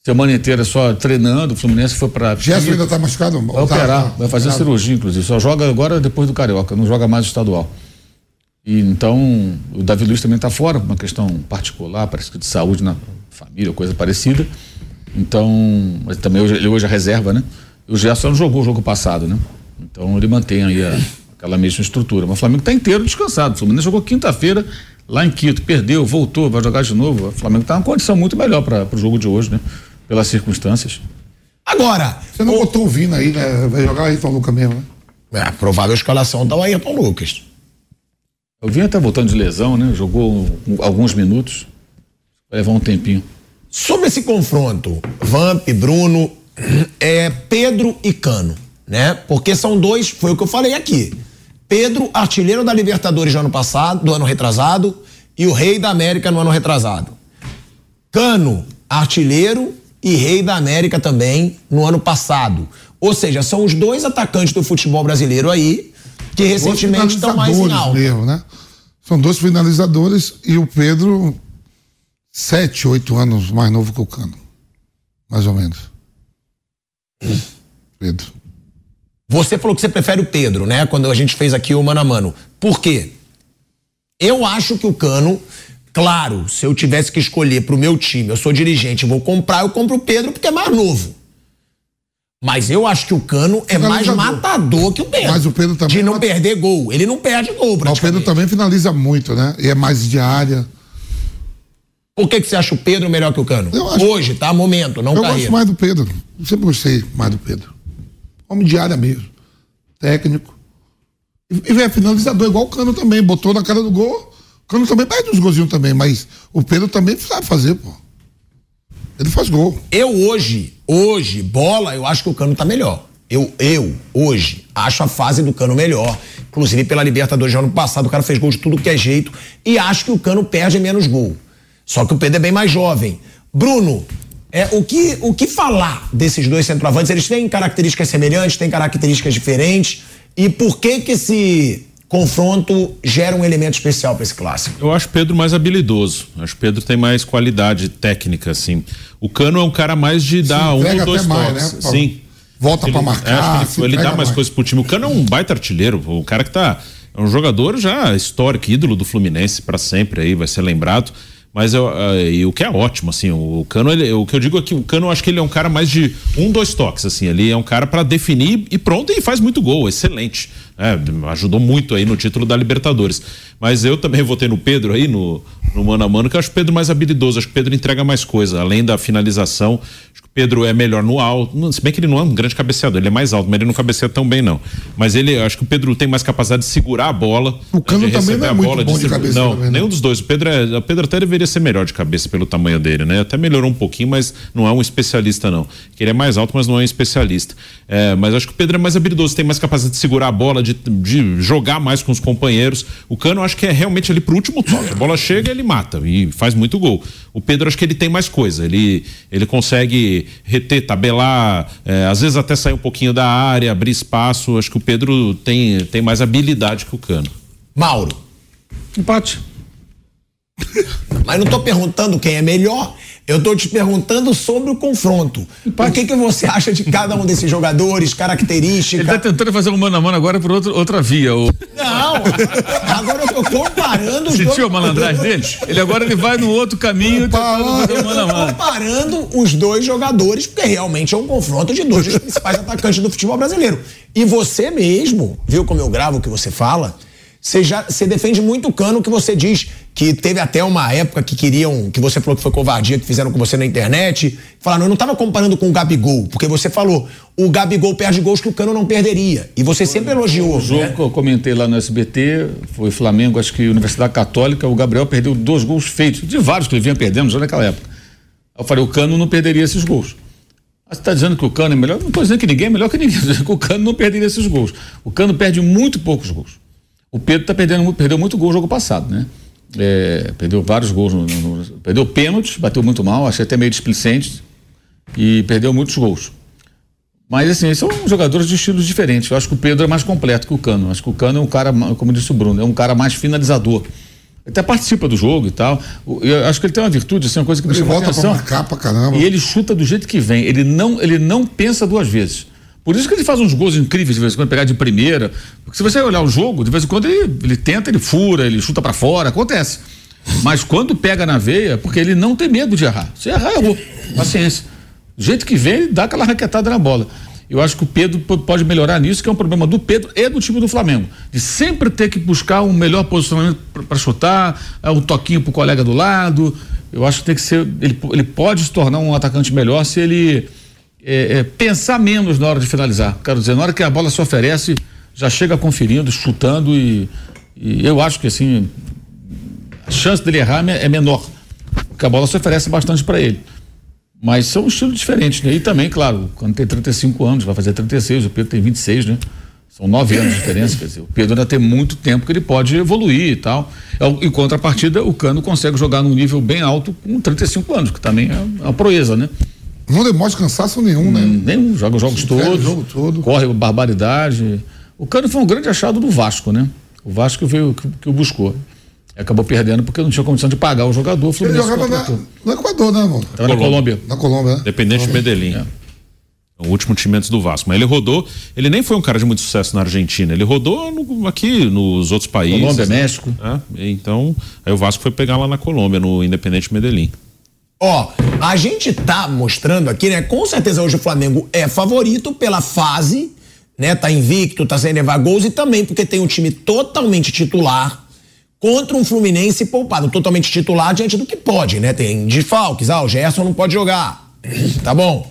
Semana inteira só treinando, o Fluminense foi pra. Gerson ainda tá machucado? Vai Tá, operar, tá, vai fazer tá. cirurgia, inclusive. Só joga agora depois do Carioca, não joga mais o estadual. E então, o Davi Luiz também está fora, por uma questão particular, parece que de saúde na família, coisa parecida. Então, mas também hoje, ele hoje é reserva, né? E o Gerson não jogou o jogo passado, né? Então ele mantém aí a- aquela mesma estrutura. Mas o Flamengo está inteiro descansado. O Fluminense jogou quinta-feira lá em Quito, perdeu, voltou, vai jogar de novo. O Flamengo está numa condição muito melhor para o jogo de hoje, né? Pelas circunstâncias. Agora. Você não botou o Vina aí, né? Vai jogar aí, Tom Luca mesmo, né? É, a provável escalação da Ayrton Lucas. Eu vim até voltando de lesão, né? Jogou alguns minutos. Vai levar um tempinho. Sobre esse confronto, Vamp, Bruno, é Pedro e Cano, né? Porque são dois, foi o que eu falei aqui. Pedro, artilheiro da Libertadores do ano passado, do ano retrasado, e o rei da América no ano retrasado. Cano, artilheiro e rei da América também no ano passado. Ou seja, são os dois atacantes do futebol brasileiro aí que recentemente estão mais em alta. mesmo, né? São dois finalizadores e o Pedro, sete, oito anos mais novo que o Cano. Mais ou menos. Pedro. Você falou que você prefere o Pedro, né? Quando a gente fez aqui o mano a mano. Por quê? Eu acho que o Cano, claro, se eu tivesse que escolher pro meu time, eu sou dirigente, vou comprar, eu compro o Pedro porque é mais novo. Mas eu acho que o Cano é mais matador que o Pedro. Mas o Pedro também. De não perder gol. Ele não perde gol, Mas o Pedro também finaliza muito, né? E é mais de área. Por que, que você acha o Pedro melhor que o Cano? Eu acho- Hoje, tá? Momento, não Eu carreira. gosto mais do Pedro. Sempre gostei mais do Pedro. Homem de área mesmo. Técnico. E, e é finalizador, igual o Cano também. Botou na cara do gol, Cano também perde uns golzinhos também, mas o Pedro também sabe fazer, pô. Ele faz gol. Eu hoje, hoje, bola, eu acho que o Cano tá melhor. Eu, eu, hoje, acho a fase do Cano melhor. Inclusive pela Libertadores do ano passado, o cara fez gol de tudo que é jeito. E acho que o Cano perde menos gol. Só que o Pedro é bem mais jovem. Bruno, é, o, que, o que falar desses dois centroavantes? Eles têm características semelhantes, têm características diferentes. E por que que esse confronto gera um elemento especial para esse clássico? Eu acho Pedro mais habilidoso. Acho Pedro tem mais qualidade técnica, assim. O Cano é um cara mais de dar um ou dois mais, toques. né? Sim. Volta Ele- pra marcar. acho que se ele, ele dá entrega mais, coisas pro time. O Cano é um baita artilheiro, o cara que tá. É um jogador já histórico, ídolo do Fluminense para sempre aí, vai ser lembrado. Mas eu, e o que é ótimo, assim, o Cano, ele- o que eu digo é que o Cano, eu acho que ele é um cara mais de um, dois toques, assim, ele é um cara para definir e pronto, e faz muito gol, excelente. É, ajudou muito aí no título da Libertadores. Mas eu também votei no Pedro aí, no, no mano a mano, que eu acho o Pedro mais habilidoso, acho que o Pedro entrega mais coisa, além da finalização. Acho que o Pedro é melhor no alto, não, se bem que ele não é um grande cabeceador, ele é mais alto, mas ele não cabeceia tão bem, não. Mas ele, acho que o Pedro tem mais capacidade de segurar a bola. O Cano também não é muito bom de cabeça Não, também, né? nenhum dos dois. O Pedro, é, o Pedro até deveria ser melhor de cabeça pelo tamanho dele, né? Até melhorou um pouquinho, mas não é um especialista, não. Ele é mais alto, mas não é um especialista. É, mas acho que o Pedro é mais habilidoso, tem mais capacidade de segurar a bola, de, de jogar mais com os companheiros. O Cano, eu acho que é realmente ali pro último toque. A bola chega, ele mata e faz muito gol. O Pedro, acho que ele tem mais coisa. Ele, ele consegue reter, tabelar, é, às vezes até sair um pouquinho da área, abrir espaço. Acho que o Pedro tem, tem mais habilidade que o Cano. Mauro. Empate. Mas não tô perguntando quem é melhor, eu tô te perguntando sobre o confronto. O que, que você acha de cada um desses jogadores, características? Ele tá tentando fazer um mano a mano agora por outro, outra via. O... Não, agora eu tô comparando os Sentiu dois. a malandragem dele? Ele agora ele vai no outro caminho tentando fazer um mano a mano. comparando os dois jogadores, porque realmente é um confronto de dois dos principais atacantes do futebol brasileiro. E você mesmo, viu como eu gravo o que você fala? Você, já, você defende muito o cano que você diz que teve até uma época que queriam, que você falou que foi covardia que fizeram com você na internet. Falaram, eu não estava comparando com o Gabigol, porque você falou, o Gabigol perde gols que o cano não perderia. E você sempre elogiou. O jogo né? que eu comentei lá no SBT foi Flamengo, acho que Universidade Católica, o Gabriel perdeu dois gols feitos, de vários que ele vinha perdendo já naquela época. Eu falei, o Cano não perderia esses gols. Você está dizendo que o Cano é melhor? Não estou dizendo que ninguém é melhor que ninguém, estou dizendo que o Cano não perderia esses gols. O Cano perde muito poucos gols. O Pedro tá perdendo, perdeu muito gol no jogo passado, né? É, perdeu vários gols, no, no- perdeu pênaltis, bateu muito mal, achei até meio displicente e perdeu muitos gols. Mas assim, são jogadores de estilos diferentes. Eu acho que o Pedro é mais completo que o Cano. Eu acho que o Cano é um cara, como disse o Bruno, é um cara mais finalizador. Ele até participa do jogo e tal. Eu acho que ele tem uma virtude, assim, uma coisa que me Ele chamou a volta pra atenção. marcar pra caramba. E ele chuta do jeito que vem. Ele não, ele não pensa duas vezes. Por isso que ele faz uns gols incríveis de vez em quando, pegar de primeira. Porque se você olhar o jogo, de vez em quando ele, ele tenta, ele fura, ele chuta pra fora, acontece. Mas quando pega na veia, porque ele não tem medo de errar. Se errar, errou. Paciência. Do jeito que vem, ele dá aquela raquetada na bola. Eu acho que o Pedro pode melhorar nisso, que é um problema do Pedro e do time do Flamengo. De sempre ter que buscar um melhor posicionamento para chutar, é, um toquinho pro colega do lado. Eu acho que tem que ser. Ele, ele pode se tornar um atacante melhor se ele é, é, pensar menos na hora de finalizar. Quero dizer, na hora que a bola se oferece, já chega conferindo, chutando e, e eu acho que assim a chance dele errar é menor, porque a bola se oferece bastante para ele. Mas são estilos diferentes, né? E também, claro, quando tem 35 anos, vai fazer 36, o Pedro tem 26, né? São nove anos de diferença, quer dizer, o Pedro ainda tem muito tempo que ele pode evoluir e tal. Em contrapartida, o Cano consegue jogar num nível bem alto com 35 anos, que também é uma proeza, né? Não demonstra cansaço nenhum, né? Nenhum, joga os jogos o todos, jogo todo. corre barbaridade. O Cano foi um grande achado do Vasco, né? O Vasco veio que, que o buscou. Acabou perdendo porque não tinha condição de pagar o jogador. O Ele jogava na, no Equador, né, mano? Tava na Colômbia. Na Colômbia, né? Dependente de Medellín. É. O último time antes do Vasco. Mas ele rodou. Ele nem foi um cara de muito sucesso na Argentina. Ele rodou no- aqui nos outros países. Colômbia, né? México. É, então, aí o Vasco foi pegar lá na Colômbia, no Independente Medellín. Ó, a gente tá mostrando aqui, né? Com certeza hoje o Flamengo é favorito pela fase, né? Tá invicto, tá sem levar gols e também porque tem um time totalmente titular contra um Fluminense poupado, totalmente titular diante do que pode, né? Tem desfalques, ah, o Gerson não pode jogar. tá bom.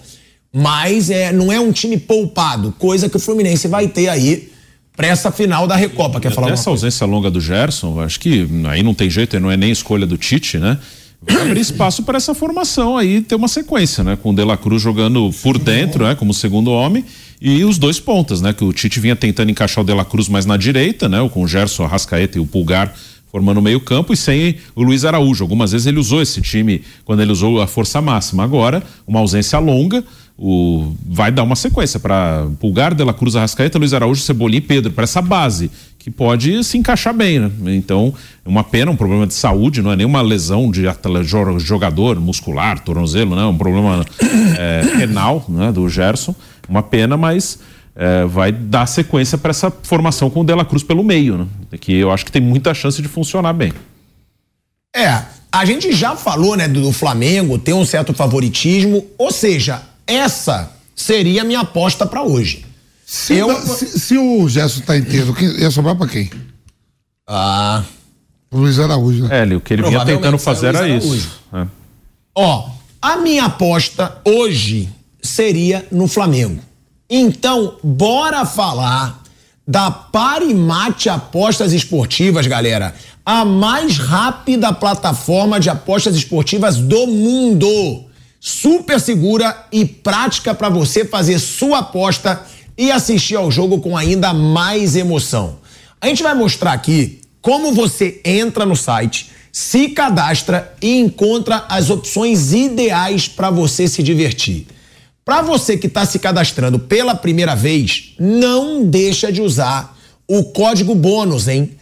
Mas é, não é um time poupado, coisa que o Fluminense vai ter aí para essa final da Recopa. Quer falar Até essa ausência longa do Gerson, acho que aí não tem jeito, não é nem escolha do Tite, né? Vai abrir espaço para essa formação aí ter uma sequência, né? Com o De La Cruz jogando por dentro, né? Como segundo homem e os dois pontas, né? Que o Tite vinha tentando encaixar o De La Cruz mais na direita, né? Com o Gerson, a Rascaeta e o Pulgar formando meio campo e sem o Luiz Araújo. Algumas vezes ele usou esse time quando ele usou a força máxima. Agora, uma ausência longa, o, vai dar uma sequência para Pulgar, De La Cruz, Arrascaeta, Luiz Araújo, Cebolinha e Pedro, para essa base que pode se encaixar bem, né? Então, é uma pena, um problema de saúde, não é nenhuma lesão de jogador muscular, tornozelo, não, é um problema é, renal, né, do Gerson. Uma pena, mas é, vai dar sequência para essa formação com o Dela Cruz pelo meio, né? Que eu acho que tem muita chance de funcionar bem. É, a gente já falou, né, do, Flamengo ter um certo favoritismo, ou seja, essa seria a minha aposta para hoje. Se, eu... se, se, o Gerson tá inteiro, ia sobrar para quem? Ah. O Luiz Araújo, né? É, o que ele vinha tentando fazer era isso. É. Ó, a minha aposta hoje seria no Flamengo. Então, bora falar da Parimate Apostas Esportivas, galera. A mais rápida plataforma de apostas esportivas do mundo. Super segura e prática para você fazer sua aposta e assistir ao jogo com ainda mais emoção. A gente vai mostrar aqui como você entra no site, se cadastra e encontra as opções ideais para você se divertir. Para você que está se cadastrando pela primeira vez, não deixa de usar o código bônus, hein?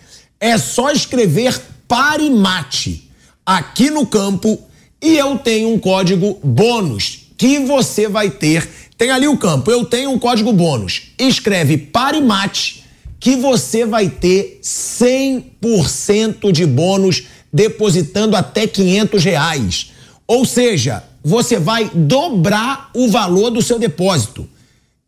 É só escrever Parimate aqui no campo e eu tenho um código bônus que você vai ter. Tem ali o campo, eu tenho um código bônus. Escreve Parimate que você vai ter 100% de bônus depositando até 500 reais. Ou seja, você vai dobrar o valor do seu depósito.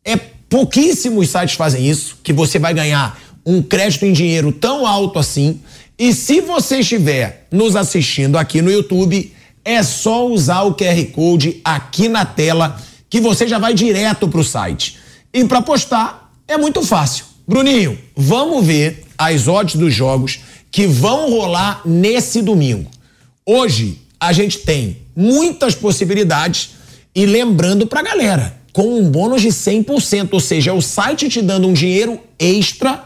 É pouquíssimos sites fazem isso, que você vai ganhar um crédito em dinheiro tão alto assim. E se você estiver nos assistindo aqui no YouTube, é só usar o QR Code aqui na tela que você já vai direto para o site. E para postar é muito fácil. Bruninho, vamos ver as odds dos jogos que vão rolar nesse domingo. Hoje a gente tem muitas possibilidades e lembrando pra galera, com um bônus de 100%, ou seja, é o site te dando um dinheiro extra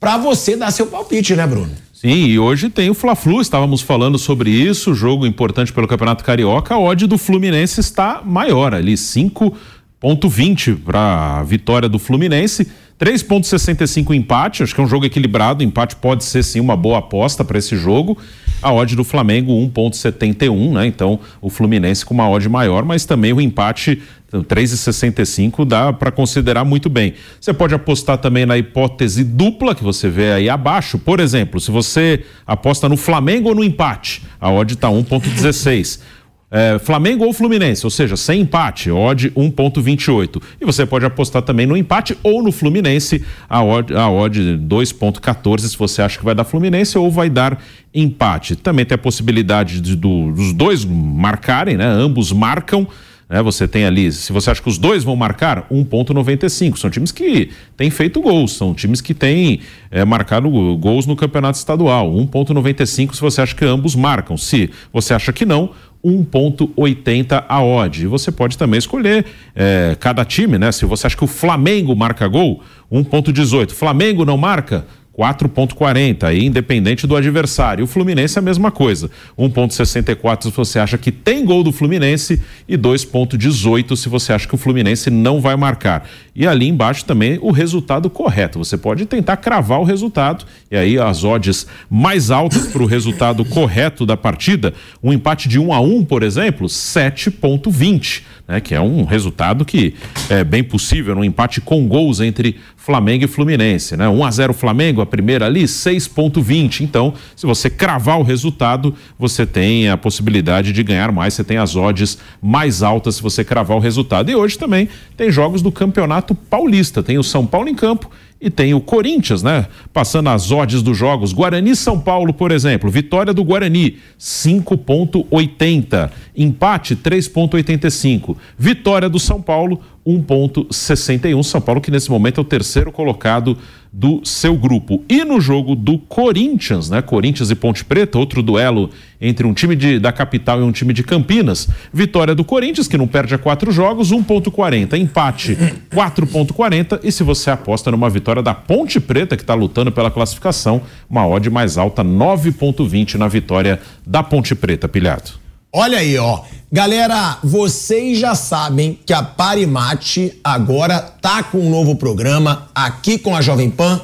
para você dar seu palpite, né, Bruno? Sim, e hoje tem o Fla-Flu, estávamos falando sobre isso, jogo importante pelo Campeonato Carioca, a odd do Fluminense está maior ali, 5.20 para a vitória do Fluminense. 3,65 empate, acho que é um jogo equilibrado. Empate pode ser sim uma boa aposta para esse jogo. A odd do Flamengo 1,71, né? Então o Fluminense com uma odd maior, mas também o empate 3,65 dá para considerar muito bem. Você pode apostar também na hipótese dupla que você vê aí abaixo. Por exemplo, se você aposta no Flamengo ou no empate, a odd está 1,16 é, Flamengo ou Fluminense, ou seja, sem empate, odd 1.28. E você pode apostar também no empate ou no Fluminense, a odd, a odd 2.14 se você acha que vai dar Fluminense ou vai dar empate. Também tem a possibilidade de, do, dos dois marcarem, né? Ambos marcam. Né? Você tem ali, se você acha que os dois vão marcar, 1,95. São times que têm feito gols, são times que têm é, marcado gols no campeonato estadual. 1,95 se você acha que ambos marcam. Se você acha que não, 1,80 a odd. E você pode também escolher é, cada time, né? Se você acha que o Flamengo marca gol, 1,18. Flamengo não marca? 4,40, aí independente do adversário. O Fluminense é a mesma coisa. 1,64 se você acha que tem gol do Fluminense e 2,18 se você acha que o Fluminense não vai marcar. E ali embaixo também o resultado correto. Você pode tentar cravar o resultado e aí as odds mais altas para o resultado correto da partida, um empate de 1 a 1, por exemplo, 7,20 né, que é um resultado que é bem possível, um empate com gols entre Flamengo e Fluminense. Né? 1 a 0 Flamengo, a primeira ali, 6,20. Então, se você cravar o resultado, você tem a possibilidade de ganhar mais, você tem as odds mais altas se você cravar o resultado. E hoje também tem jogos do Campeonato Paulista. Tem o São Paulo em campo e tem o Corinthians, né? Passando as odds dos jogos. Guarani São Paulo, por exemplo. Vitória do Guarani, 5,80. Empate, 3,85. Vitória do São Paulo, 1,61. São Paulo, que nesse momento é o terceiro colocado do seu grupo. E no jogo do Corinthians, né? Corinthians e Ponte Preta, outro duelo entre um time de, da capital e um time de Campinas. Vitória do Corinthians, que não perde a quatro jogos, 1,40. Empate, 4,40. E se você aposta numa vitória da Ponte Preta, que está lutando pela classificação, uma odd mais alta, 9,20 na vitória da Ponte Preta, pilhado. Olha aí, ó. Galera, vocês já sabem que a Parimate agora tá com um novo programa aqui com a Jovem Pan.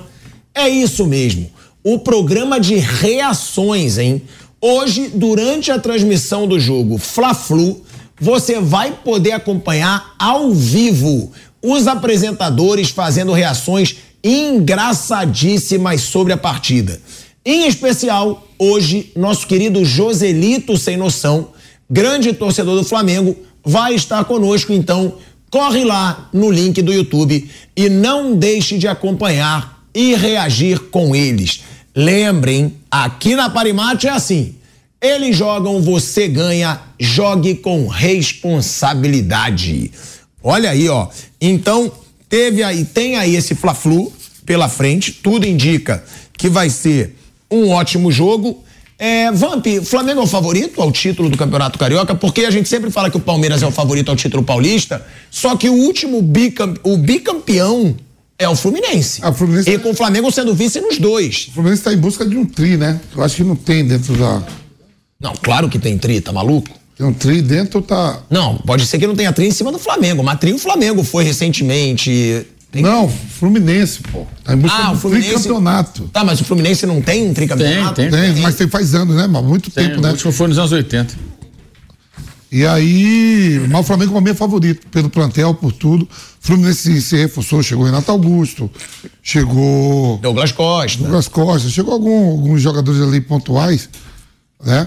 É isso mesmo. O programa de reações, hein? Hoje, durante a transmissão do jogo Fla-Flu, você vai poder acompanhar ao vivo os apresentadores fazendo reações engraçadíssimas sobre a partida. Em especial, hoje, nosso querido Joselito Sem Noção grande torcedor do Flamengo, vai estar conosco. Então, corre lá no link do YouTube e não deixe de acompanhar e reagir com eles. Lembrem, aqui na Parimate é assim. Eles jogam, você ganha, jogue com responsabilidade. Olha aí, ó. Então, teve aí, tem aí esse Fla-Flu pela frente, tudo indica que vai ser um ótimo jogo. É, Vamp, Flamengo é o favorito ao título do Campeonato Carioca, porque a gente sempre fala que o Palmeiras é o favorito ao título paulista, só que o último bicampe, o bicampeão é o Fluminense. Ah, o Fluminense e com o Flamengo sendo vice nos dois. O Fluminense está em busca de um tri, né? Eu acho que não tem dentro da. Não, claro que tem tri, tá maluco? Tem um tri dentro, tá. Não, pode ser que não tenha tri em cima do Flamengo, mas tri o Flamengo foi recentemente. Tem... Não, Fluminense, pô. Tá em busca Ah, o de um Fluminense- tricampeonato. Tá, mas o Fluminense não tem um tricampeonato? Tem, Tem, mas tem faz anos, né? Mas muito Tem, tempo, o né? último foi nos anos 80. E aí, mas o Flamengo pra mim é favorito, pelo plantel, por tudo. O Fluminense se reforçou, chegou Renato Augusto, chegou Douglas Costa. Douglas Costa, chegou algum- alguns jogadores ali pontuais, né?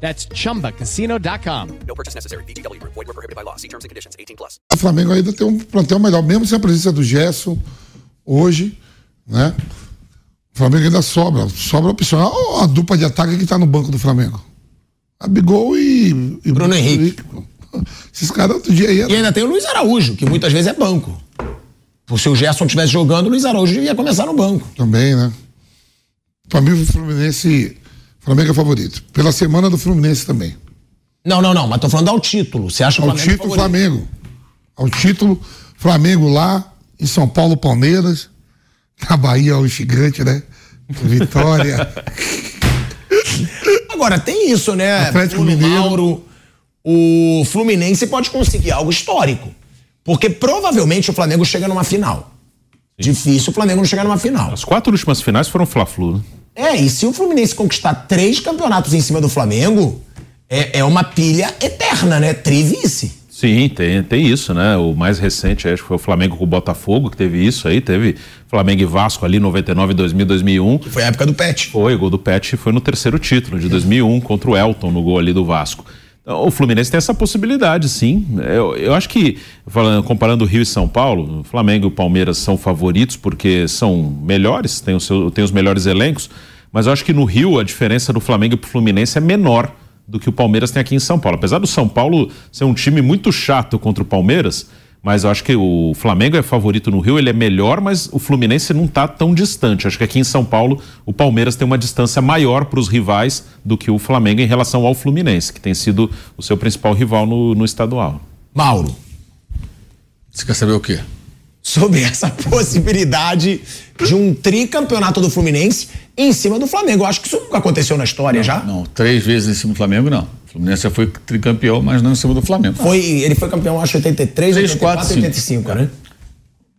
That's chumbacasino.com. No purchase necessary. VGW Group. Void were prohibited by law. See terms and conditions. 18 plus. o Flamengo ainda tem um plantel melhor, mesmo sem a presença do Gerson hoje, né? O Flamengo ainda sobra, sobra opcional. Ó, a dupla de ataque que tá no banco do Flamengo. Abigol e, e Bruno Henrique. Esses caras outro dia aí E ainda tem o Luiz Araújo, que muitas vezes é banco. Se o Gerson estivesse jogando, o Luiz Araújo ia começar no banco. também, né? Pra mim, o Fluminense. O Flamengo é favorito. Pela semana do Fluminense também. Não, não, não, mas tô falando ao título. Você acha o Ao Flamengo título, favorito? Flamengo. Ao título, Flamengo lá, em São Paulo, Palmeiras. Na Bahia, o gigante, né? Vitória. Agora, tem isso, né? Atlético Bruno Mineiro. Mauro, o Fluminense pode conseguir algo histórico. Porque provavelmente o Flamengo chega numa final. Difícil o Flamengo não chegar numa final. As quatro últimas finais foram Fla-Flu, né? É, e se o Fluminense conquistar três campeonatos em cima do Flamengo, é, é uma pilha eterna, né? Trivice. Sim, tem, tem isso, né? O mais recente, acho que foi o Flamengo com o Botafogo, que teve isso aí. Teve Flamengo e Vasco ali, 99, 2000, 2001. Foi a época do Pet. Foi, o gol do Pet foi no terceiro título, de 2001, contra o Elton, no gol ali do Vasco. O Fluminense tem essa possibilidade, sim. Eu, eu acho que, falando, comparando Rio e São Paulo, o Flamengo e o Palmeiras são favoritos porque são melhores, têm, o têm os melhores elencos, mas eu acho que no Rio a diferença do Flamengo e pro Fluminense é menor do que o Palmeiras tem aqui em São Paulo. Apesar do São Paulo ser um time muito chato contra o Palmeiras, mas eu acho que o Flamengo é favorito no Rio, ele é melhor, mas o Fluminense não está tão distante. Acho que aqui em São Paulo o Palmeiras tem uma distância maior para os rivais do que o Flamengo em relação ao Fluminense, que tem sido o seu principal rival no, no estadual. Mauro. Você quer saber o quê? Sobre essa possibilidade de um tricampeonato do Fluminense em cima do Flamengo. Eu acho que isso nunca aconteceu na história já. Não, três vezes em cima do Flamengo, não. O Fluminense já foi tricampeão, mas não em cima do Flamengo. Foi, ele foi campeão, acho, 83, Três, 84 quatro, e 85, né?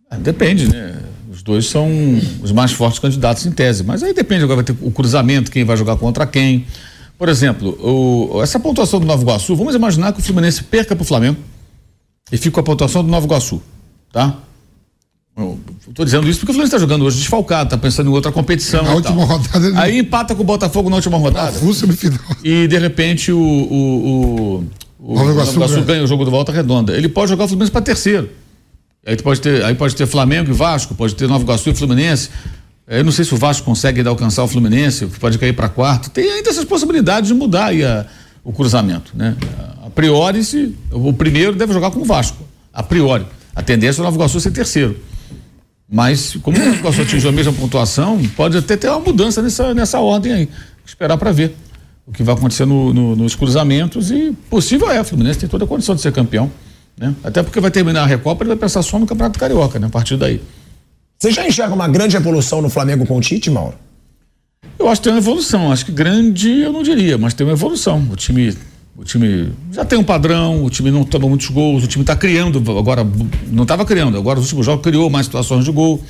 Ah, Depende, né? Os dois são os mais fortes candidatos em tese. Mas aí depende, agora vai ter o cruzamento, quem vai jogar contra quem. Por exemplo, o- essa pontuação do Nova Iguaçu, vamos imaginar que o Fluminense perca para o Flamengo e fica com a pontuação do Nova Iguaçu, tá? O Tô dizendo isso porque o Fluminense está jogando hoje desfalcado, tá pensando em outra competição. Na última tal. rodada ele- Aí empata com o Botafogo na última rodada. Full semifinal. E de repente o. o, o, o Nova Iguaçu ganha. ganha o jogo do volta redonda. Ele pode jogar o Fluminense para terceiro. Aí pode ter, aí pode ter Flamengo e Vasco, pode ter Nova Iguaçu e Fluminense. Eu não sei se o Vasco consegue ainda alcançar o Fluminense, pode cair para quarto. Tem ainda essas possibilidades de mudar aí a- o cruzamento, né? A priori, se, o primeiro deve jogar com o Vasco. A priori. A tendência é o Nova Iguaçu ser terceiro. Mas, como o Iguaçu atingiu a mesma pontuação, pode até ter uma mudança nessa, nessa ordem aí. Esperar para ver o que vai acontecer no- no- nos cruzamentos e possível é, o Fluminense tem toda a condição de ser campeão. Né? Até porque vai terminar a Recopa, ele vai pensar só no Campeonato Carioca, né? A partir daí. Você já enxerga uma grande evolução no Flamengo com o Tite, Mauro? Eu acho que tem uma evolução. Acho que grande eu não diria, mas tem uma evolução. O time, o time já tem um padrão, o time não toma muitos gols, o time está criando, agora não estava criando, agora os últimos jogos criou mais situações de gol.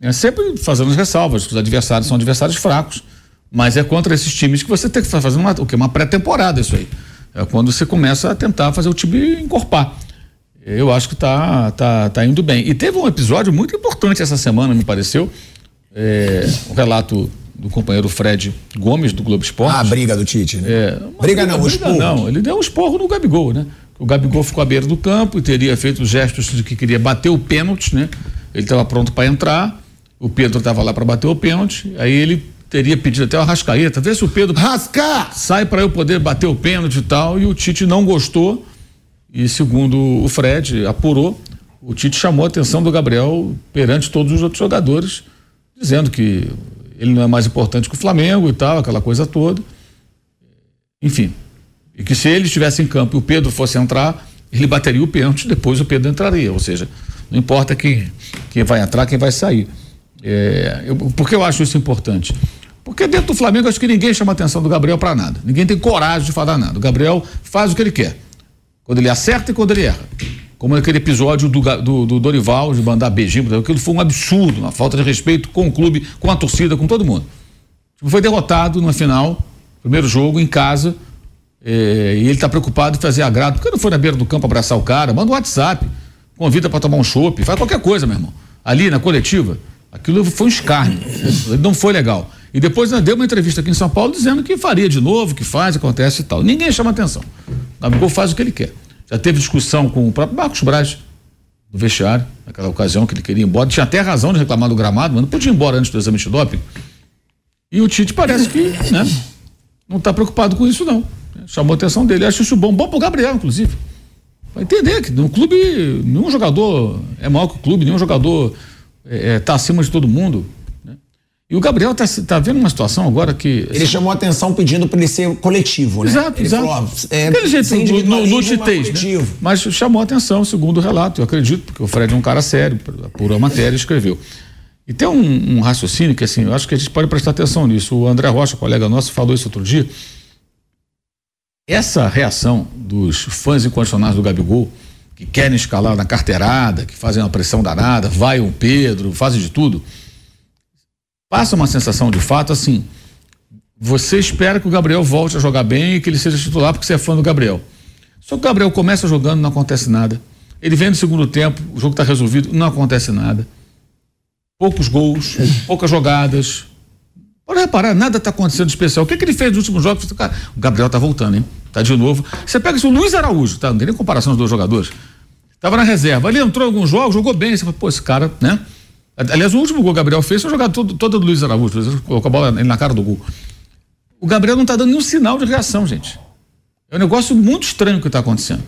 É sempre fazendo as ressalvas, os adversários são adversários fracos. Mas é contra esses times que você tem que fazer uma, o uma pré-temporada isso aí. É quando você começa a tentar fazer o time encorpar. Eu acho que tá, tá, tá indo bem. E teve um episódio muito importante essa semana, me pareceu. É, o relato do companheiro Fred Gomes, do Globo Esporte. Ah, a briga do Tite, né? É, uma Briga não, o esporro. Não, ele deu um esporro no Gabigol, né? O Gabigol ficou à beira do campo e teria feito gestos de que queria bater o pênalti, né? Ele estava pronto para entrar, o Pedro estava lá para bater o pênalti, aí ele teria pedido até o Arrascaeta, vê se o Pedro Rascar! sai para eu poder bater o pênalti e tal, e o Tite não gostou, e segundo o Fred apurou, o Tite chamou a atenção do Gabriel perante todos os outros jogadores, dizendo que ele não é mais importante que o Flamengo e tal, aquela coisa toda. Enfim, e que se ele estivesse em campo e o Pedro fosse entrar, ele bateria o pênalti, depois o Pedro entraria, ou seja, não importa quem, quem vai entrar, quem vai sair. É, eu, por que eu acho isso importante? Porque dentro do Flamengo acho que ninguém chama a atenção do Gabriel para nada. Ninguém tem coragem de falar nada. O Gabriel faz o que ele quer. Quando ele acerta e quando ele erra. Como naquele episódio do, do, do Dorival de mandar beijinho, aquilo foi um absurdo, uma falta de respeito com o clube, com a torcida, com todo mundo. Tipo, Foi derrotado na final, primeiro jogo, em casa, eh, e ele está preocupado em fazer agrado. Por que não foi na beira do campo abraçar o cara? Manda um WhatsApp, convida para tomar um chopp, faz qualquer coisa, meu irmão. Ali na coletiva, aquilo foi um escárnio. não foi legal. E depois ainda deu uma entrevista aqui em São Paulo dizendo que faria de novo, que faz, acontece e tal. Ninguém chama atenção. O Gabigol faz o que ele quer. Já teve discussão com o próprio Marcos Braz, no vestiário, naquela ocasião que ele queria ir embora. Tinha até razão de reclamar do gramado, mas não podia ir embora antes do exame de doping. E o Tite parece que né, não está preocupado com isso, não. Chamou a atenção dele. Acho isso bom. Bom pro Gabriel, inclusive. Vai entender que no clube, nenhum jogador é maior que o clube, nenhum jogador está acima de todo mundo. E o Gabriel está tá vendo uma situação agora que. Ele chamou a atenção pedindo para ele ser coletivo, né? Exato, ele exato. Falou, ó, é, Aquele jeito no, no né? coletivo. Mas chamou a atenção, segundo o relato, eu acredito, porque o Fred é um cara sério, apurou a matéria e escreveu. E tem um, um raciocínio que, assim, eu acho que a gente pode prestar atenção nisso. O André Rocha, colega nosso, falou isso outro dia. Essa reação dos fãs incondicionais do Gabigol, que querem escalar na carteirada, que fazem uma pressão danada, vai o Pedro, fazem de tudo, passa uma sensação de fato assim. Você espera que o Gabriel volte a jogar bem e que ele seja titular porque você é fã do Gabriel. Só que o Gabriel começa jogando, não acontece nada. Ele vem no segundo tempo, o jogo está resolvido, não acontece nada. Poucos gols, poucas jogadas. Pode reparar, nada está acontecendo de especial. O que, que ele fez nos últimos jogos? Cara, o Gabriel está voltando, hein? Tá de novo. Você pega esse o Luiz Araújo, tá? Não tem nem comparação dos dois jogadores. Tava na reserva. Ele entrou em alguns jogos, jogou bem. Você fala, pô, esse cara, né? Aliás, o último gol que o Gabriel fez foi jogar todo, todo do Luiz Araújo, colocou a bola na cara do gol. O Gabriel não está dando nenhum sinal de reação, gente. É um negócio muito estranho que está acontecendo.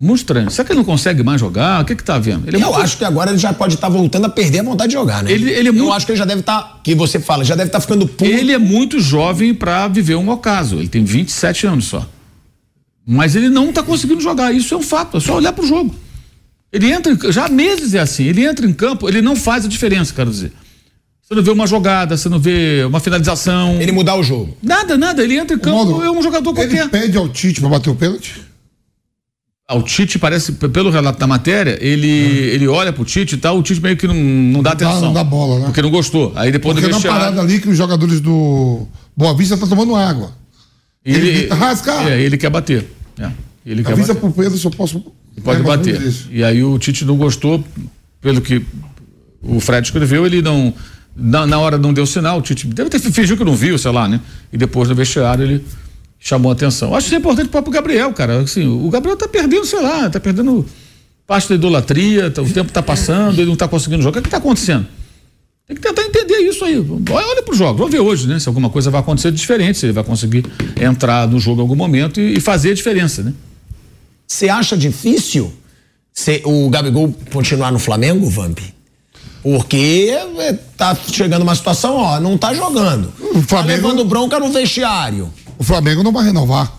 Muito estranho. Será que ele não consegue mais jogar? O que que tá vendo? Ele é eu muito- acho que agora ele já pode estar voltando a perder a vontade de jogar, né? Ele- ele é Eu muito- acho que ele já deve estar, que você fala, já deve estar ficando puto. Ele é muito jovem para viver um ocaso. Ele tem 27 anos só. Mas ele não está conseguindo jogar. Isso é um fato. É só olhar para o jogo. Ele entra, em, já há meses é assim. Ele entra em campo, ele não faz a diferença, quero dizer. Você não vê uma jogada, você não vê uma finalização. Ele mudar o jogo. Nada, nada. Ele entra em campo, é um jogador qualquer. Ele pede ao Tite pra bater o pênalti? Ao Tite, parece, pelo relato da matéria, ele, ele olha pro Tite e tal, o Tite meio que não, não dá atenção. não dá bola, né? Porque não gostou. Aí depois Porque do na vestiário. parada ali que os jogadores do Boa Vista estão tomando água. Ele, grita, rasca! É, ele quer bater. É, ele quer Avisa bater. pro Pedro se eu posso. Pode É, bater. E aí o Tite não gostou, pelo que O Fred escreveu, ele não. Na, na hora não deu sinal, o Tite deve ter fingido que não viu, sei lá, né? E depois no vestiário ele chamou a atenção. Acho isso importante para o Gabriel, cara. Assim, o Gabriel tá perdendo, sei lá, tá perdendo parte da idolatria, tá- o tempo tá passando, ele não tá conseguindo jogar. O que tá acontecendo? Tem que tentar entender isso aí. Olha, olha pro jogo, vamos ver hoje, né? Se alguma coisa vai acontecer diferente, se ele vai conseguir entrar no jogo em algum momento e, e fazer a diferença, né? Você acha difícil se o Gabigol continuar no Flamengo, Vamp? Porque é, tá chegando uma situação, ó, não tá jogando. O Flamengo- Tá levando bronca no vestiário. O Flamengo não vai renovar.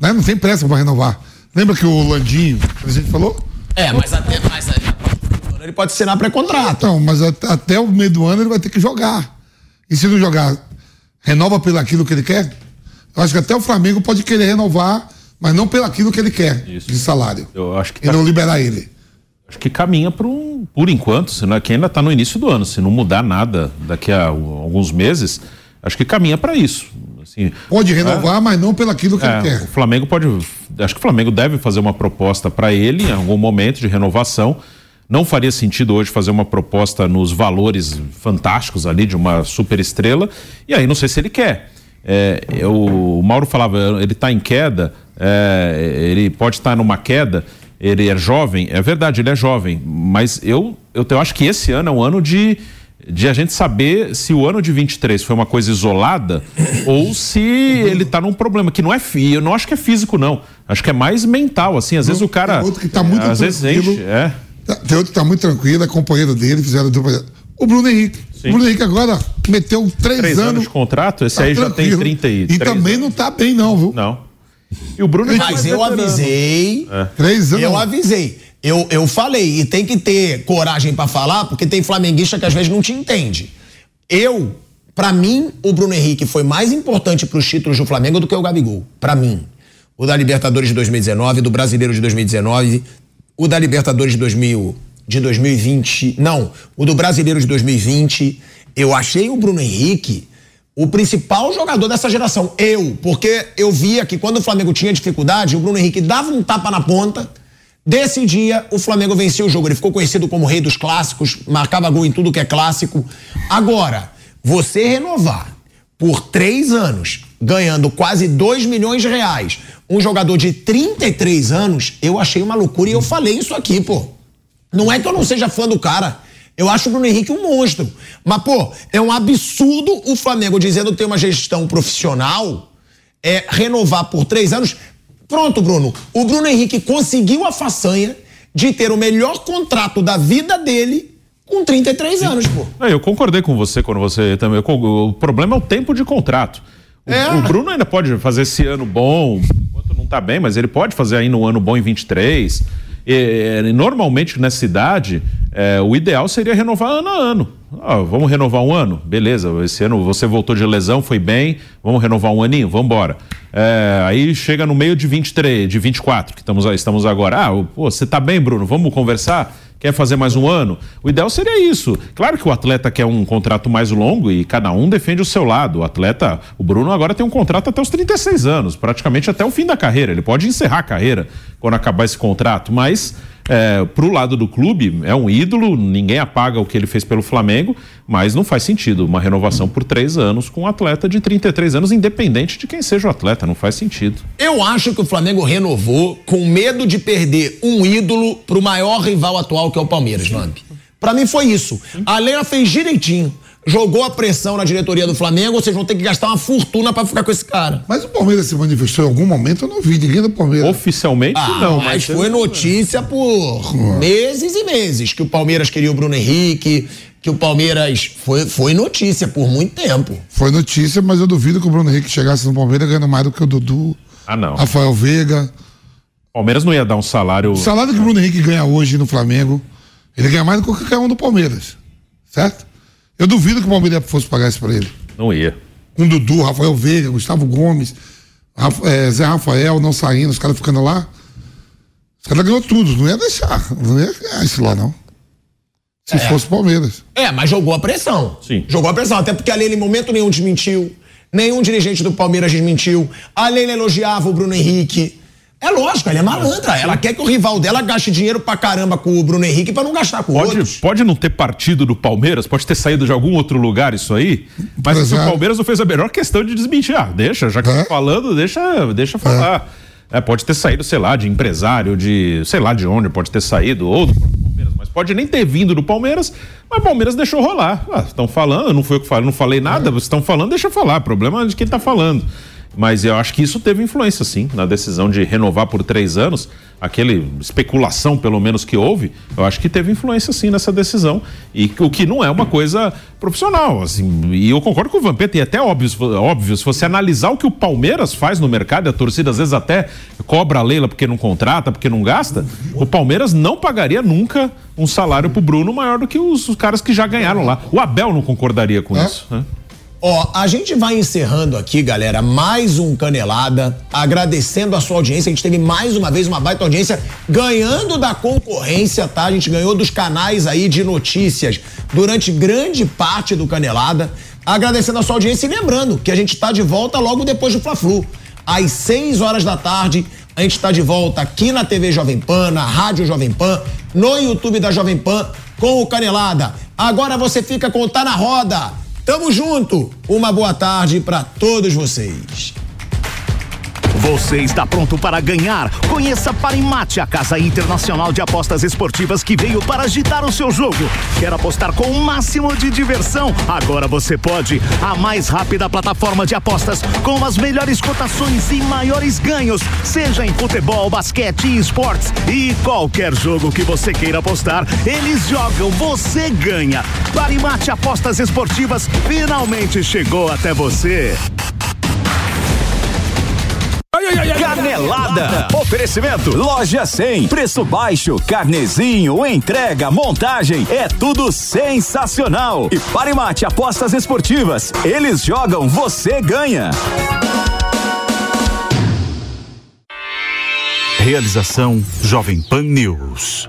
Né? Não tem pressa pra renovar. Lembra que o Landinho, a gente falou? É, mas até mas, ele pode assinar pré-contrato. Então, mas at- até o meio do ano ele vai ter que jogar. E se não jogar, renova pelo aquilo que ele quer? Eu acho que até o Flamengo pode querer renovar, mas não pelo aquilo que ele quer de salário. Eu acho que E tá- não liberar ele. Acho que caminha para um, por enquanto, senão aqui ainda está no início do ano. Se não mudar nada daqui a alguns meses, acho que caminha para isso. Assim, Pode renovar, mas não pelo aquilo que é, ele quer. O Flamengo pode. Acho que o Flamengo deve fazer uma proposta para ele em algum momento de renovação. Não faria sentido hoje fazer uma proposta nos valores fantásticos ali de uma super estrela. E aí não sei se ele quer. É, eu- o Mauro falava, ele está em queda, é, ele pode estar numa queda, ele é jovem, é verdade, ele é jovem, mas eu, eu, eu acho que esse ano é um ano de, de a gente saber se o ano de 23 foi uma coisa isolada ou se ele tá num problema que não é eu não acho que é físico não, acho que é mais mental assim, às vezes o cara Tem outro que tá muito às vezes tranquilo. enche, é. Tá- Tem outro que tá muito tranquilo, é companheiro dele, fizeram dupla. O Bruno Henrique. O Bruno Henrique agora meteu três, Três anos anos. de contrato, esse tá aí já tem tranquilo. 33 E também não tá bem, não, viu? Não. E o Bruno Mas eu avisei. É. Três anos. Eu avisei. Eu, eu falei, e tem que ter coragem pra falar, porque tem flamenguista que às vezes não te entende. Eu, pra mim, o Bruno Henrique foi mais importante pros títulos do Flamengo do que o Gabigol. Pra mim. O da Libertadores de 2019, do Brasileiro de 2019, o da Libertadores de 2000, de 2020, não, o do Brasileiro de 2020. Eu achei o Bruno Henrique o principal jogador dessa geração. Eu, porque eu via que quando o Flamengo tinha dificuldade, o Bruno Henrique dava um tapa na ponta. Desse dia, o Flamengo venceu o jogo. Ele ficou conhecido como rei dos clássicos, marcava gol em tudo que é clássico. Agora, você renovar por três anos, ganhando quase 2 milhões de reais, um jogador de 33 anos, eu achei uma loucura e eu falei isso aqui, pô. Não é que eu não seja fã do cara. Eu acho o Bruno Henrique um monstro. Mas, pô, é um absurdo o Flamengo dizendo que tem uma gestão profissional, é renovar por três anos. Pronto, Bruno. O Bruno Henrique conseguiu a façanha de ter o melhor contrato da vida dele com 33 anos, pô. Não, eu concordei com você quando você também. O problema é o tempo de contrato. O, É. o Bruno ainda pode fazer esse ano bom, enquanto não tá bem, mas ele pode fazer ainda um ano bom em 23. Normalmente nessa idade, é, o ideal seria renovar ano a ano. Ah, vamos renovar um ano? Beleza, esse ano você voltou de lesão, foi bem, vamos renovar um aninho? Vamos embora. É, aí chega no meio de 23, de 24, que estamos, estamos agora. Ah, pô, você tá bem, Bruno? Vamos conversar? Quer fazer mais um ano? O ideal seria isso. Claro que o atleta quer um contrato mais longo e cada um defende o seu lado. O atleta, o Bruno agora tem um contrato até os 36 anos, praticamente até o fim da carreira. Ele pode encerrar a carreira quando acabar esse contrato, mas é, pro lado do clube é um ídolo, ninguém apaga o que ele fez pelo Flamengo, mas não faz sentido uma renovação por três anos com um atleta de 33 anos, independente de quem seja o atleta, não faz sentido. Eu acho que o Flamengo renovou com medo de perder um ídolo pro maior rival atual que é o Palmeiras, Vamp. Pra mim foi isso. A Leila fez direitinho. Jogou a pressão na diretoria do Flamengo, vocês vão ter que gastar uma fortuna pra ficar com esse cara. Mas o Palmeiras se manifestou em algum momento, eu não vi ninguém do Palmeiras. Oficialmente Ah, não, mas mas foi notícia por meses e meses que o Palmeiras queria o Bruno Henrique, que o Palmeiras foi, foi notícia por muito tempo. Foi notícia, mas eu duvido que o Bruno Henrique chegasse no Palmeiras ganhando mais do que o Dudu, Ah, não. Rafael Veiga. Palmeiras não ia dar um salário. O salário que o Bruno Henrique ganha hoje no Flamengo, ele ganha mais do que qualquer um do Palmeiras. Certo? Eu duvido que o Palmeiras fosse pagar isso pra ele. Não ia. Com Dudu, Rafael Veiga, Gustavo Gomes, Rafa- eh, Zé Rafael não saindo, os caras ficando lá. Os caras ganhou tudo, não ia deixar. Não ia ganhar isso lá, não. Se É. fosse o Palmeiras. É, mas jogou a pressão. Sim. Jogou a pressão, até porque a Leila em momento nenhum desmentiu. Nenhum dirigente do Palmeiras desmentiu. A Leila elogiava o Bruno Henrique. É lógico, ela é malandra. Ela quer que o rival dela gaste dinheiro pra caramba com o Bruno Henrique pra não gastar com Pode, outros. pode não ter partido do Palmeiras, pode ter saído de algum outro lugar isso aí, mas se o. Palmeiras não fez a menor questão de desmentir. Ah, deixa, já que tá falando, deixa, deixa falar. É, pode ter saído, sei lá, de empresário, de sei lá de onde pode ter saído, ou do próprio Palmeiras, mas pode nem ter vindo do Palmeiras, mas o Palmeiras deixou rolar. Estão falando, não foi eu que falei, não falei nada, vocês estão falando, deixa falar. Problema é de quem tá falando. Mas eu acho que isso teve influência, sim, na decisão de renovar por três anos. Aquele especulação, pelo menos, que houve, eu acho que teve influência, sim, nessa decisão. E o que não é uma coisa profissional, assim. E eu concordo com o Vampeta, e é até óbvio, se- óbvio, se você analisar o que o Palmeiras faz no mercado, e a torcida às vezes até cobra a Leila porque não contrata, porque não gasta, o Palmeiras não pagaria nunca um salário pro Bruno maior do que os, os caras que já ganharam lá. O Abel não concordaria com isso, né? Ó, a gente vai encerrando aqui, galera, mais um Canelada, agradecendo a sua audiência. A gente teve mais uma vez uma baita audiência, ganhando da concorrência, tá? A gente ganhou dos canais aí de notícias durante grande parte do Canelada. Agradecendo a sua audiência e lembrando que a gente tá de volta logo depois do Fla-Flu. Às 6 horas da tarde, a gente tá de volta aqui na TV Jovem Pan, na Rádio Jovem Pan, no YouTube da Jovem Pan, com o Canelada. Agora você fica com o Tá na Roda. Tamo junto. Uma boa tarde pra todos vocês. Você está pronto para ganhar? Conheça Parimate, a casa internacional de apostas esportivas que veio para agitar o seu jogo. Quer apostar com o máximo de diversão? Agora você pode. A mais rápida plataforma de apostas com as melhores cotações e maiores ganhos, seja em futebol, basquete e esportes. E qualquer jogo que você queira apostar, eles jogam, você ganha. Parimate Apostas Esportivas finalmente chegou até você. Canelada. Oferecimento Loja 100. Preço baixo, carnezinho, entrega, montagem. É tudo sensacional. E Parimate Apostas Esportivas. Eles jogam, você ganha. Realização Jovem Pan News.